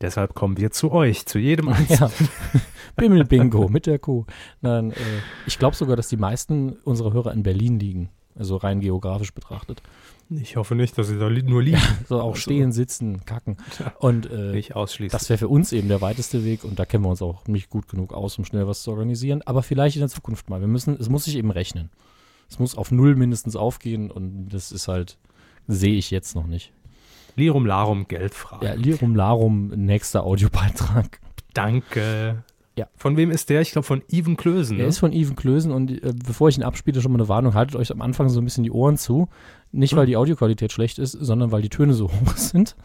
[SPEAKER 1] Deshalb kommen wir zu euch, zu jedem Einzelnen.
[SPEAKER 2] Ja, Bimmel-Bingo mit der Kuh. Nein, äh, ich glaube sogar, dass die meisten unserer Hörer in Berlin liegen. Also rein geografisch betrachtet.
[SPEAKER 1] Ich hoffe nicht, dass sie da li nur liegen.
[SPEAKER 2] So auch
[SPEAKER 1] Also-
[SPEAKER 2] stehen, sitzen, kacken. Und äh,
[SPEAKER 1] Nicht ausschließen.
[SPEAKER 2] das wäre für uns eben der weiteste Weg und da kennen wir uns auch nicht gut genug aus, um schnell was zu organisieren. Aber vielleicht in der Zukunft mal. Wir müssen, es muss sich eben rechnen. Es muss auf null mindestens aufgehen und das ist halt, sehe ich jetzt noch nicht.
[SPEAKER 1] Lirum Larum Geldfrage.
[SPEAKER 2] Ja, Lirum Larum, nächster Audiobeitrag.
[SPEAKER 1] Danke.
[SPEAKER 2] Ja.
[SPEAKER 1] Von wem ist der? Ich glaube von Even Klösen.
[SPEAKER 2] Er
[SPEAKER 1] Ne?
[SPEAKER 2] ist von Even Klösen und äh, bevor ich ihn abspiele, schon mal eine Warnung, haltet euch am Anfang so ein bisschen die Ohren zu. Nicht, weil die Audioqualität schlecht ist, sondern weil die Töne so hoch sind.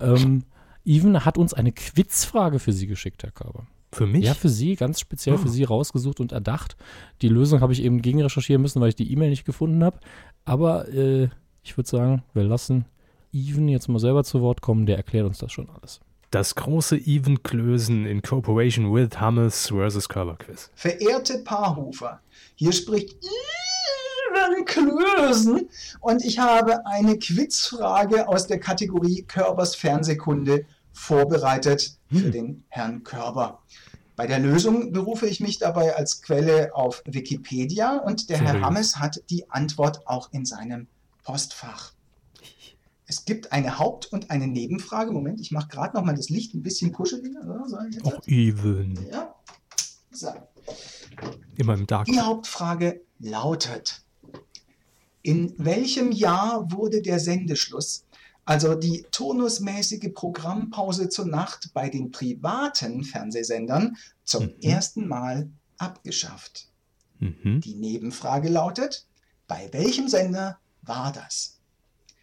[SPEAKER 2] Ähm, Even hat uns eine Quizfrage für Sie geschickt, Herr Körber.
[SPEAKER 1] Für mich?
[SPEAKER 2] Ja, für Sie, ganz speziell für Sie rausgesucht und erdacht. Die Lösung habe ich eben gegen recherchieren müssen, weil ich die E-Mail nicht gefunden habe. Aber äh, ich würde sagen, wir lassen Even jetzt mal selber zu Wort kommen, der erklärt uns das schon alles.
[SPEAKER 1] Das große Even Klösen in Cooperation with Hammes vs. Körber Quiz.
[SPEAKER 4] Verehrte Paarhufer, hier spricht Ivan Klösen und ich habe eine Quizfrage aus der Kategorie Körbers Fernsehkunde vorbereitet für den Herrn Körber. Bei der Lösung berufe ich mich dabei als Quelle auf Wikipedia und der Herr. Hammes hat die Antwort auch in seinem Postfach. Es gibt eine Haupt- und eine Nebenfrage. Moment, ich mache gerade noch mal das Licht ein bisschen kuscheliger. So?
[SPEAKER 1] Auch Even.
[SPEAKER 4] Ja. So.
[SPEAKER 1] Immer im Dark.
[SPEAKER 4] Die Hauptfrage lautet, in welchem Jahr wurde der Sendeschluss, also die turnusmäßige Programmpause zur Nacht bei den privaten Fernsehsendern, zum
[SPEAKER 1] Mhm.
[SPEAKER 4] ersten Mal abgeschafft?
[SPEAKER 1] Mhm.
[SPEAKER 4] Die Nebenfrage lautet, bei welchem Sender war das?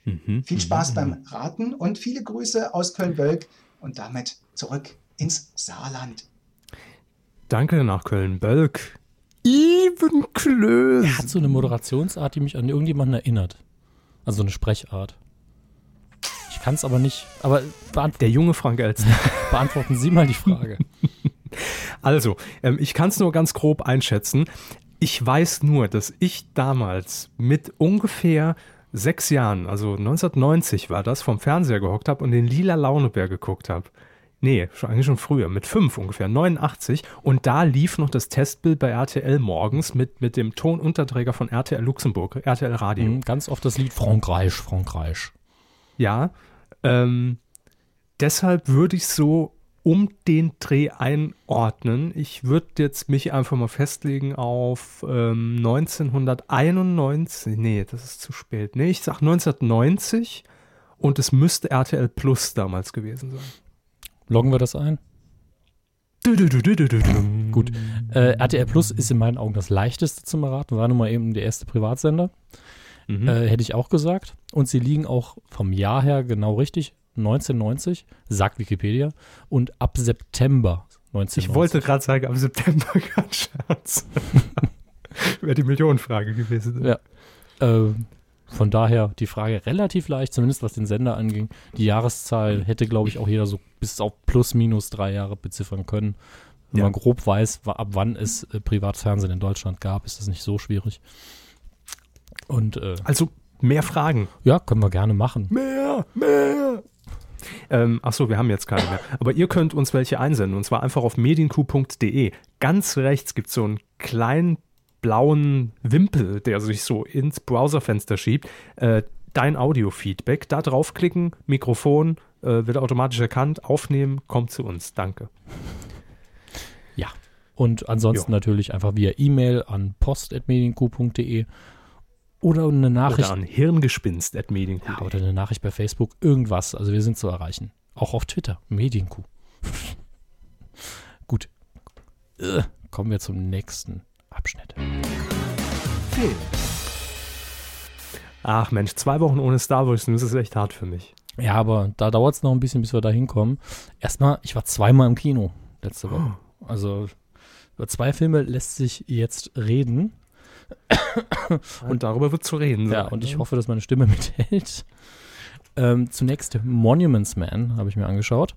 [SPEAKER 1] Mhm.
[SPEAKER 4] Viel Spaß
[SPEAKER 1] Mhm.
[SPEAKER 4] beim Raten und viele Grüße aus Köln-Wölk und damit zurück ins Saarland.
[SPEAKER 1] Danke nach Köln-Bölk. Even Klösen.
[SPEAKER 2] Er hat so eine Moderationsart, die mich an irgendjemanden erinnert. Also so eine Sprechart. Ich kann es aber nicht. Aber
[SPEAKER 1] Der junge Frank Elstner.
[SPEAKER 2] beantworten Sie mal die Frage.
[SPEAKER 1] Also, ähm, ich kann es nur ganz grob einschätzen. Ich weiß nur, dass ich damals mit ungefähr sechs Jahren, also 1990 war das, vom Fernseher gehockt habe und den Lila Launebär geguckt habe. Nee, schon, eigentlich schon früher, mit fünf ungefähr, 89. Und da lief noch das Testbild bei RTL morgens mit, mit dem Tonunterträger von RTL Luxemburg, RTL Radio.
[SPEAKER 2] Mhm, Ganz oft das Lied Frankreich, Frankreich.
[SPEAKER 1] Ja, ähm, deshalb würde ich so um den Dreh einordnen. Ich würde jetzt mich einfach mal festlegen auf ähm, 1991. Nee, das ist zu spät. Nee, ich sag 1990 und es müsste RTL Plus damals gewesen sein.
[SPEAKER 2] Loggen wir das ein?
[SPEAKER 1] Du, du, du.
[SPEAKER 2] Gut. Äh, RTL Plus ist in meinen Augen das leichteste zum Erraten. War nun mal eben der erste Privatsender.
[SPEAKER 1] Mhm.
[SPEAKER 2] Äh, hätte ich auch gesagt. Und sie liegen auch vom Jahr her genau richtig. 1990, sagt Wikipedia. Und ab September 1990.
[SPEAKER 1] ich wollte gerade sagen, am September kein Scherz. Wäre die Millionenfrage gewesen.
[SPEAKER 2] Ja. Äh, von daher die Frage relativ leicht, zumindest was den Sender anging. Die Jahreszahl hätte, glaube ich, auch jeder so bis auf plus minus drei Jahre beziffern können. Wenn
[SPEAKER 1] Ja.
[SPEAKER 2] man grob weiß, ab wann es äh, Privatfernsehen in Deutschland gab, ist das nicht so schwierig. Und äh,
[SPEAKER 1] Also mehr Fragen.
[SPEAKER 2] ja, können wir gerne machen.
[SPEAKER 1] Mehr, mehr. Ähm, achso, wir haben jetzt keine mehr. Aber ihr könnt uns welche einsenden und zwar einfach auf medienku.de. Ganz rechts gibt es so einen kleinen blauen Wimpel, der sich so ins Browserfenster schiebt. Äh, dein Audio-Feedback. Da draufklicken, Mikrofon äh, wird automatisch erkannt, aufnehmen, kommt zu uns. Danke.
[SPEAKER 2] Ja. Und ansonsten
[SPEAKER 1] Ja.
[SPEAKER 2] natürlich einfach via E-Mail an post.medienku.de Oder eine Nachricht.
[SPEAKER 1] Oder an Hirngespinst at Medienkuh.
[SPEAKER 2] Ja, oder eine Nachricht bei Facebook, irgendwas. Also wir sind zu erreichen. Auch auf Twitter, Medienkuh. Gut. Äh, kommen wir zum nächsten Abschnitt.
[SPEAKER 1] Film. Ach Mensch, zwei Wochen ohne Star Wars News ist echt hart für mich.
[SPEAKER 2] Ja, aber da dauert es noch ein bisschen, bis wir da hinkommen. Erstmal, ich war zweimal im Kino letzte Woche. Also über zwei Filme lässt sich jetzt reden.
[SPEAKER 1] Und darüber wird zu reden sein.
[SPEAKER 2] Ja, und ich hoffe, dass meine Stimme mithält. Ähm, zunächst Monuments Man habe ich mir angeschaut.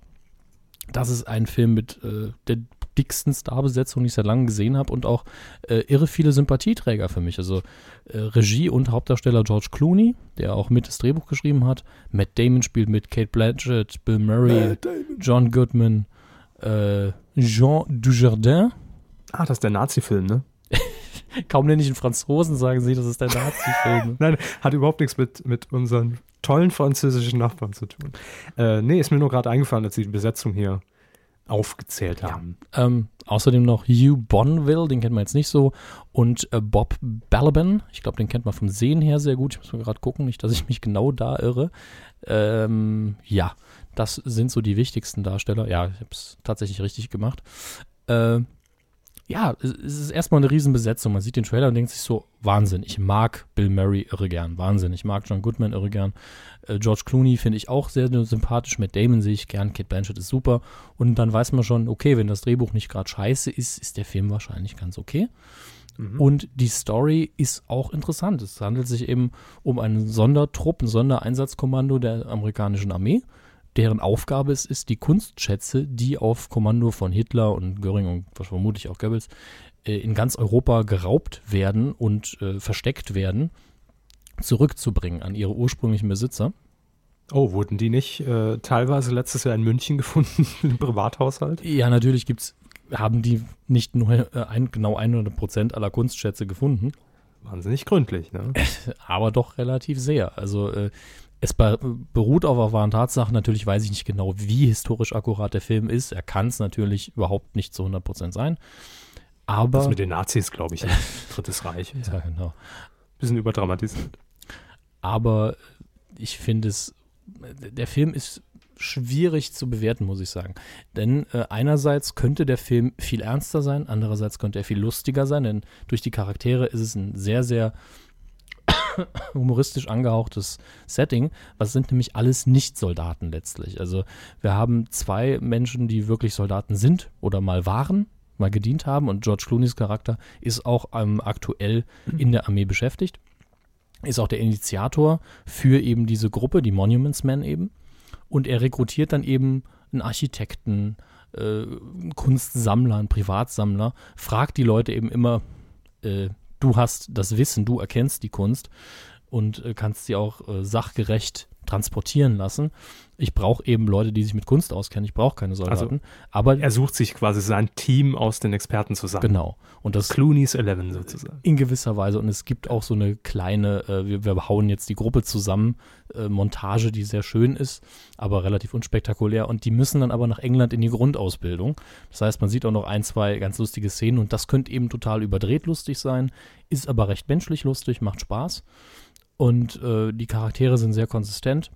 [SPEAKER 2] Das ist ein Film mit äh, der dicksten Starbesetzung, die ich seit langem gesehen habe und auch äh, irre viele Sympathieträger für mich. Also äh, Regie und Hauptdarsteller George Clooney, der auch mit das Drehbuch geschrieben hat. Matt Damon spielt mit, Kate Blanchett, Bill Murray, John Goodman, äh, Jean Dujardin.
[SPEAKER 1] Ah, das ist der Nazi-Film, ne?
[SPEAKER 2] Kaum nenne ich einen Franzosen, sagen sie, das ist der Nazi-Film.
[SPEAKER 1] Nein, hat überhaupt nichts mit, mit unseren tollen französischen Nachbarn zu tun. Äh, nee, ist mir nur gerade eingefallen, als sie die Besetzung hier aufgezählt haben.
[SPEAKER 2] Ähm, außerdem noch Hugh Bonneville, den kennt man jetzt nicht so, und äh, Bob Balaban, ich glaube, den kennt man vom Sehen her sehr gut. Ich muss mal gerade gucken, nicht, dass ich mich genau da irre. Ähm, ja, das sind so die wichtigsten Darsteller. Ja, ich habe es tatsächlich richtig gemacht. Äh, ja, es ist erstmal eine Riesenbesetzung. Man sieht den Trailer und denkt sich so, Wahnsinn, ich mag Bill Murray irre gern. Wahnsinn, ich mag John Goodman irre gern. Äh, George Clooney finde ich auch sehr sympathisch. Mit Damon sehe ich gern. Kate Blanchett ist super. Und dann weiß man schon, okay, wenn das Drehbuch nicht gerade scheiße ist, ist der Film wahrscheinlich ganz okay. Mhm. Und die Story ist auch interessant. Es handelt sich eben um einen Sondertrupp, ein Sondereinsatzkommando der amerikanischen Armee deren Aufgabe es ist, die Kunstschätze, die auf Kommando von Hitler und Göring und vermutlich auch Goebbels äh, in ganz Europa geraubt werden und äh, versteckt werden, zurückzubringen an ihre ursprünglichen Besitzer.
[SPEAKER 1] Oh, wurden die nicht äh, teilweise letztes Jahr in München gefunden, im Privathaushalt?
[SPEAKER 2] Ja, natürlich gibt's, haben die nicht nur äh, ein, genau 100 Prozent aller Kunstschätze gefunden.
[SPEAKER 1] Wahnsinnig gründlich, ne?
[SPEAKER 2] Aber doch relativ sehr. Also äh, es beruht auf wahren Tatsachen. Natürlich weiß ich nicht genau, wie historisch akkurat der Film ist. Er kann es natürlich überhaupt nicht zu 100% sein. Aber. Das
[SPEAKER 1] mit den Nazis, glaube ich, Drittes Reich.
[SPEAKER 2] ja, genau.
[SPEAKER 1] Bisschen überdramatisiert.
[SPEAKER 2] Aber ich finde es, der Film ist schwierig zu bewerten, muss ich sagen. Denn äh, einerseits könnte der Film viel ernster sein, andererseits könnte er viel lustiger sein, denn durch die Charaktere ist es ein sehr, sehr humoristisch angehauchtes Setting. Was sind nämlich alles Nicht-Soldaten letztlich? Also wir haben zwei Menschen, die wirklich Soldaten sind oder mal waren, mal gedient haben und George Clooney's Charakter ist auch ähm, aktuell in der Armee beschäftigt. Ist auch der Initiator für eben diese Gruppe, die Monuments Men eben. Und er rekrutiert dann eben einen Architekten, äh, einen Kunstsammler, einen Privatsammler, fragt die Leute eben immer, äh, du hast das Wissen, du erkennst die Kunst und äh, kannst sie auch äh, sachgerecht transportieren lassen. Ich brauche eben Leute, die sich mit Kunst auskennen. Ich brauche keine Soldaten. Also,
[SPEAKER 1] aber er sucht sich quasi sein Team aus den Experten zusammen.
[SPEAKER 2] Genau.
[SPEAKER 1] Und das Clooney's Eleven sozusagen.
[SPEAKER 2] In gewisser Weise. Und es gibt auch so eine kleine, äh, wir, wir hauen jetzt die Gruppe zusammen, äh, Montage, die sehr schön ist, aber relativ unspektakulär. Und die müssen dann aber nach England in die Grundausbildung. Das heißt, man sieht auch noch ein, zwei ganz lustige Szenen und das könnte eben total überdreht lustig sein, ist aber recht menschlich lustig, macht Spaß. Und äh, die Charaktere sind sehr konsistent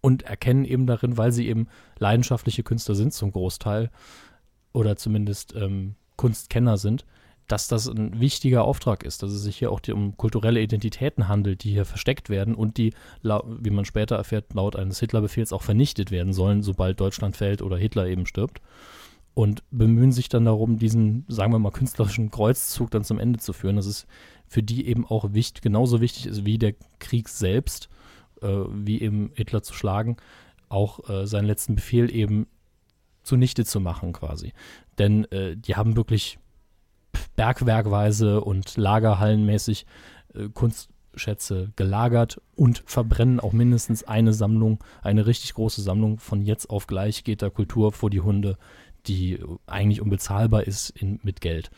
[SPEAKER 2] und erkennen eben darin, weil sie eben leidenschaftliche Künstler sind zum Großteil oder zumindest ähm, Kunstkenner sind, dass das ein wichtiger Auftrag ist, dass es sich hier auch um kulturelle Identitäten handelt, die hier versteckt werden und die, wie man später erfährt, laut eines Hitlerbefehls auch vernichtet werden sollen, sobald Deutschland fällt oder Hitler eben stirbt. Und bemühen sich dann darum, diesen, sagen wir mal, künstlerischen Kreuzzug dann zum Ende zu führen. Das ist für die eben auch wichtig, genauso wichtig ist wie der Krieg selbst äh, wie eben Hitler zu schlagen, auch äh, seinen letzten Befehl eben zunichte zu machen quasi. Denn äh, die haben wirklich bergwerkweise und lagerhallenmäßig äh, Kunstschätze gelagert und verbrennen auch mindestens eine Sammlung, eine richtig große Sammlung. Von jetzt auf gleich geht der Kultur vor die Hunde, die eigentlich unbezahlbar ist in, mit Geld.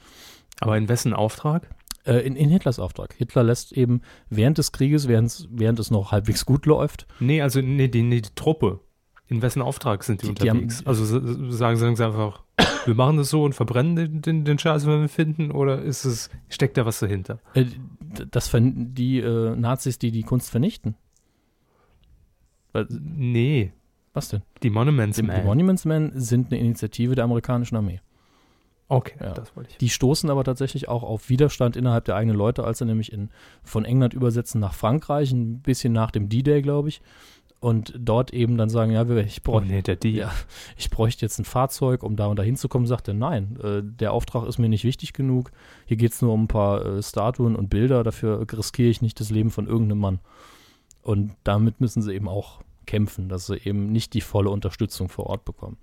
[SPEAKER 1] Aber in wessen Auftrag?
[SPEAKER 2] Äh, in, in, Hitlers Auftrag. Hitler lässt eben während des Krieges, während, während es noch halbwegs gut läuft.
[SPEAKER 1] Nee, also nee, die, nee, die Truppe. In wessen Auftrag sind die,
[SPEAKER 2] Die- die
[SPEAKER 1] unterwegs?
[SPEAKER 2] haben-
[SPEAKER 1] also sagen, sie einfach, wir machen das so und verbrennen den, den, den Scheiß, wenn wir finden, oder ist es, steckt da was dahinter?
[SPEAKER 2] Äh, das die äh, Nazis, die die Kunst vernichten. Weil,
[SPEAKER 1] Nee,
[SPEAKER 2] was denn?
[SPEAKER 1] die Monuments
[SPEAKER 2] Die, die. Monuments Men sind eine Initiative der amerikanischen Armee.
[SPEAKER 1] Okay,
[SPEAKER 2] Ja.
[SPEAKER 1] das wollte ich.
[SPEAKER 2] Die stoßen aber tatsächlich auch auf Widerstand innerhalb der eigenen Leute, als sie nämlich in, von England übersetzen nach Frankreich, ein bisschen nach dem D-Day, glaube ich. Und dort eben dann sagen, ja, ich
[SPEAKER 1] Oh nee, der die.
[SPEAKER 2] Ja. ich bräuchte jetzt ein Fahrzeug, um da und da hinzukommen, sagt er, nein, äh, der Auftrag ist mir nicht wichtig genug. Hier geht es nur um ein paar äh, Statuen und Bilder, dafür riskiere ich nicht das Leben von irgendeinem Mann. Und damit müssen sie eben auch kämpfen, dass sie eben nicht die volle Unterstützung vor Ort bekommen.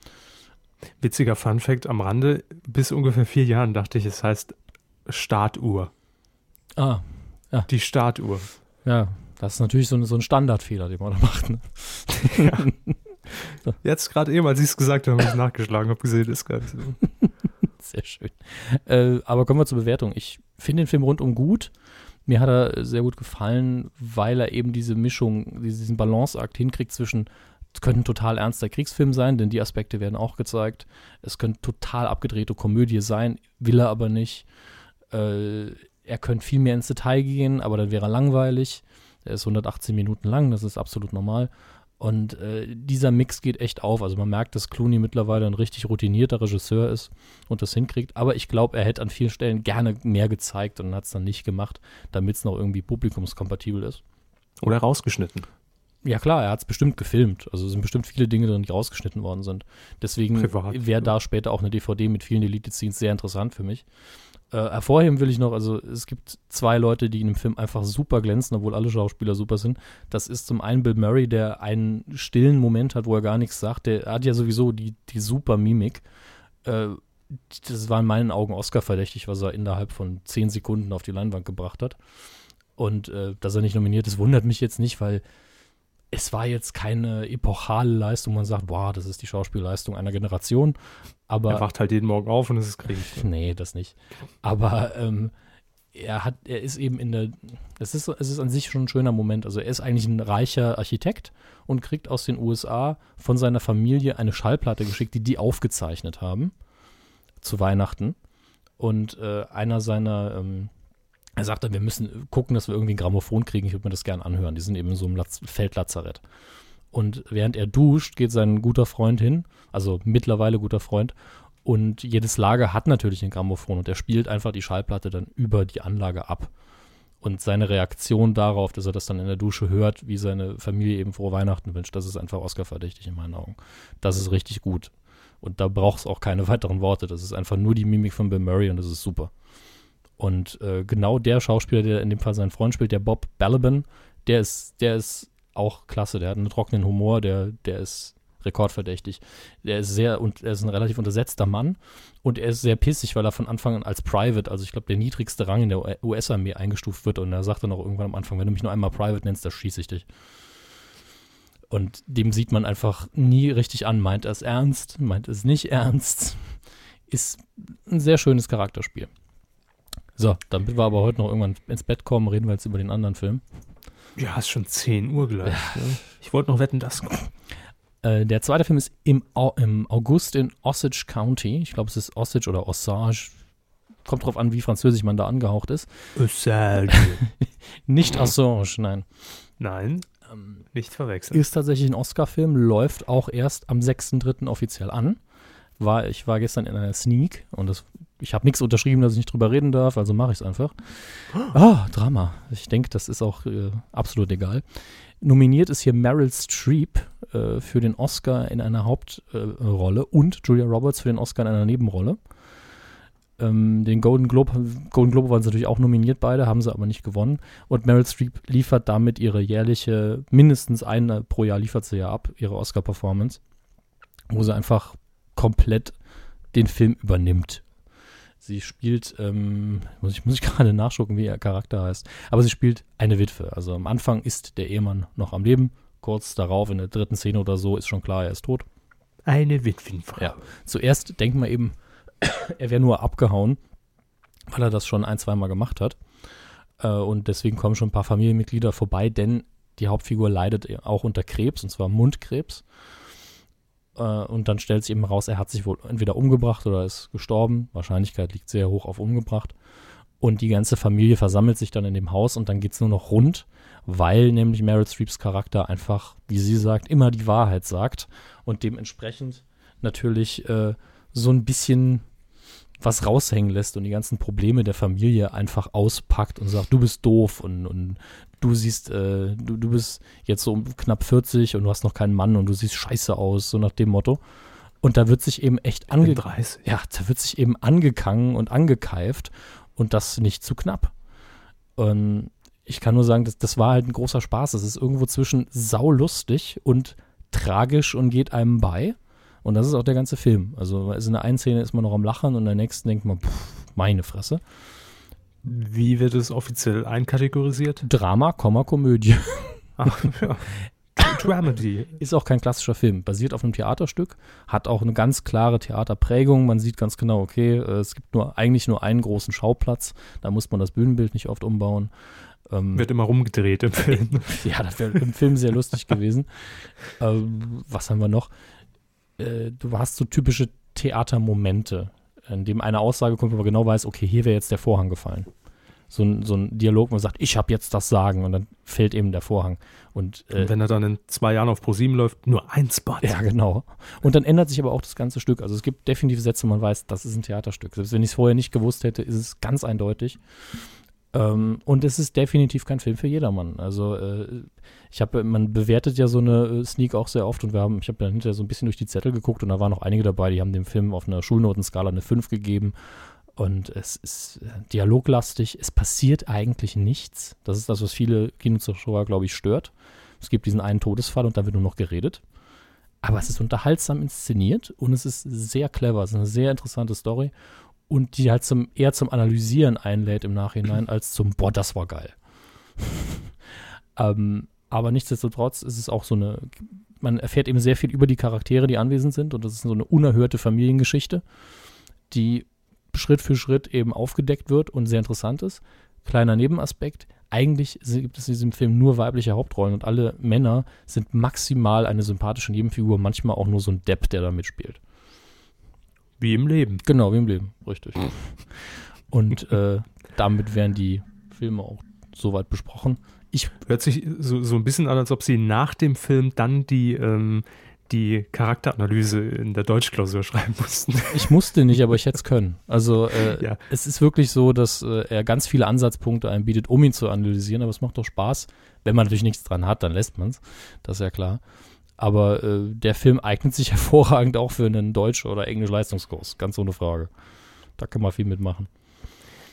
[SPEAKER 1] Witziger Funfact am Rande, bis ungefähr vier Jahren dachte ich, es heißt Startuhr.
[SPEAKER 2] Ah,
[SPEAKER 1] Die Startuhr.
[SPEAKER 2] ja, das ist natürlich so, ein- so ein Standardfehler, den man da macht. Ne?
[SPEAKER 1] Jetzt gerade eben, als ich es gesagt habe, habe ich es nachgeschlagen, habe gesehen, ist gar nicht so.
[SPEAKER 2] Sehr schön. Äh, aber kommen wir zur Bewertung. Ich finde den Film rundum gut. Mir hat er sehr gut gefallen, weil er eben diese Mischung, diesen Balanceakt hinkriegt zwischen, es könnte ein total ernster Kriegsfilm sein, denn die Aspekte werden auch gezeigt. Es könnte total abgedrehte Komödie sein, will er aber nicht. Äh, er könnte viel mehr ins Detail gehen, aber dann wäre er langweilig. Er ist 118 Minuten lang, das ist absolut normal. Und äh, dieser Mix geht echt auf. Also man merkt, dass Clooney mittlerweile ein richtig routinierter Regisseur ist und das hinkriegt. Aber ich glaube, er hätte an vielen Stellen gerne mehr gezeigt und hat es dann nicht gemacht, damit es noch irgendwie publikumskompatibel ist.
[SPEAKER 1] Oder rausgeschnitten.
[SPEAKER 2] Ja klar, er hat es bestimmt gefilmt. Also es sind bestimmt viele Dinge drin, die rausgeschnitten worden sind. Deswegen wäre da später auch eine DVD mit vielen Elite-Scenes sehr interessant für mich. Äh, hervorheben will ich noch, also es gibt zwei Leute, die in dem Film einfach super glänzen, obwohl alle Schauspieler super sind. Das ist zum einen Bill Murray, der einen stillen Moment hat, wo er gar nichts sagt. Der hat ja sowieso die, die super Mimik. Äh, das war in meinen Augen Oscar-verdächtig, was er innerhalb von zehn Sekunden auf die Leinwand gebracht hat. Und äh, dass er nicht nominiert ist, wundert mich jetzt nicht, weil es war jetzt keine epochale Leistung, man sagt, wow, das ist die Schauspielleistung einer Generation. Aber
[SPEAKER 1] er wacht halt jeden Morgen auf und es ist Krieg.
[SPEAKER 2] Nee, das nicht. Aber ähm, er hat, er ist eben in der, es ist, es ist an sich schon ein schöner Moment. Also er ist eigentlich ein reicher Architekt und kriegt aus den USA von seiner Familie eine Schallplatte geschickt, die die aufgezeichnet haben zu Weihnachten. Und äh, einer seiner, ähm, er sagt dann, wir müssen gucken, dass wir irgendwie ein Grammophon kriegen. Ich würde mir das gern anhören. Die sind eben in so einem Latz Feldlazarett. Und während er duscht, geht sein guter Freund hin, also mittlerweile guter Freund, und jedes Lager hat natürlich ein Grammophon und er spielt einfach die Schallplatte dann über die Anlage ab. Und seine Reaktion darauf, dass er das dann in der Dusche hört, wie seine Familie eben frohe Weihnachten wünscht, das ist einfach Oscar-verdächtig in meinen Augen. Das ist richtig gut. Und da braucht es auch keine weiteren Worte. Das ist einfach nur die Mimik von Bill Murray und das ist super. Und äh, genau der Schauspieler, der in dem Fall seinen Freund spielt, der Bob Balaban, der ist, der ist auch klasse. Der hat einen trockenen Humor, der, der ist rekordverdächtig. Der ist sehr und er ist ein relativ untersetzter Mann und er ist sehr pissig, weil er von Anfang an als Private, also ich glaube der niedrigste Rang in der US-Armee eingestuft wird und er sagt dann auch irgendwann am Anfang, wenn du mich nur einmal Private nennst, da schieße ich dich. Und dem sieht man einfach nie richtig an, meint er es ernst, meint es nicht ernst. Ist ein sehr schönes Charakterspiel. So, damit wir aber heute noch irgendwann ins Bett kommen, reden wir jetzt über den anderen Film.
[SPEAKER 1] Ja, ist schon 10 Uhr gleich. Ne? Ich wollte noch wetten, das
[SPEAKER 2] Äh, der zweite Film ist im, Au im August in Osage County. Ich glaube, es ist Osage oder Osage. Kommt drauf an, wie französisch man da angehaucht ist. Nicht Assange, nein.
[SPEAKER 1] Nein,
[SPEAKER 2] Ähm,
[SPEAKER 1] nicht verwechseln.
[SPEAKER 2] ist tatsächlich ein Oscar-Film, läuft auch erst am 6.3. offiziell an. War, ich war gestern in einer Sneak und das, ich habe nichts unterschrieben, dass ich nicht drüber reden darf, also mache ich es einfach. Ah, Drama. Ich denke, das ist auch äh, absolut egal. Nominiert ist hier Meryl Streep äh, für den Oscar in einer Hauptrolle äh, Rolle und Julia Roberts für den Oscar in einer Nebenrolle. Ähm, den Golden Globe, Golden Globe waren sie natürlich auch nominiert beide, haben sie aber nicht gewonnen. Und Meryl Streep liefert damit ihre jährliche, mindestens eine pro Jahr liefert sie ja ab, ihre Oscar-Performance, wo sie einfach komplett den Film übernimmt. Sie spielt, ähm, muss ich, muss ich gerade nachschauen, wie ihr Charakter heißt, aber sie spielt eine Witwe. Also am Anfang ist der Ehemann noch am Leben, kurz darauf in der dritten Szene oder so ist schon klar, er ist tot.
[SPEAKER 1] Eine Witwenfrau.
[SPEAKER 2] Ja. Zuerst denkt man eben, er wäre nur abgehauen, weil er das schon ein, zweimal gemacht hat. Äh, und deswegen kommen schon ein paar Familienmitglieder vorbei, denn die Hauptfigur leidet auch unter Krebs, und zwar Mundkrebs. Äh, und dann stellt sich eben raus, er hat sich wohl entweder umgebracht oder ist gestorben. Wahrscheinlichkeit liegt sehr hoch auf umgebracht. Und die ganze Familie versammelt sich dann in dem Haus und dann geht es nur noch rund, weil nämlich Meryl Streeps Charakter einfach, wie sie sagt, immer die Wahrheit sagt und dementsprechend natürlich äh, so ein bisschen was raushängen lässt und die ganzen Probleme der Familie einfach auspackt und sagt, du bist doof und, und du siehst, äh, du, du bist jetzt so knapp 40 und du hast noch keinen Mann und du siehst scheiße aus, so nach dem Motto. Und da wird sich eben echt ange ja, da wird sich eben angegangen und angekeift und das nicht zu knapp. Und ich kann nur sagen, das, das war halt ein großer Spaß. Es ist irgendwo zwischen saulustig und tragisch und geht einem bei. Und das ist auch der ganze Film. Also in der einen Szene ist man noch am Lachen und in der nächsten denkt man, pff, meine Fresse.
[SPEAKER 1] Wie wird es offiziell einkategorisiert?
[SPEAKER 2] Drama, Komödie.
[SPEAKER 1] Ach, ja. Dramedy.
[SPEAKER 2] Ist auch kein klassischer Film. Basiert auf einem Theaterstück, hat auch eine ganz klare Theaterprägung. Man sieht ganz genau, okay, äh, es gibt nur eigentlich nur einen großen Schauplatz. Da muss man das Bühnenbild nicht oft umbauen.
[SPEAKER 1] Ähm, Wird immer rumgedreht im Film.
[SPEAKER 2] ja, das wäre im Film sehr lustig gewesen. Ähm, was haben wir noch? Äh, du hast so typische Theatermomente, in dem eine Aussage kommt, wo man genau weiß, okay, hier wäre jetzt der Vorhang gefallen. So ein, so ein Dialog, wo man sagt, ich habe jetzt das Sagen und dann fällt eben der Vorhang. Und,
[SPEAKER 1] äh, und wenn er dann in zwei Jahren auf ProSieben läuft, nur ein Spot.
[SPEAKER 2] Ja, genau. Und dann ändert sich aber auch das ganze Stück. Also es gibt definitiv Sätze, wo man weiß, das ist ein Theaterstück. Selbst wenn ich es vorher nicht gewusst hätte, ist es ganz eindeutig. Ähm, und es ist definitiv kein Film für jedermann. Also äh, ich habe, man bewertet ja so eine äh, Sneak auch sehr oft und wir haben, ich habe dann hinterher so ein bisschen durch die Zettel geguckt und da waren auch einige dabei, die haben dem Film auf einer Schulnotenskala eine 5 gegeben. Und es ist äh, dialoglastig, es passiert eigentlich nichts. Das ist das, was viele Kinozuschauer, glaube ich, stört. Es gibt diesen einen Todesfall und da wird nur noch geredet. Aber es ist unterhaltsam inszeniert und es ist sehr clever. Es ist eine sehr interessante Story und die halt zum, eher zum Analysieren einlädt im Nachhinein, als zum, boah, das war geil. ähm, aber nichtsdestotrotz ist es auch so eine, man erfährt eben sehr viel über die Charaktere, die anwesend sind und das ist so eine unerhörte Familiengeschichte, die Schritt für Schritt eben aufgedeckt wird und sehr interessant ist. Kleiner Nebenaspekt, eigentlich gibt es in diesem Film nur weibliche Hauptrollen und alle Männer sind maximal eine sympathische Nebenfigur, manchmal auch nur so ein Depp, der da mitspielt.
[SPEAKER 1] Wie im Leben.
[SPEAKER 2] Genau, wie im Leben, richtig. Und äh, damit wären die Filme auch soweit besprochen.
[SPEAKER 1] Ich Hört sich so, so ein bisschen an, als ob sie nach dem Film dann die, ähm, die Charakteranalyse in der Deutschklausur schreiben mussten.
[SPEAKER 2] Ich musste nicht, aber ich hätte es können. Also äh, ja. es ist wirklich so, dass äh, er ganz viele Ansatzpunkte einbietet, um ihn zu analysieren, aber es macht doch Spaß. Wenn man natürlich nichts dran hat, dann lässt man es. Das ist ja klar. Aber äh, der Film eignet sich hervorragend auch für einen Deutsch- oder Englisch-Leistungskurs, ganz ohne Frage. Da kann man viel mitmachen.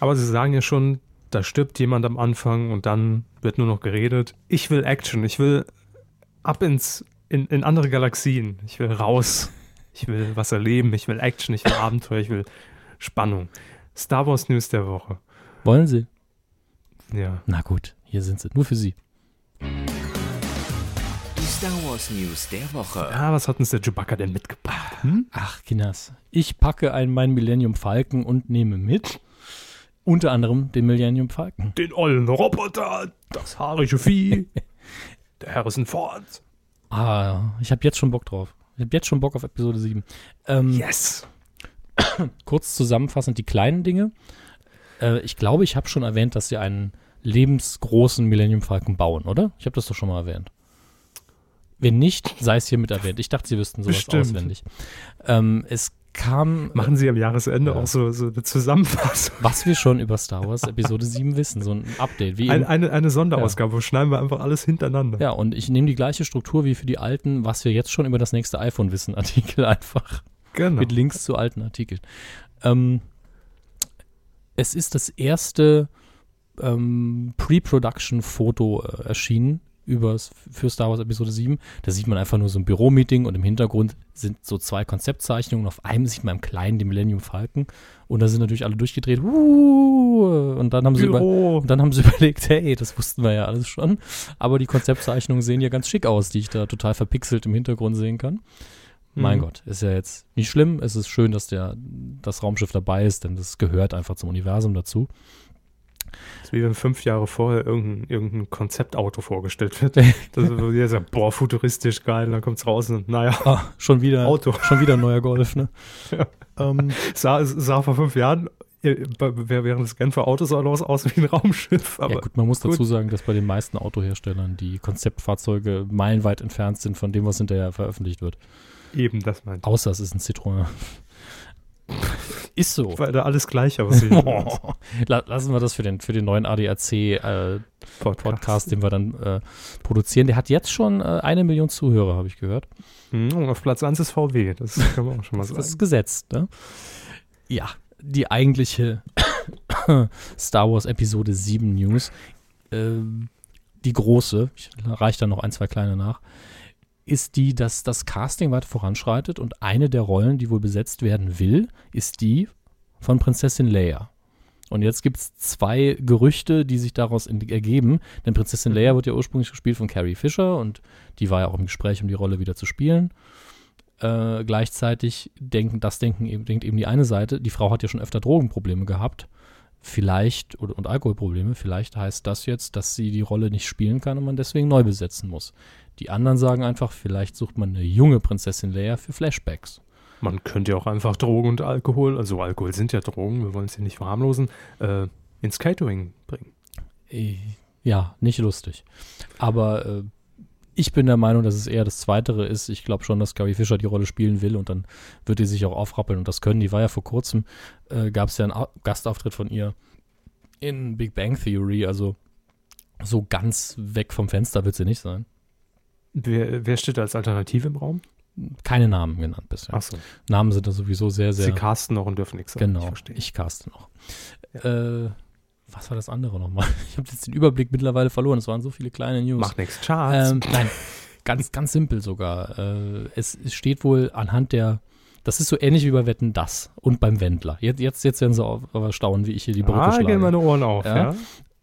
[SPEAKER 1] Aber Sie sagen ja schon, da stirbt jemand am Anfang und dann wird nur noch geredet. Ich will Action, ich will ab ins, in, in andere Galaxien, ich will raus, ich will was erleben, ich will Action, ich will Abenteuer, ich will Spannung. Star Wars News der Woche.
[SPEAKER 2] Wollen Sie?
[SPEAKER 1] Ja.
[SPEAKER 2] Na gut, hier sind sie, nur für Sie.
[SPEAKER 5] Star Wars News der Woche.
[SPEAKER 1] Ja, was hat uns der Chewbacca denn mitgebracht? Hm?
[SPEAKER 2] Ach, Kinas. Ich packe einen meinen Millennium Falcon und nehme mit unter anderem den Millennium Falcon.
[SPEAKER 1] Den ollen Roboter, das haarige Vieh, der Harrison Ford.
[SPEAKER 2] Ah, ich habe jetzt schon Bock drauf. Ich habe jetzt schon Bock auf Episode 7.
[SPEAKER 1] Ähm, yes.
[SPEAKER 2] Kurz zusammenfassend die kleinen Dinge. Äh, ich glaube, ich habe schon erwähnt, dass sie einen lebensgroßen Millennium Falcon bauen, oder? Ich habe das doch schon mal erwähnt. Wenn nicht, sei es hiermit erwähnt. Ich dachte, Sie wüssten sowas Bestimmt. auswendig. Ähm, es kam.
[SPEAKER 1] Machen Sie am Jahresende ja. auch so, so eine Zusammenfassung.
[SPEAKER 2] Was wir schon über Star Wars Episode 7 wissen, so ein Update. Wie
[SPEAKER 1] ein, eine, eine Sonderausgabe, ja. wo schneiden wir einfach alles hintereinander.
[SPEAKER 2] Ja, und ich nehme die gleiche Struktur wie für die alten, was wir jetzt schon über das nächste iPhone wissen, Artikel einfach. Genau. Mit Links zu alten Artikeln. Ähm, es ist das erste ähm, Pre-Production-Foto äh, erschienen übers, für Star Wars Episode 7. Da sieht man einfach nur so ein Büromeeting und im Hintergrund sind so zwei Konzeptzeichnungen. Auf einem sieht man im Kleinen den Millennium Falcon und da sind natürlich alle durchgedreht. Und dann haben, sie über, und dann haben sie überlegt, hey, das wussten wir ja alles schon. Aber die Konzeptzeichnungen sehen ja ganz schick aus, die ich da total verpixelt im Hintergrund sehen kann. Mein mhm. Gott, ist ja jetzt nicht schlimm. Es ist schön, dass der, das Raumschiff dabei ist, denn das gehört einfach zum Universum dazu.
[SPEAKER 1] Das ist wie wenn fünf Jahre vorher irgendein, irgendein Konzeptauto vorgestellt wird. Das ist sagt, boah, futuristisch geil, und dann kommt's raus und naja,
[SPEAKER 2] Ah, schon wieder,
[SPEAKER 1] Auto.
[SPEAKER 2] schon wieder ein neuer Golf, ne? ähm,
[SPEAKER 1] Sah, sah vor fünf Jahren äh, während des Genfer Autos auch aus, aus wie ein Raumschiff. Aber
[SPEAKER 2] ja gut, man muss
[SPEAKER 1] gut.
[SPEAKER 2] dazu sagen, dass bei den meisten Autoherstellern die Konzeptfahrzeuge meilenweit entfernt sind von dem, was hinterher veröffentlicht wird.
[SPEAKER 1] eben das meint.
[SPEAKER 2] Außer es ist ein Citroën. Ist so.
[SPEAKER 1] Weil da alles gleich aussieht.
[SPEAKER 2] La- Lassen wir das für den, für den neuen ADAC äh, den wir dann äh, produzieren. Der hat jetzt schon äh, eine Million Zuhörer, habe ich gehört.
[SPEAKER 1] Hm, Und auf Platz 1 ist VW, das kann man auch schon mal
[SPEAKER 2] Das
[SPEAKER 1] sagen.
[SPEAKER 2] ist gesetzt, ne? Ja, die eigentliche Star Wars Episode 7 News, ähm, die große, ich reiche da noch ein, zwei kleine nach, ist die, dass das Casting weiter voranschreitet und eine der Rollen, die wohl besetzt werden will, ist die von Prinzessin Leia. Und jetzt gibt es zwei Gerüchte, die sich daraus ergeben. Denn Prinzessin Leia wird ja ursprünglich gespielt von Carrie Fisher und die war ja auch im Gespräch, um die Rolle wieder zu spielen. Äh, gleichzeitig denken, das denken eben, denkt eben die eine Seite, die Frau hat ja schon öfter Drogenprobleme gehabt. Vielleicht, oder, und Alkoholprobleme, vielleicht heißt das jetzt, dass sie die Rolle nicht spielen kann und man deswegen neu besetzen muss. Die anderen sagen einfach, vielleicht sucht man eine junge Prinzessin Leia für Flashbacks.
[SPEAKER 1] Man könnte ja auch einfach Drogen und Alkohol, also Alkohol sind ja Drogen, wir wollen es hier nicht verharmlosen, äh, ins Catering bringen.
[SPEAKER 2] Äh, Ja, nicht lustig. Aber äh, ich bin der Meinung, dass es eher das Zweitere ist. Ich glaube schon, dass Carrie Fisher die Rolle spielen will und dann wird die sich auch aufrappeln und das können. Die war ja vor kurzem, äh, gab es ja einen Au- Gastauftritt von ihr in Big Bang Theory. Also so ganz weg vom Fenster wird sie nicht sein.
[SPEAKER 1] Wer, wer steht als Alternative im Raum?
[SPEAKER 2] Keine Namen genannt bisher.
[SPEAKER 1] Achso,
[SPEAKER 2] Namen sind da sowieso sehr, sehr.
[SPEAKER 1] sie casten noch und dürfen nichts sagen.
[SPEAKER 2] Genau,
[SPEAKER 1] Ich
[SPEAKER 2] ich caste noch. Äh, was war das andere nochmal? Ich habe jetzt den Überblick mittlerweile verloren. Es waren so viele kleine News.
[SPEAKER 1] Macht nichts. Charts.
[SPEAKER 2] Ähm, nein, ganz, ganz simpel sogar. Äh, es, es steht wohl anhand der, das ist so ähnlich wie bei Wetten Das und beim Wendler. Jetzt, jetzt, jetzt werden sie auf staunen, wie ich hier die Brücke
[SPEAKER 1] ah,
[SPEAKER 2] schlage.
[SPEAKER 1] gehen meine Ohren auf,
[SPEAKER 2] Ja.
[SPEAKER 1] ja.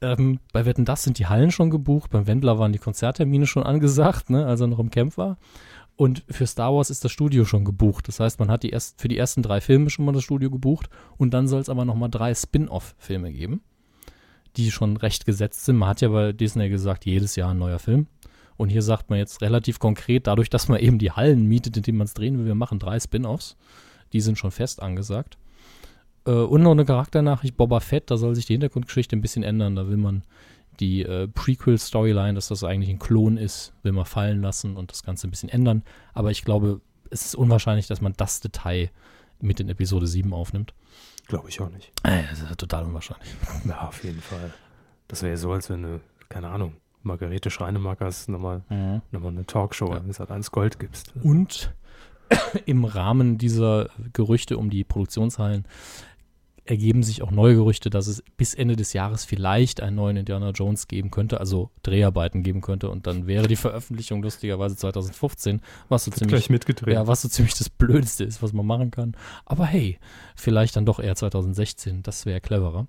[SPEAKER 2] Ähm, bei Wetten Das sind die Hallen schon gebucht, beim Wendler waren die Konzerttermine schon angesagt, ne, als er noch im Camp war. Und für Star Wars ist das Studio schon gebucht. Das heißt, man hat die erst, für die ersten drei Filme schon mal das Studio gebucht und dann soll es aber nochmal drei Spin-off-Filme geben, die schon recht gesetzt sind. Man hat ja bei Disney gesagt, jedes Jahr ein neuer Film. Und hier sagt man jetzt relativ konkret, dadurch, dass man eben die Hallen mietet, in denen man es drehen will, wir machen drei Spin-offs. Die sind schon fest angesagt. Äh, und noch eine Charakternachricht, Boba Fett, da soll sich die Hintergrundgeschichte ein bisschen ändern. Da will man die äh, Prequel-Storyline, dass das eigentlich ein Klon ist, will man fallen lassen und das Ganze ein bisschen ändern. Aber ich glaube, es ist unwahrscheinlich, dass man das Detail mit in Episode 7 aufnimmt.
[SPEAKER 1] Glaube ich auch nicht.
[SPEAKER 2] Das ist total unwahrscheinlich.
[SPEAKER 1] Ja, auf jeden Fall. Das wäre ja so, als wenn du, keine Ahnung, Margarete Schreinemakers nochmal nochmal eine Talkshow
[SPEAKER 2] Ja.
[SPEAKER 1] ja. es hat eins Gold gibst.
[SPEAKER 2] Und im Rahmen dieser Gerüchte um die Produktionshallen ergeben sich auch neue Gerüchte, dass es bis Ende des Jahres vielleicht einen neuen Indiana Jones geben könnte, also Dreharbeiten geben könnte. Und dann wäre die Veröffentlichung lustigerweise 2015, was so
[SPEAKER 1] Wird
[SPEAKER 2] ziemlich
[SPEAKER 1] mitgedreht.
[SPEAKER 2] Ja, was so ziemlich das Blödeste ist, was man machen kann. Aber hey, vielleicht dann doch eher 2016. Das wäre cleverer.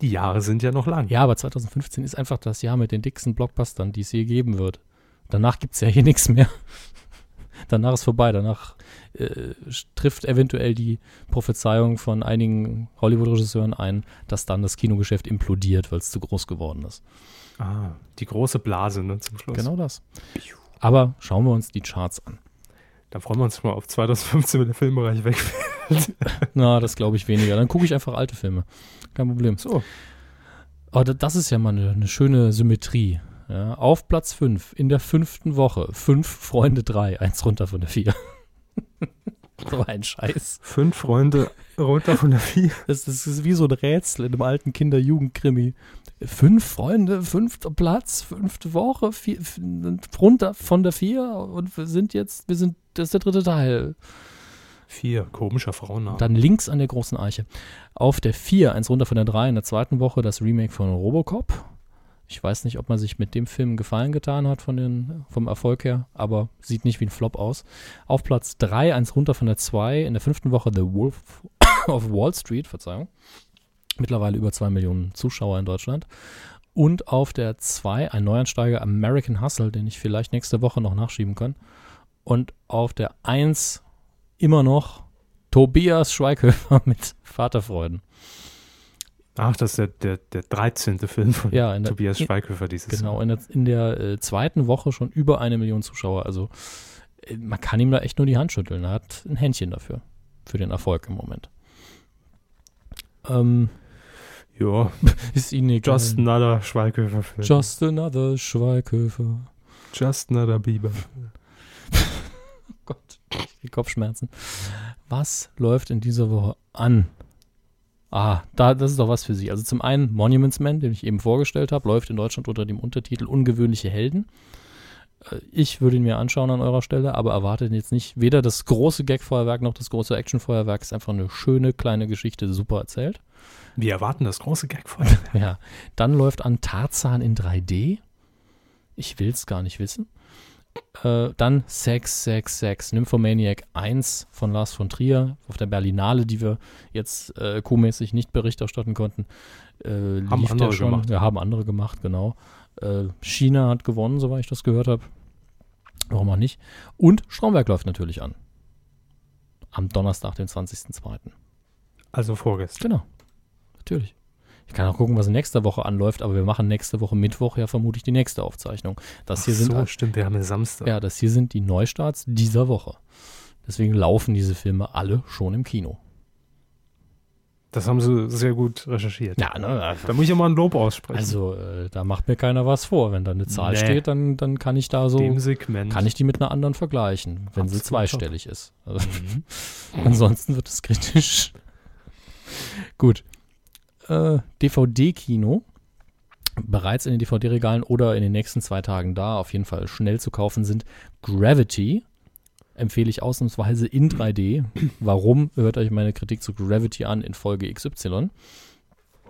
[SPEAKER 1] Die Jahre sind ja noch lang.
[SPEAKER 2] Ja, aber 2015 ist einfach das Jahr mit den dicksten Blockbustern, die es je geben wird. Danach gibt es ja hier nichts mehr. Danach ist vorbei. Danach äh, trifft eventuell die Prophezeiung von einigen Hollywood-Regisseuren ein, dass dann das Kinogeschäft implodiert, weil es zu groß geworden ist.
[SPEAKER 1] Ah, die große Blase, ne, zum Schluss.
[SPEAKER 2] Genau das. Aber schauen wir uns die Charts an.
[SPEAKER 1] Dann freuen wir uns mal auf 2015, wenn der Filmbereich wegfällt.
[SPEAKER 2] Na, das glaube ich weniger. Dann gucke ich einfach alte Filme. Kein Problem.
[SPEAKER 1] So.
[SPEAKER 2] Aber da- das ist ja mal eine, eine schöne Symmetrie. Ja, auf Platz 5 in der fünften Woche. Fünf Freunde 3, eins runter von der 4. so ein Scheiß.
[SPEAKER 1] Fünf Freunde runter von der Vier.
[SPEAKER 2] Das, das ist wie so ein Rätsel in einem alten Kinder-Jugend-Krimi. Fünf Freunde, fünfter Platz, fünfte Woche, vier, runter von der 4 und wir sind jetzt, wir sind, das ist der dritte Teil.
[SPEAKER 1] Vier, komischer Frauenname.
[SPEAKER 2] Dann links an der großen Eiche. Auf der 4, eins runter von der 3, in der zweiten Woche das Remake von Robocop. Ich weiß nicht, ob man sich mit dem Film Gefallen getan hat von den, vom Erfolg her, aber sieht nicht wie ein Flop aus. Auf Platz 3, eins runter von der 2, in der fünften Woche The Wolf of Wall Street, Verzeihung. Mittlerweile über 2 Millionen Zuschauer in Deutschland. Und auf der 2 ein Neuansteiger American Hustle, den ich vielleicht nächste Woche noch nachschieben kann. Und auf der 1 immer noch Tobias Schweighöfer mit Vaterfreuden.
[SPEAKER 1] Ach, das ist der, der, der 13. Film von
[SPEAKER 2] Ja, der-
[SPEAKER 1] Tobias Schweighöfer dieses
[SPEAKER 2] Genau,
[SPEAKER 1] Jahr.
[SPEAKER 2] in der, in der äh, zweiten Woche schon über eine Million Zuschauer. Also äh, man kann ihm da echt nur die Hand schütteln. Er hat ein Händchen dafür, für den Erfolg im Moment. Ähm,
[SPEAKER 1] Ja,
[SPEAKER 2] ist Ihnen egal.
[SPEAKER 1] just another Schweighöfer-Film.
[SPEAKER 2] Just another Schweighöfer.
[SPEAKER 1] just another Bieber.
[SPEAKER 2] Gott, ich krieg Kopfschmerzen. Was läuft in dieser Woche an? Ah, da, das ist doch was für Sie. Also zum einen Monuments Man, den ich eben vorgestellt habe, läuft in Deutschland unter dem Untertitel Ungewöhnliche Helden. Äh, Ich würde ihn mir anschauen an eurer Stelle, aber erwartet jetzt nicht weder das große Gagfeuerwerk noch das große Actionfeuerwerk. Ist einfach eine schöne kleine Geschichte, super erzählt.
[SPEAKER 1] Wir erwarten das große Gagfeuer.
[SPEAKER 2] Ja, dann läuft an Tarzan in 3D. Ich will es gar nicht wissen. Äh, dann Sex, Sex, Sex, Nymphomaniac 1 von Lars von Trier auf der Berlinale, die wir jetzt äh, co-mäßig nicht Bericht erstatten konnten. Äh,
[SPEAKER 1] Haben
[SPEAKER 2] lief der
[SPEAKER 1] andere
[SPEAKER 2] schon.
[SPEAKER 1] gemacht.
[SPEAKER 2] Ja, haben andere gemacht, genau. Äh, China hat gewonnen, soweit ich das gehört habe. Warum auch nicht? Und Stromberg läuft natürlich an. Am Donnerstag, den 20.02.
[SPEAKER 1] Also vorgestern.
[SPEAKER 2] Genau. Natürlich. Ich kann auch gucken, was nächste Woche anläuft, aber wir machen nächste Woche Mittwoch ja vermutlich die nächste Aufzeichnung. Das hier
[SPEAKER 1] Ach
[SPEAKER 2] sind
[SPEAKER 1] so, stimmt, wir haben Samstag.
[SPEAKER 2] ja, das hier sind die Neustarts dieser Woche. Deswegen laufen diese Filme alle schon im Kino.
[SPEAKER 1] Das haben sie sehr gut recherchiert.
[SPEAKER 2] Ja, ne,
[SPEAKER 1] Da muss ich ja mal ein Lob aussprechen.
[SPEAKER 2] also äh, da macht mir keiner was vor. Wenn da eine Zahl
[SPEAKER 1] Nee.
[SPEAKER 2] steht, dann, dann kann ich da so,
[SPEAKER 1] dem Segment.
[SPEAKER 2] kann ich die mit einer anderen vergleichen, wenn sie
[SPEAKER 1] Absolut
[SPEAKER 2] zweistellig ist. Also,
[SPEAKER 1] Mhm.
[SPEAKER 2] Ansonsten wird es kritisch. Gut. Äh, DVD-Kino. Bereits in den DVD-Regalen oder in den nächsten zwei Tagen da, auf jeden Fall schnell zu kaufen sind Gravity. Empfehle ich ausnahmsweise in 3D. Warum? Hört euch meine Kritik zu Gravity an in Folge XY.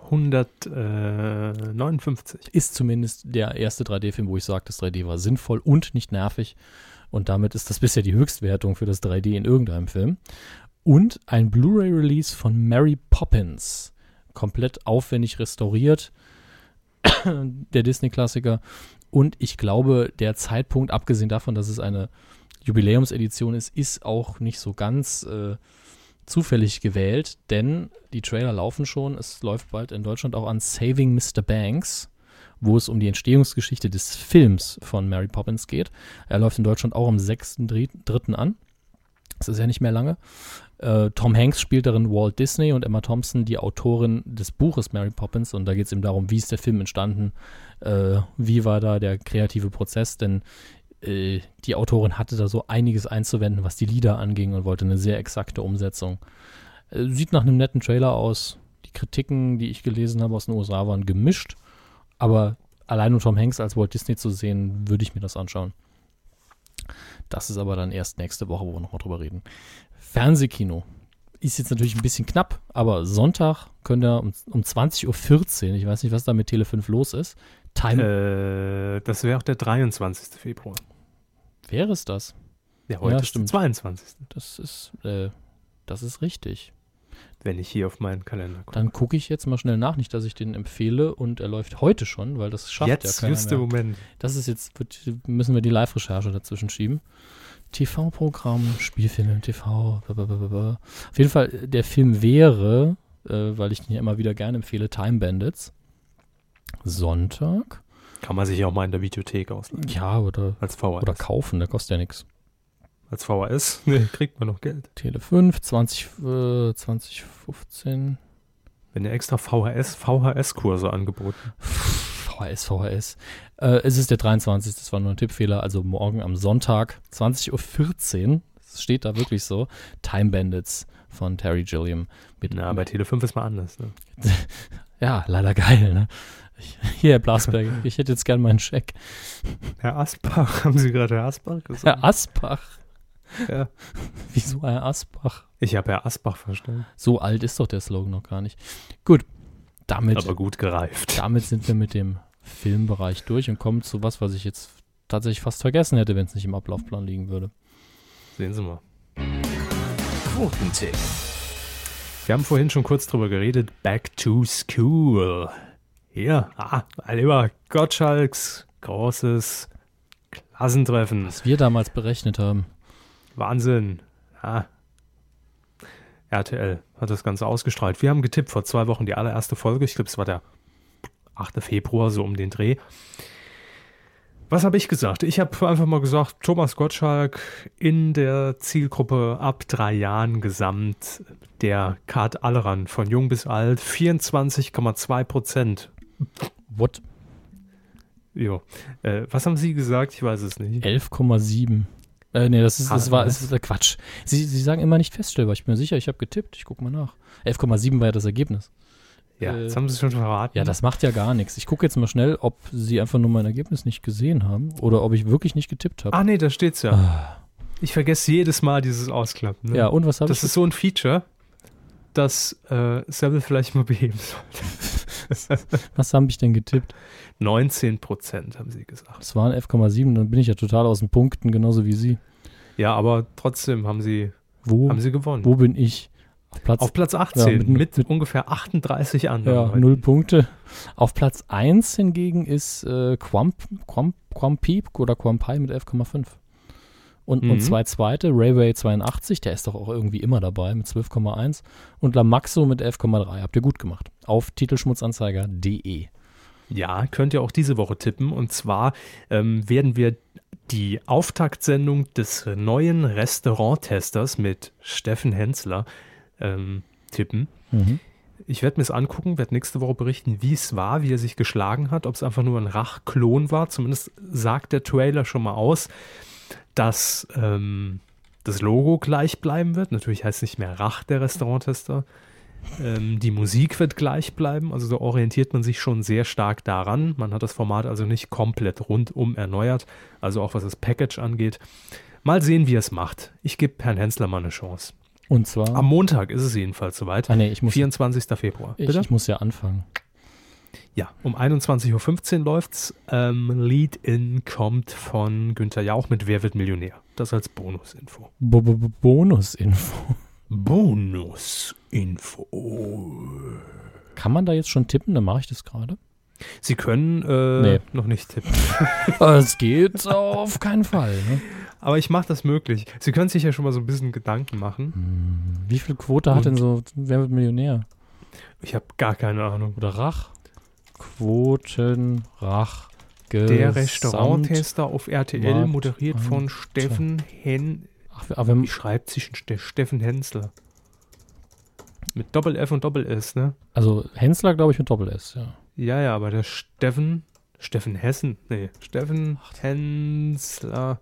[SPEAKER 1] 159.
[SPEAKER 2] Ist zumindest der erste 3D-Film, wo ich sage, das 3D war sinnvoll und nicht nervig. Und damit ist das bisher die Höchstwertung für das 3D in irgendeinem Film. Und ein Blu-ray-Release von Mary Poppins. Komplett aufwendig restauriert. der Disney-Klassiker. Und ich glaube, der Zeitpunkt, abgesehen davon, dass es eine Jubiläumsedition ist, ist auch nicht so ganz äh, zufällig gewählt, denn die Trailer laufen schon. Es läuft bald in Deutschland auch an Saving Mr. Banks, wo es um die Entstehungsgeschichte des Films von Mary Poppins geht. Er läuft in Deutschland auch am 6.3. an. Das ist ja nicht mehr lange. Äh, Tom Hanks spielt darin Walt Disney und Emma Thompson, die Autorin des Buches Mary Poppins. Und da geht es eben darum, wie ist der Film entstanden, äh, wie war da der kreative Prozess, denn äh, die Autorin hatte da so einiges einzuwenden, was die Lieder anging und wollte eine sehr exakte Umsetzung. Äh, sieht nach einem netten Trailer aus. Die Kritiken, die ich gelesen habe aus den USA, waren gemischt. Aber allein um Tom Hanks als Walt Disney zu sehen, würde ich mir das anschauen. Das ist aber dann erst nächste Woche, wo wir nochmal drüber reden. Fernsehkino. Ist jetzt natürlich ein bisschen knapp, aber Sonntag könnt ihr um, um 20.14 Uhr, ich weiß nicht, was da mit Tele 5 los ist. Time,
[SPEAKER 1] Äh, das wäre auch der 23. Februar.
[SPEAKER 2] wäre es das?
[SPEAKER 1] Ja, heute
[SPEAKER 2] Ja,
[SPEAKER 1] ist
[SPEAKER 2] stimmt.
[SPEAKER 1] der 22.
[SPEAKER 2] Das ist, äh, das ist richtig.
[SPEAKER 1] Wenn ich hier auf meinen Kalender gucke.
[SPEAKER 2] Dann gucke ich jetzt mal schnell nach, nicht, dass ich den empfehle und er läuft heute schon, weil das schafft
[SPEAKER 1] Jetzt,
[SPEAKER 2] ja keiner mehr.
[SPEAKER 1] Moment.
[SPEAKER 2] Das ist jetzt, müssen wir die Live-Recherche dazwischen schieben. TV-Programm, Spielfilme im TV. blablabla. Auf jeden Fall, der Film wäre, äh, weil ich den ja immer wieder gerne empfehle, Time Bandits. Sonntag.
[SPEAKER 1] Kann man sich auch mal in der Videothek ausleihen.
[SPEAKER 2] Ja, oder,
[SPEAKER 1] Als VHS.
[SPEAKER 2] oder kaufen, der kostet ja nichts.
[SPEAKER 1] Als VHS? Nee, kriegt man noch Geld.
[SPEAKER 2] Tele 5, 20, äh, 2015.
[SPEAKER 1] Wenn ihr extra VHS, VHS-Kurse angeboten.
[SPEAKER 2] VHS, VHS. Äh, es ist der 23. Das war nur ein Tippfehler. Also morgen am Sonntag, 20.14 Uhr. Es steht da wirklich so. Time Bandits von Terry Gilliam. Mit,
[SPEAKER 1] Na, bei Tele 5 ist mal anders. Ne?
[SPEAKER 2] ja, leider geil, ne? Hier, Herr Blasberg, ich hätte jetzt gern meinen Scheck.
[SPEAKER 1] Herr Asbach, haben Sie gerade Herr Asbach gesagt?
[SPEAKER 2] Herr Asbach.
[SPEAKER 1] Ja.
[SPEAKER 2] Wieso Herr Asbach?
[SPEAKER 1] Ich habe Herr Asbach verstanden.
[SPEAKER 2] So alt ist doch der Slogan noch gar nicht. Gut, damit,
[SPEAKER 1] Aber gut gereift.
[SPEAKER 2] damit sind wir mit dem Filmbereich durch und kommen zu was, was ich jetzt tatsächlich fast vergessen hätte, wenn es nicht im Ablaufplan liegen würde.
[SPEAKER 1] Sehen Sie mal.
[SPEAKER 5] Quotentipp.
[SPEAKER 1] Wir haben vorhin schon kurz drüber geredet. Back to School. Hier, ah, Oliver Gottschalks großes Klassentreffen.
[SPEAKER 2] Was wir damals berechnet haben.
[SPEAKER 1] Wahnsinn. Ja. RTL hat das Ganze ausgestrahlt. Wir haben getippt vor zwei Wochen die allererste Folge. Ich glaube, es war der 8. Februar, so um den Dreh. Was habe ich gesagt? Ich habe einfach mal gesagt, Thomas Gottschalk in der Zielgruppe ab drei Jahren gesamt, der Kart Alleran von jung bis alt, 24,2 Prozent.
[SPEAKER 2] What?
[SPEAKER 1] Jo. Äh, was haben Sie gesagt? Ich weiß es nicht.
[SPEAKER 2] 11,7. Äh, nee, das ist, das war, das ist der Quatsch. Sie, Sie sagen immer nicht feststellbar. Ich bin mir sicher, ich habe getippt. Ich gucke mal nach. 11,7 war ja das Ergebnis.
[SPEAKER 1] Ja,
[SPEAKER 2] Äh,
[SPEAKER 1] jetzt haben Sie schon verraten.
[SPEAKER 2] Ja, das macht ja gar nichts. Ich gucke jetzt mal schnell, ob Sie einfach nur mein Ergebnis nicht gesehen haben oder ob ich wirklich nicht getippt habe.
[SPEAKER 1] Ah, nee, da steht's ja.
[SPEAKER 2] Ah.
[SPEAKER 1] Ich vergesse jedes Mal dieses Ausklappen. Ne?
[SPEAKER 2] Ja, und was habe ich?
[SPEAKER 1] Das ist so ein Feature, das äh, Seville vielleicht mal beheben sollte.
[SPEAKER 2] Was habe ich denn getippt?
[SPEAKER 1] 19 Prozent, haben Sie gesagt.
[SPEAKER 2] Das waren 11,7. Dann bin ich ja total aus den Punkten, genauso wie Sie.
[SPEAKER 1] Ja, aber trotzdem haben Sie,
[SPEAKER 2] Wo,
[SPEAKER 1] haben Sie gewonnen.
[SPEAKER 2] wo bin ich? Auf Platz
[SPEAKER 1] Auf Platz 18
[SPEAKER 2] mit-
[SPEAKER 1] mit,
[SPEAKER 2] mit-
[SPEAKER 1] ungefähr 38 anderen.
[SPEAKER 2] Ja, null Punkte. Auf Platz 1 hingegen ist äh, Quamp, Quamp, Quampeep oder Quampai mit 11,5. Und,
[SPEAKER 1] Mhm.
[SPEAKER 2] und zwei zweite, Rayway 82, der ist doch auch irgendwie immer dabei mit 12,1. Und Lamaxo mit 11,3. Habt ihr gut gemacht. Auf titelschmutzanzeiger.de.
[SPEAKER 1] Ja, könnt ihr auch diese Woche tippen. Und zwar ähm, werden wir die Auftaktsendung des neuen Restauranttesters mit Steffen Hensler ähm, tippen.
[SPEAKER 2] Mhm.
[SPEAKER 1] Ich werde mir es angucken, werde nächste Woche berichten, wie es war, wie er sich geschlagen hat, ob es einfach nur ein Rachklon war. Zumindest sagt der Trailer schon mal aus, dass ähm, das Logo gleich bleiben wird. Natürlich heißt es nicht mehr Rach der Restauranttester. Ähm, die Musik wird gleich bleiben, also da orientiert man sich schon sehr stark daran. Man hat das Format also nicht komplett rundum erneuert, also auch was das Package angeht. Mal sehen, wie er es macht. Ich gebe Herrn Hensler mal eine Chance.
[SPEAKER 2] Und zwar.
[SPEAKER 1] Am Montag ist es jedenfalls soweit.
[SPEAKER 2] ah, nee, ich muss,
[SPEAKER 1] 24. Februar.
[SPEAKER 2] ich,
[SPEAKER 1] Bitte?
[SPEAKER 2] ich muss ja anfangen.
[SPEAKER 1] Ja, um 21.15 Uhr läuft's. Ähm, Lead-In kommt von Günther Jauch mit Wer wird Millionär? Das als Bonusinfo.
[SPEAKER 2] Bo -bo -bo Bonusinfo.
[SPEAKER 1] Bonusinfo.
[SPEAKER 2] Kann man da jetzt schon tippen? Dann mache ich das gerade.
[SPEAKER 1] Sie können äh,
[SPEAKER 2] Nee.
[SPEAKER 1] noch nicht tippen.
[SPEAKER 2] Es geht auf keinen Fall. Ne?
[SPEAKER 1] Aber ich mache das möglich. Sie können sich ja schon mal so ein bisschen Gedanken machen.
[SPEAKER 2] Hm, Wie viel Quote hat
[SPEAKER 1] Und-
[SPEAKER 2] denn so Wer wird Millionär?
[SPEAKER 1] Ich habe gar keine Ahnung.
[SPEAKER 2] Oder Rach? Quoten, Rach,
[SPEAKER 1] Der Restauranttester auf RTL,
[SPEAKER 2] Markt-
[SPEAKER 1] moderiert von Steffen Hen.
[SPEAKER 2] Ach, aber
[SPEAKER 1] Wie schreibt sich Steffen Hensler? Mit Doppel F und Doppel S, ne?
[SPEAKER 2] also Hensler, glaube ich, mit Doppel-S, ja.
[SPEAKER 1] Ja, ja, aber der Steffen, Steffen Hessen, nee, Steffen Hensler,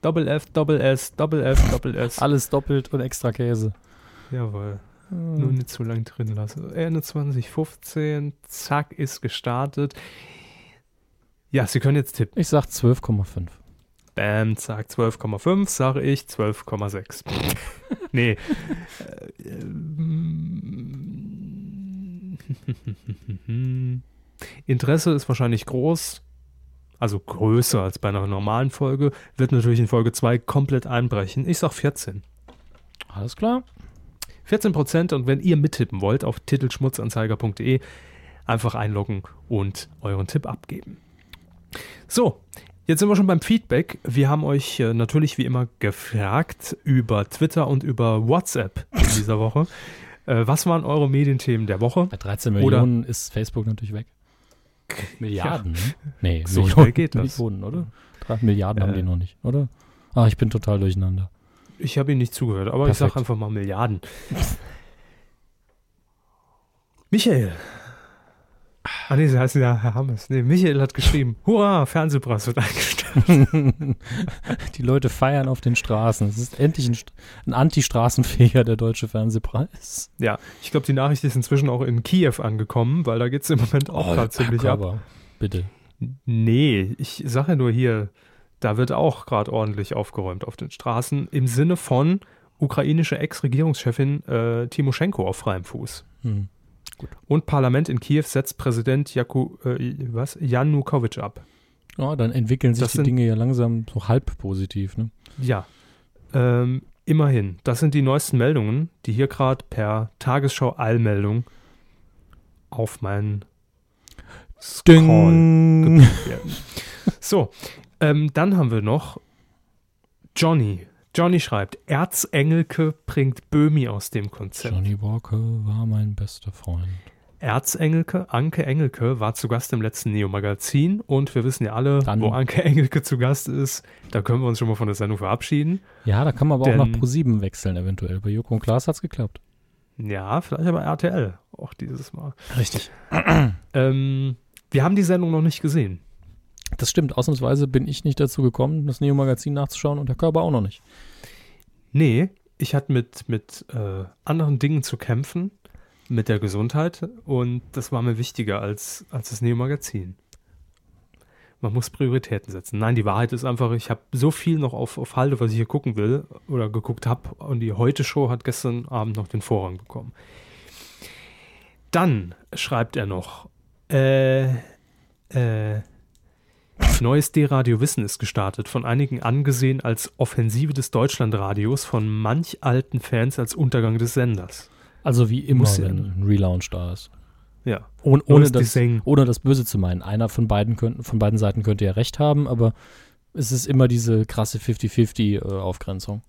[SPEAKER 1] Doppel F, Doppel S, Doppel F, Doppel S.
[SPEAKER 2] Alles doppelt und extra Käse.
[SPEAKER 1] Jawohl, nur
[SPEAKER 2] Hm.
[SPEAKER 1] nicht zu lang drin lassen. Ende 2015, zack, ist gestartet. Ja, Sie können jetzt tippen.
[SPEAKER 2] Ich sag 12,5.
[SPEAKER 1] Bam, zack, 12,5, sage ich 12,6. nee. Äh, ähm, Interesse ist wahrscheinlich groß, also größer als bei einer normalen Folge, wird natürlich in Folge 2 komplett einbrechen. Ich sag 14.
[SPEAKER 2] Alles klar.
[SPEAKER 1] 14 Prozent und wenn ihr mittippen wollt, auf titelschmutzanzeiger.de einfach einloggen und euren Tipp abgeben. So, jetzt sind wir schon beim Feedback. Wir haben euch äh, natürlich wie immer gefragt über Twitter und über WhatsApp in dieser Woche. Äh, was waren eure Medienthemen der Woche?
[SPEAKER 2] Bei 13
[SPEAKER 1] Oder-
[SPEAKER 2] Millionen ist Facebook natürlich weg. Milliarden, ne? Nee,
[SPEAKER 1] So
[SPEAKER 2] Millionen,
[SPEAKER 1] schnell geht das.
[SPEAKER 2] Millionen, oder? Drei Milliarden haben
[SPEAKER 1] Äh.
[SPEAKER 2] die noch nicht, oder? Ah, ich bin total durcheinander.
[SPEAKER 1] Ich habe ihn nicht zugehört, aber ich
[SPEAKER 2] Perfekt.
[SPEAKER 1] sage einfach mal Milliarden. Michael. Ah nee, sie heißen ja Herr Hammes. Nee, Michael hat geschrieben, hurra, Fernsehpreis wird eingestellt.
[SPEAKER 2] die Leute feiern auf den Straßen. Es ist endlich ein, ein anti-straßenfähiger der deutsche Fernsehpreis.
[SPEAKER 1] Ja, ich glaube, die Nachricht ist inzwischen auch in Kiew angekommen, weil da geht es im Moment auch gerade ziemlich ab.
[SPEAKER 2] aber bitte.
[SPEAKER 1] Nee, ich sage ja nur hier, da wird auch gerade ordentlich aufgeräumt auf den Straßen im Sinne von ukrainische Ex-Regierungschefin äh, Timoschenko auf freiem Fuß.
[SPEAKER 2] Hm.
[SPEAKER 1] Und Parlament in Kiew setzt Präsident Jaku, äh, was? Janukowitsch ab.
[SPEAKER 2] Ja, dann entwickeln sich
[SPEAKER 1] Das
[SPEAKER 2] die
[SPEAKER 1] sind-
[SPEAKER 2] Dinge ja langsam so halb positiv. Ne?
[SPEAKER 1] Ja, ähm, immerhin. Das sind die neuesten Meldungen, die hier gerade per Tagesschau-Eilmeldung auf meinen Scroll gebracht werden. So, ähm, dann haben wir noch Johnny Johnny schreibt, Erzengelke bringt Böhmi aus dem Konzept.
[SPEAKER 2] Johnny Walker war mein bester Freund.
[SPEAKER 1] Erzengelke, Anke Engelke, war zu Gast im letzten Neo-Magazin und wir wissen ja alle,
[SPEAKER 2] Dann-
[SPEAKER 1] wo Anke Engelke zu Gast ist, da können wir uns schon mal von der Sendung verabschieden.
[SPEAKER 2] Ja, da kann man aber
[SPEAKER 1] Denn-
[SPEAKER 2] auch nach Pro7 wechseln eventuell. Bei Joko und Klaas hat's geklappt.
[SPEAKER 1] Ja, vielleicht aber RTL, auch dieses Mal.
[SPEAKER 2] Richtig.
[SPEAKER 1] Ähm, wir haben die Sendung noch nicht gesehen.
[SPEAKER 2] Das stimmt. Ausnahmsweise bin ich nicht dazu gekommen, das Neo-Magazin nachzuschauen und der Körper auch noch nicht.
[SPEAKER 1] Nee, ich hatte mit, mit äh, anderen Dingen zu kämpfen, mit der Gesundheit und das war mir wichtiger als, als das Neo-Magazin. Man muss Prioritäten setzen. Nein, die Wahrheit ist einfach, ich habe so viel noch auf, auf Halde, was ich hier gucken will oder geguckt habe und die Heute-Show hat gestern Abend noch den Vorrang bekommen. Dann schreibt er noch, äh, äh, Neues D-Radio Wissen ist gestartet, von einigen angesehen als Offensive des Deutschlandradios, von manch alten Fans als Untergang des Senders.
[SPEAKER 2] Also wie immer,
[SPEAKER 1] Muss
[SPEAKER 2] wenn ein Relaunch da ist.
[SPEAKER 1] Ja.
[SPEAKER 2] Ohne, ohne, das, ohne das Böse zu meinen. Einer von beiden, könnten, von beiden Seiten könnte ja recht haben, aber es ist immer diese krasse 50-50-Aufgrenzung.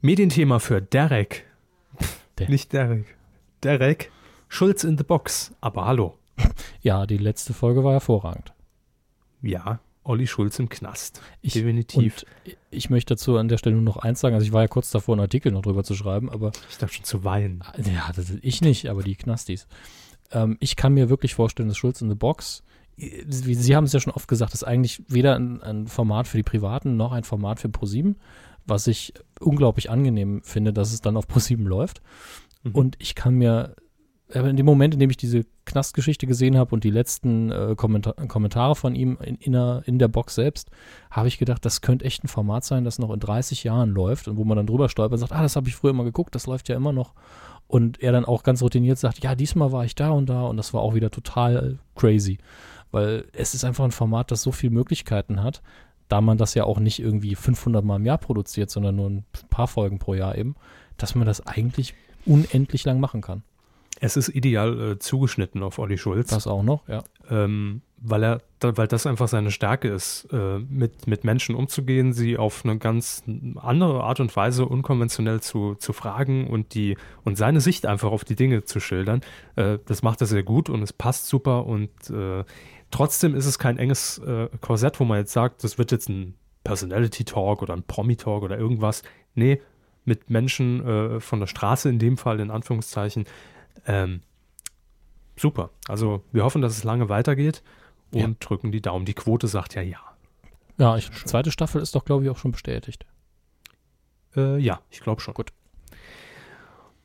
[SPEAKER 1] Medienthema für Derek.
[SPEAKER 2] Der-
[SPEAKER 1] Nicht Derek. Derek. Schulz in the Box. Aber hallo.
[SPEAKER 2] ja, die letzte Folge war hervorragend.
[SPEAKER 1] Ja, Olli Schulz im Knast.
[SPEAKER 2] Ich,
[SPEAKER 1] Definitiv.
[SPEAKER 2] Ich möchte dazu an der Stelle nur noch eins sagen. Also ich war ja kurz davor, einen Artikel noch drüber zu schreiben, aber
[SPEAKER 1] Ich darf schon zu weinen.
[SPEAKER 2] Ja, das, ich nicht, aber die Knastis. Ähm, ich kann mir wirklich vorstellen, dass Schulz in the Box, äh, wie Sie haben es ja schon oft gesagt, ist eigentlich weder ein, ein Format für die Privaten noch ein Format für ProSieben, was ich unglaublich angenehm finde, dass es dann auf ProSieben läuft.
[SPEAKER 1] Mhm.
[SPEAKER 2] Und ich kann mir, in dem Moment, in dem ich diese Knastgeschichte gesehen habe und die letzten äh, Kommentar Kommentare von ihm in, in, der, in der Box selbst, habe ich gedacht, das könnte echt ein Format sein, das noch in 30 Jahren läuft und wo man dann drüber stolpert und sagt, ah, das habe ich früher mal geguckt, das läuft ja immer noch. Und er dann auch ganz routiniert sagt, ja, diesmal war ich da und da und das war auch wieder total crazy. Weil es ist einfach ein Format, das so viele Möglichkeiten hat, da man das ja auch nicht irgendwie 500 Mal im Jahr produziert, sondern nur ein paar Folgen pro Jahr eben, dass man das eigentlich unendlich lang machen kann.
[SPEAKER 1] Es ist ideal äh, zugeschnitten auf Olli Schulz.
[SPEAKER 2] Das auch noch, ja.
[SPEAKER 1] ähm, weil er, weil das einfach seine Stärke ist, äh, mit, mit Menschen umzugehen, sie auf eine ganz andere Art und Weise unkonventionell zu, zu fragen und die und seine Sicht einfach auf die Dinge zu schildern. Äh, das macht er sehr gut und es passt super und äh, trotzdem ist es kein enges äh, Korsett, wo man jetzt sagt, das wird jetzt ein Personality Talk oder ein Promi Talk oder irgendwas. Nee, mit Menschen äh, von der Straße in dem Fall, in Anführungszeichen. Ähm, super. Also wir hoffen, dass es lange weitergeht und
[SPEAKER 2] Ja.
[SPEAKER 1] drücken die Daumen. Die Quote sagt ja ja.
[SPEAKER 2] Ja, ich, die zweite Staffel ist doch, glaube ich, auch schon bestätigt.
[SPEAKER 1] Äh, ja, ich glaube schon.
[SPEAKER 2] Gut.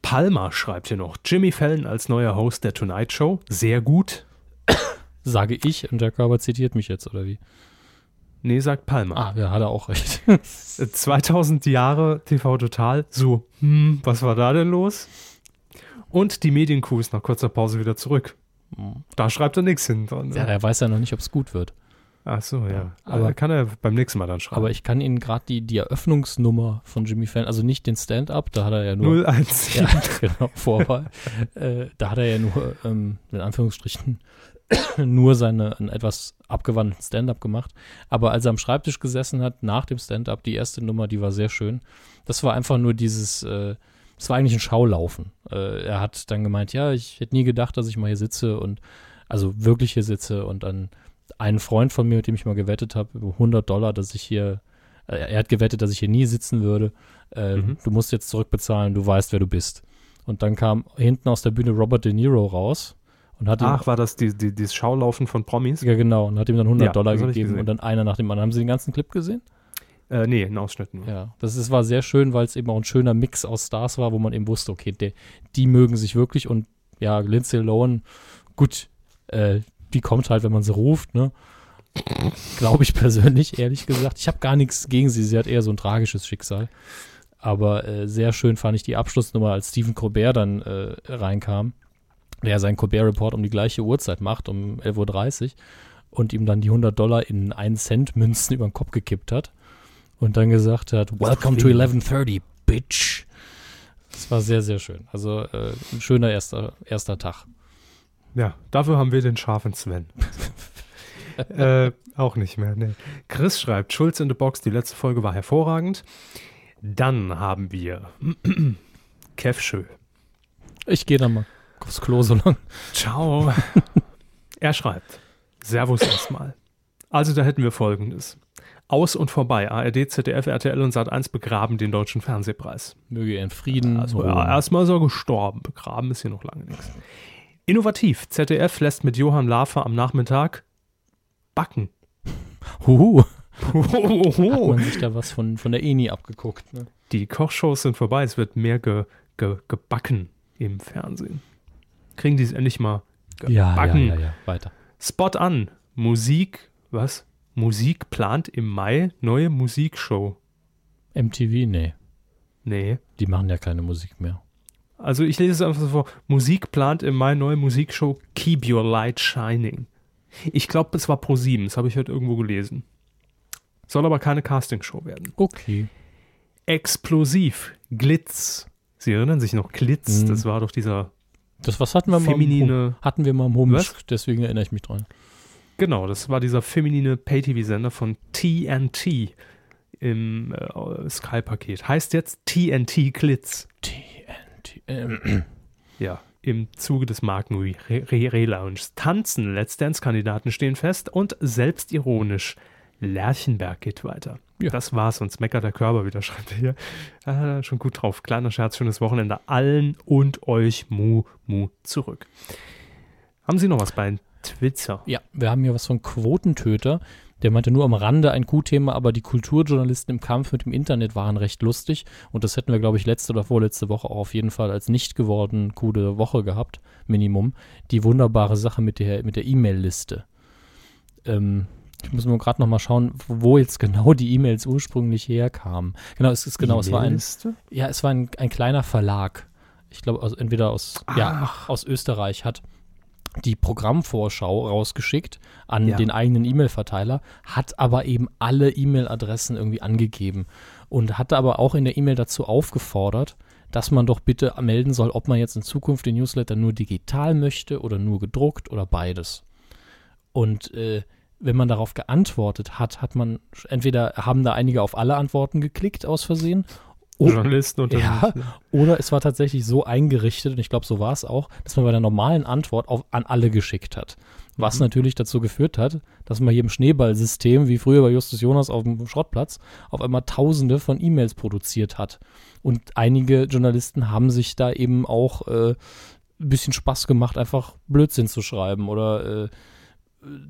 [SPEAKER 1] Palmer schreibt hier noch, Jimmy Fallon als neuer Host der Tonight Show. Sehr gut.
[SPEAKER 2] Sage ich und der Körper zitiert mich jetzt, oder wie?
[SPEAKER 1] Nee, sagt Palmer.
[SPEAKER 2] Ah, ja, hat er auch recht.
[SPEAKER 1] Äh, 2000 Jahre TV Total. So, hm, was war da denn los? Und die Medienkuh ist nach kurzer Pause wieder zurück. Da schreibt er nichts hin. dran, ne?
[SPEAKER 2] ja, er weiß ja noch nicht, ob es gut wird.
[SPEAKER 1] Ach so, ja.
[SPEAKER 2] Aber-
[SPEAKER 1] Aber kann er beim nächsten Mal dann schreiben.
[SPEAKER 2] Aber ich kann Ihnen gerade die, die Eröffnungsnummer von Jimmy Fallon, also nicht den Stand-up, da hat er ja nur
[SPEAKER 1] 017.
[SPEAKER 2] Ja, genau, Vorwahl. äh, da hat er ja nur, ähm, in Anführungsstrichen, nur seine einen etwas abgewandelten Stand-up gemacht. Aber als er am Schreibtisch gesessen hat, nach dem Stand-up, die erste Nummer, die war sehr schön. Das war einfach nur dieses, äh, es war eigentlich ein Schaulaufen. Äh, er hat dann gemeint, ja, ich hätte nie gedacht, dass ich mal hier sitze und, also wirklich hier sitze und dann einen Freund von mir, mit dem ich mal gewettet habe, über 100 Dollar, dass ich hier, äh, er hat gewettet, dass ich hier nie sitzen würde. Äh,
[SPEAKER 1] Mhm.
[SPEAKER 2] Du musst jetzt zurückbezahlen, du weißt, wer du bist. Und dann kam hinten aus der Bühne Robert De Niro raus und hat ihm,
[SPEAKER 1] Ach, war das die, die, dieses Schaulaufen von Promis?
[SPEAKER 2] ja genau, und hat ihm dann 100
[SPEAKER 1] Ja,
[SPEAKER 2] Dollar gegeben und dann einer nach dem anderen. Haben Sie den ganzen Clip gesehen?
[SPEAKER 1] Äh, nee, ein Ausschnitt nur.
[SPEAKER 2] Ja, das ist, war sehr schön, weil es eben auch ein schöner Mix aus Stars war, wo man eben wusste, okay, der, die mögen sich wirklich und ja, Lindsay Lohan, gut, äh, die kommt halt, wenn man sie ruft, ne? Glaube ich persönlich, ehrlich gesagt. Ich habe gar nichts gegen sie, sie hat eher so ein tragisches Schicksal. Aber äh, sehr schön fand ich die Abschlussnummer, als Stephen Colbert dann äh, reinkam, der seinen Colbert-Report um die gleiche Uhrzeit macht, um 11.30 Uhr, und ihm dann die 100 Dollar in 1 Cent Münzen über den Kopf gekippt hat und dann gesagt hat, Welcome to 11.30, Bitch. Das war sehr, sehr schön. Also äh, ein schöner erster, erster Tag.
[SPEAKER 1] Ja, dafür haben wir den scharfen Sven. äh, auch nicht mehr, nee. Chris schreibt, Schulz in the Box, die letzte Folge war hervorragend. Dann haben wir Kev Schö.
[SPEAKER 2] Ich gehe dann mal aufs Klo so lang.
[SPEAKER 1] Ciao. er schreibt, Servus erstmal. Also da hätten wir folgendes. Aus und vorbei. ARD, ZDF, RTL und Sat1 begraben den deutschen Fernsehpreis.
[SPEAKER 2] Möge er in Frieden.
[SPEAKER 1] Also ja, erstmal ist er gestorben. Begraben ist hier noch lange nichts. Innovativ. ZDF lässt mit Johann Lafer am Nachmittag backen.
[SPEAKER 2] Huhu. Hat
[SPEAKER 1] Hohoho.
[SPEAKER 2] man sich da was von, von der ENI abgeguckt. Ne?
[SPEAKER 1] Die Kochshows sind vorbei. Es wird mehr ge, ge, gebacken im Fernsehen. Kriegen die es endlich mal
[SPEAKER 2] Ja, ja,
[SPEAKER 1] gebacken?
[SPEAKER 2] ja, ja. Weiter.
[SPEAKER 1] Spot an. Musik, was? Musik plant im Mai neue Musikshow.
[SPEAKER 2] MTV? Nee.
[SPEAKER 1] Nee.
[SPEAKER 2] Die machen ja keine Musik mehr.
[SPEAKER 1] Also ich lese es einfach so vor. Musik plant im Mai neue Musikshow Keep Your Light Shining. Ich glaube, es war Pro 7, das habe ich heute irgendwo gelesen. Soll aber keine Castingshow werden.
[SPEAKER 2] Okay.
[SPEAKER 1] Explosiv, Glitz. Sie erinnern sich noch, Glitz,
[SPEAKER 2] Mhm.
[SPEAKER 1] das war doch dieser,
[SPEAKER 2] Das was hatten wir mal im
[SPEAKER 1] Feminine-
[SPEAKER 2] hatten wir mal im
[SPEAKER 1] Was?
[SPEAKER 2] deswegen erinnere ich mich dran.
[SPEAKER 1] Genau, das war dieser feminine Pay-TV-Sender von TNT im äh, Sky-Paket. Heißt jetzt TNT Glitz.
[SPEAKER 2] TNT. Ähm,
[SPEAKER 1] Ja, im Zuge des Marken-Relaunchs. Tanzen, Let's Dance-Kandidaten stehen fest und selbstironisch. Lerchenberg geht weiter.
[SPEAKER 2] Ja.
[SPEAKER 1] Das war's, sonst meckert der Körper wieder, schreibt er hier. Ah, schon gut drauf. Kleiner Scherz, schönes Wochenende allen und euch Mu Mu zurück. Haben Sie noch was bei Twitter?
[SPEAKER 2] ja, wir haben hier was von Quotentöter. Der meinte nur am Rande ein Q-Thema, aber die Kulturjournalisten im Kampf mit dem Internet waren recht lustig. Und das hätten wir, glaube ich, letzte oder vorletzte Woche auch auf jeden Fall als nicht geworden Coup der Woche gehabt, Minimum. Die wunderbare Sache mit der mit der E-Mail-Liste. Ähm, ich muss mal gerade noch mal schauen, wo jetzt genau die E-Mails ursprünglich herkamen. Genau, es ist genau, es war ein, ja, es war ein, ein kleiner Verlag. Ich glaube, entweder aus, ja, aus Österreich hat die Programmvorschau rausgeschickt an
[SPEAKER 1] Ja.
[SPEAKER 2] den eigenen E-Mail-Verteiler, hat aber eben alle E-Mail-Adressen irgendwie angegeben und hatte aber auch in der E-Mail dazu aufgefordert, dass man doch bitte melden soll, ob man jetzt in Zukunft den Newsletter nur digital möchte oder nur gedruckt oder beides. Und äh, wenn man darauf geantwortet hat, hat man entweder haben da einige auf alle Antworten geklickt aus Versehen Oh,
[SPEAKER 1] Journalisten unter
[SPEAKER 2] ja, oder es war tatsächlich so eingerichtet, und ich glaube, so war es auch, dass man bei der normalen Antwort auf, an alle geschickt hat. Was natürlich dazu geführt hat, dass man hier im Schneeballsystem, wie früher bei Justus Jonas auf dem Schrottplatz, auf einmal tausende von E-Mails produziert hat. Und einige Journalisten haben sich da eben auch äh, ein bisschen Spaß gemacht, einfach Blödsinn zu schreiben oder äh,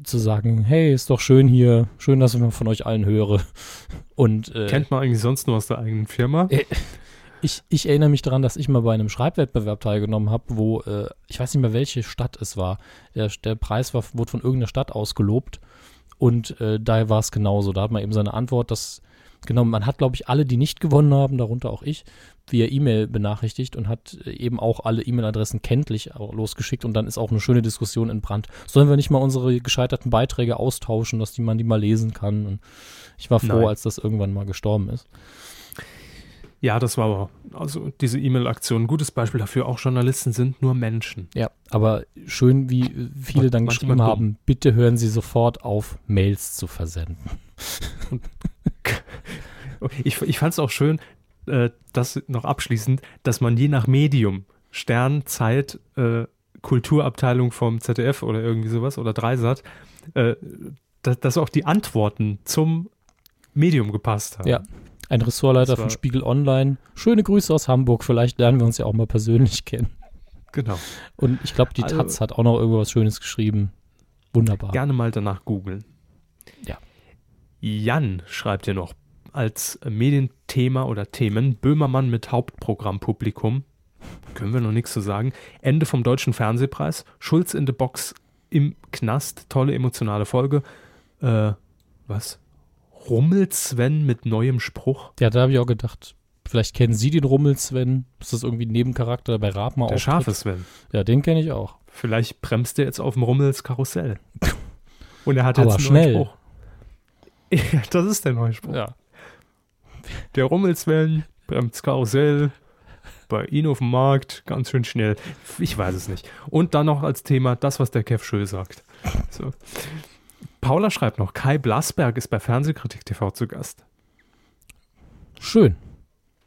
[SPEAKER 2] zu sagen, hey, ist doch schön hier, schön, dass ich mal von euch allen höre. Und äh,
[SPEAKER 1] Kennt man eigentlich sonst nur aus der eigenen Firma?
[SPEAKER 2] ich, ich erinnere mich daran, dass ich mal bei einem Schreibwettbewerb teilgenommen habe, wo, äh, ich weiß nicht mehr, welche Stadt es war. Der, der Preis war, wurde von irgendeiner Stadt ausgelobt und äh, da war es genauso. Da hat man eben seine Antwort, dass, genau, man hat, glaube ich, alle, die nicht gewonnen haben, darunter auch ich, via E-Mail benachrichtigt und hat äh, eben auch alle E-Mail-Adressen kenntlich auch losgeschickt und dann ist auch eine schöne Diskussion entbrannt. Sollen wir nicht mal unsere gescheiterten Beiträge austauschen, dass die man die mal lesen kann? Und ich war froh,
[SPEAKER 1] Nein.
[SPEAKER 2] als das irgendwann mal gestorben ist.
[SPEAKER 1] Ja, das war aber, also diese E-Mail-Aktion, ein gutes Beispiel dafür, auch Journalisten sind nur Menschen.
[SPEAKER 2] Ja, aber schön, wie äh, viele
[SPEAKER 1] Und
[SPEAKER 2] dann geschrieben haben, bitte hören Sie sofort auf, Mails zu versenden.
[SPEAKER 1] Ich, ich fand es auch schön, äh, das noch abschließend, dass man je nach Medium, Stern, Zeit, äh, Kulturabteilung vom ZDF oder irgendwie sowas oder Dreisat, äh, dass, dass auch die Antworten zum Medium gepasst haben.
[SPEAKER 2] Ja. Ein Ressortleiter von Spiegel Online. Schöne Grüße aus Hamburg. Vielleicht lernen wir uns ja auch mal persönlich kennen.
[SPEAKER 1] Genau.
[SPEAKER 2] Und ich glaube, die
[SPEAKER 1] Also-
[SPEAKER 2] Taz hat auch noch irgendwas Schönes geschrieben. Wunderbar.
[SPEAKER 1] Gerne mal danach googeln.
[SPEAKER 2] Ja.
[SPEAKER 1] Jan schreibt hier noch als Medienthema oder Themen Böhmermann mit Hauptprogrammpublikum. Können wir noch nichts zu sagen. Ende vom Deutschen Fernsehpreis. Schulz in the Box im Knast. Tolle emotionale Folge. Äh, was? Rummelt Sven mit neuem Spruch?
[SPEAKER 2] Ja, da habe ich auch gedacht, vielleicht kennen Sie den Rummel Sven. Ist das irgendwie ein Nebencharakter, bei Raab mal
[SPEAKER 1] Der scharfe Sven.
[SPEAKER 2] Ja, den kenne ich auch.
[SPEAKER 1] Vielleicht bremst er jetzt auf dem Rummels Karussell. Und er hat
[SPEAKER 2] Aber
[SPEAKER 1] jetzt einen
[SPEAKER 2] schnell.
[SPEAKER 1] neuen Spruch. Ja, das ist der neue Spruch.
[SPEAKER 2] Ja.
[SPEAKER 1] Der Rummelswellen, bremst Karussell, bei Ihnen auf dem Markt, ganz schön schnell. Ich weiß es nicht. Und dann noch als Thema das, was der Kev Schö sagt. So. Paula schreibt noch, Kai Blasberg ist bei Fernsehkritik TV zu Gast.
[SPEAKER 2] Schön.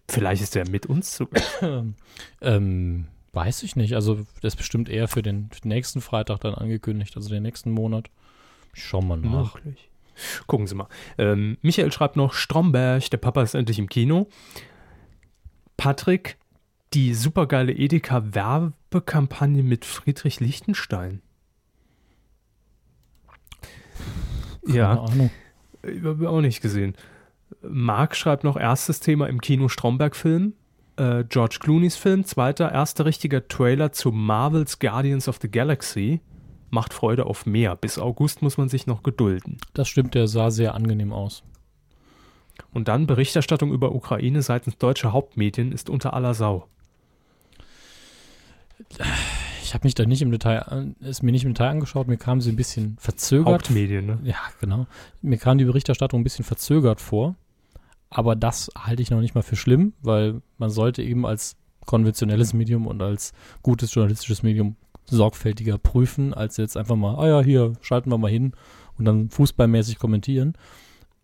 [SPEAKER 1] Vielleicht ist er mit uns zu Gast.
[SPEAKER 2] ähm, weiß ich nicht. Also, das ist bestimmt eher für den, für den nächsten Freitag dann angekündigt, also den nächsten Monat. Ich schau mal nach.
[SPEAKER 1] Möglich. Gucken Sie mal. Ähm, Michael schreibt noch, Stromberg, der Papa ist endlich im Kino. Patrick, die supergeile Edeka-Werbekampagne mit Friedrich Lichtenstein. Ja,
[SPEAKER 2] Ahnung.
[SPEAKER 1] ich habe auch nicht gesehen. Marc schreibt noch, erstes Thema im Kino Stromberg-Film. Äh, George Clooney's Film, zweiter, erster richtiger Trailer zu Marvel's Guardians of the Galaxy. Macht Freude auf mehr. Bis August muss man sich noch gedulden.
[SPEAKER 2] Das stimmt, der sah sehr angenehm aus.
[SPEAKER 1] Und dann Berichterstattung über Ukraine seitens deutscher Hauptmedien ist unter aller Sau.
[SPEAKER 2] Ich habe mich da nicht im Detail, an- ist mir nicht im Detail angeschaut, mir kam sie ein bisschen verzögert.
[SPEAKER 1] Hauptmedien, ne?
[SPEAKER 2] Ja, genau. Mir kam die Berichterstattung ein bisschen verzögert vor. Aber das halte ich noch nicht mal für schlimm, weil man sollte eben als konventionelles Medium und als gutes journalistisches Medium sorgfältiger prüfen, als jetzt einfach mal, ah ja, hier schalten wir mal hin und dann fußballmäßig kommentieren.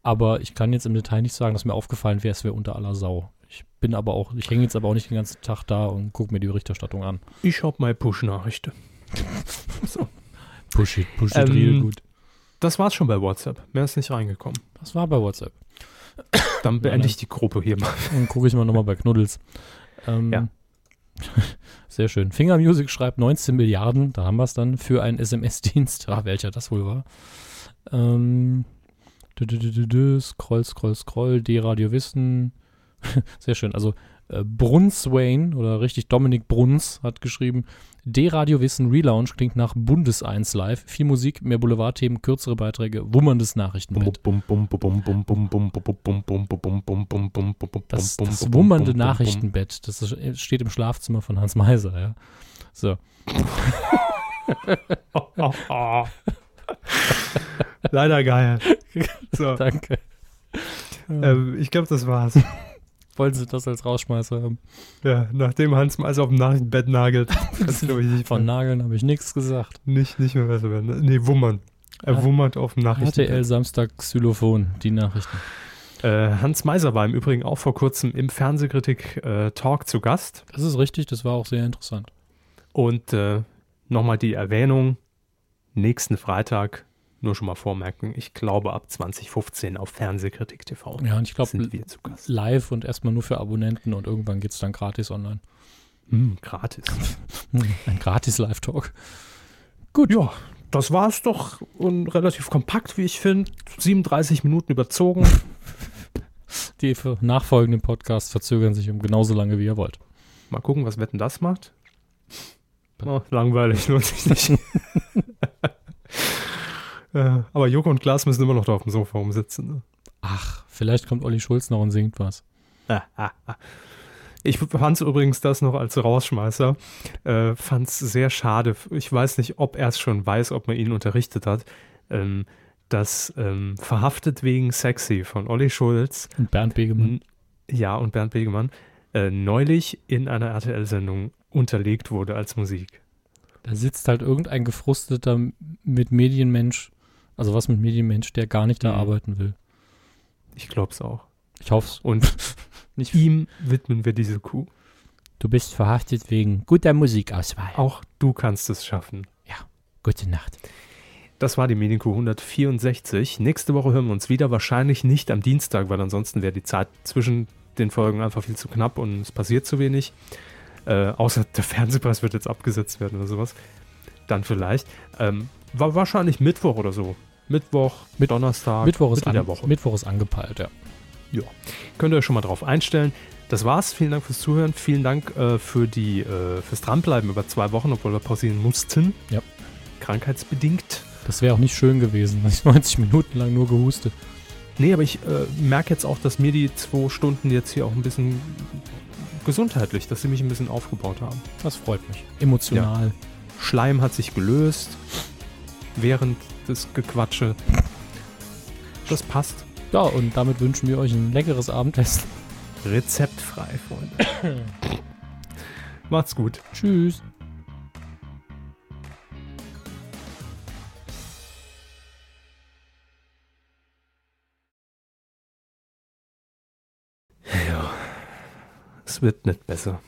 [SPEAKER 2] Aber ich kann jetzt im Detail nicht sagen, dass mir aufgefallen wäre, es wäre unter aller Sau. Ich bin aber auch, ich hänge jetzt aber auch nicht den ganzen Tag da und gucke mir die Berichterstattung an.
[SPEAKER 1] Ich hab mal Push-Nachrichten.
[SPEAKER 2] Push it, push
[SPEAKER 1] it real
[SPEAKER 2] gut.
[SPEAKER 1] Das war's schon bei WhatsApp. Mehr ist nicht reingekommen.
[SPEAKER 2] Das war bei WhatsApp.
[SPEAKER 1] Dann beende
[SPEAKER 2] Nein,
[SPEAKER 1] ich die Gruppe hier mal.
[SPEAKER 2] Und gucke ich mal nochmal bei Knuddels. Ähm,
[SPEAKER 1] Ja.
[SPEAKER 2] Sehr schön. Finger Music schreibt 19 Milliarden, da haben wir es dann, für einen SMS-Dienst. Ah, welcher das wohl war. Ähm, dü, dü, dü, scroll, scroll, scroll, D-Radio Wissen. Sehr schön. Also äh, Bruns Wayne oder richtig Dominik Bruns hat geschrieben, D-Radio Wissen Relaunch klingt nach Bundes 1 Live. Viel Musik, mehr Boulevardthemen, kürzere Beiträge, wummerndes Nachrichtenbett. Das, das wummernde Nachrichtenbett, das ist- steht im Schlafzimmer von Hans Meiser, ja. So.
[SPEAKER 1] Leider geil. So,
[SPEAKER 2] Danke.
[SPEAKER 1] ähm, ich glaube, das war's.
[SPEAKER 2] Wollen Sie das als Rausschmeißer haben?
[SPEAKER 1] Ja, nachdem Hans mal auf dem Nachrichtenbett nagelt, glaube ich, nicht,
[SPEAKER 2] Von Nageln habe ich nichts gesagt.
[SPEAKER 1] nicht, nicht mehr besser werden. Nee, wummern. Er wummert auf dem Nachrichtenbett.
[SPEAKER 2] RTL Samstag Xylophon, die Nachrichten.
[SPEAKER 1] Äh, Hans Meiser war im Übrigen auch vor kurzem im Fernsehkritik-Talk zu Gast.
[SPEAKER 2] Das ist richtig, das war auch sehr interessant.
[SPEAKER 1] Und äh, nochmal die Erwähnung, nächsten Freitag, nur schon mal vormerken, ich glaube ab 2015 auf Fernsehkritik TV
[SPEAKER 2] Ja, und ich glaube, live und erstmal nur für Abonnenten und irgendwann geht es dann gratis online.
[SPEAKER 1] Hm, gratis.
[SPEAKER 2] Ein gratis Live-Talk.
[SPEAKER 1] Gut. Ja, das war es doch und relativ kompakt, wie ich finde. 37 Minuten überzogen.
[SPEAKER 2] Die für nachfolgenden Podcasts verzögern sich um genauso lange, wie ihr wollt.
[SPEAKER 1] Mal gucken, was Wetten das macht. Oh, langweilig, lohnt sich nicht. äh, aber Joko und Klaas müssen immer noch da auf dem Sofa rumsitzen. Ne?
[SPEAKER 2] Ach, vielleicht kommt Olli Schulz noch und singt was.
[SPEAKER 1] Ich fand übrigens das noch als Rausschmeißer. Äh, fand es sehr schade. Ich weiß nicht, ob er es schon weiß, ob man ihn unterrichtet hat. Ähm, das ähm, Verhaftet wegen Sexy von Olli Schulz,
[SPEAKER 2] Und Bernd Begemann.
[SPEAKER 1] ja, und Bernd Begemann, äh, neulich in einer RTL-Sendung unterlegt wurde als Musik.
[SPEAKER 2] Da sitzt halt irgendein gefrusteter mit Medienmensch, also was mit Medienmensch, der gar nicht da
[SPEAKER 1] Mhm.
[SPEAKER 2] arbeiten will.
[SPEAKER 1] Ich glaube es auch.
[SPEAKER 2] Ich hoffe
[SPEAKER 1] Und
[SPEAKER 2] nicht.
[SPEAKER 1] ihm widmen wir diese Kuh.
[SPEAKER 2] Du bist verhaftet wegen guter Musikauswahl.
[SPEAKER 1] Auch du kannst es schaffen.
[SPEAKER 2] Gute Nacht.
[SPEAKER 1] Das war die Medienkuh 164. Nächste Woche hören wir uns wieder. Wahrscheinlich nicht am Dienstag, weil ansonsten wäre die Zeit zwischen den Folgen einfach viel zu knapp und es passiert zu wenig. Äh, außer der Fernsehpreis wird jetzt abgesetzt werden oder sowas. Dann vielleicht. Ähm, war wahrscheinlich Mittwoch oder so. Mittwoch,
[SPEAKER 2] Mit-
[SPEAKER 1] Donnerstag,
[SPEAKER 2] Mittwoch ist, an,
[SPEAKER 1] Woche.
[SPEAKER 2] Mittwoch ist angepeilt, ja.
[SPEAKER 1] Könnt ihr euch schon mal drauf einstellen. Das war's. Vielen Dank fürs Zuhören. Vielen Dank äh, für die, äh, fürs Dranbleiben über zwei Wochen, obwohl wir pausieren mussten.
[SPEAKER 2] Ja.
[SPEAKER 1] Krankheitsbedingt.
[SPEAKER 2] Das wäre auch nicht schön gewesen. 90 Minuten lang nur gehustet.
[SPEAKER 1] Nee, aber ich äh, merke jetzt auch, dass mir die zwei Stunden jetzt hier auch ein bisschen gesundheitlich, dass sie mich ein bisschen aufgebaut haben.
[SPEAKER 2] Das freut mich. Emotional.
[SPEAKER 1] Schleim hat sich gelöst während des Gequatsche. Das passt.
[SPEAKER 2] Ja, und damit wünschen wir euch ein leckeres Abendessen.
[SPEAKER 1] Rezeptfrei, Freunde. Macht's gut.
[SPEAKER 2] Tschüss.
[SPEAKER 1] Ja, es wird nicht besser.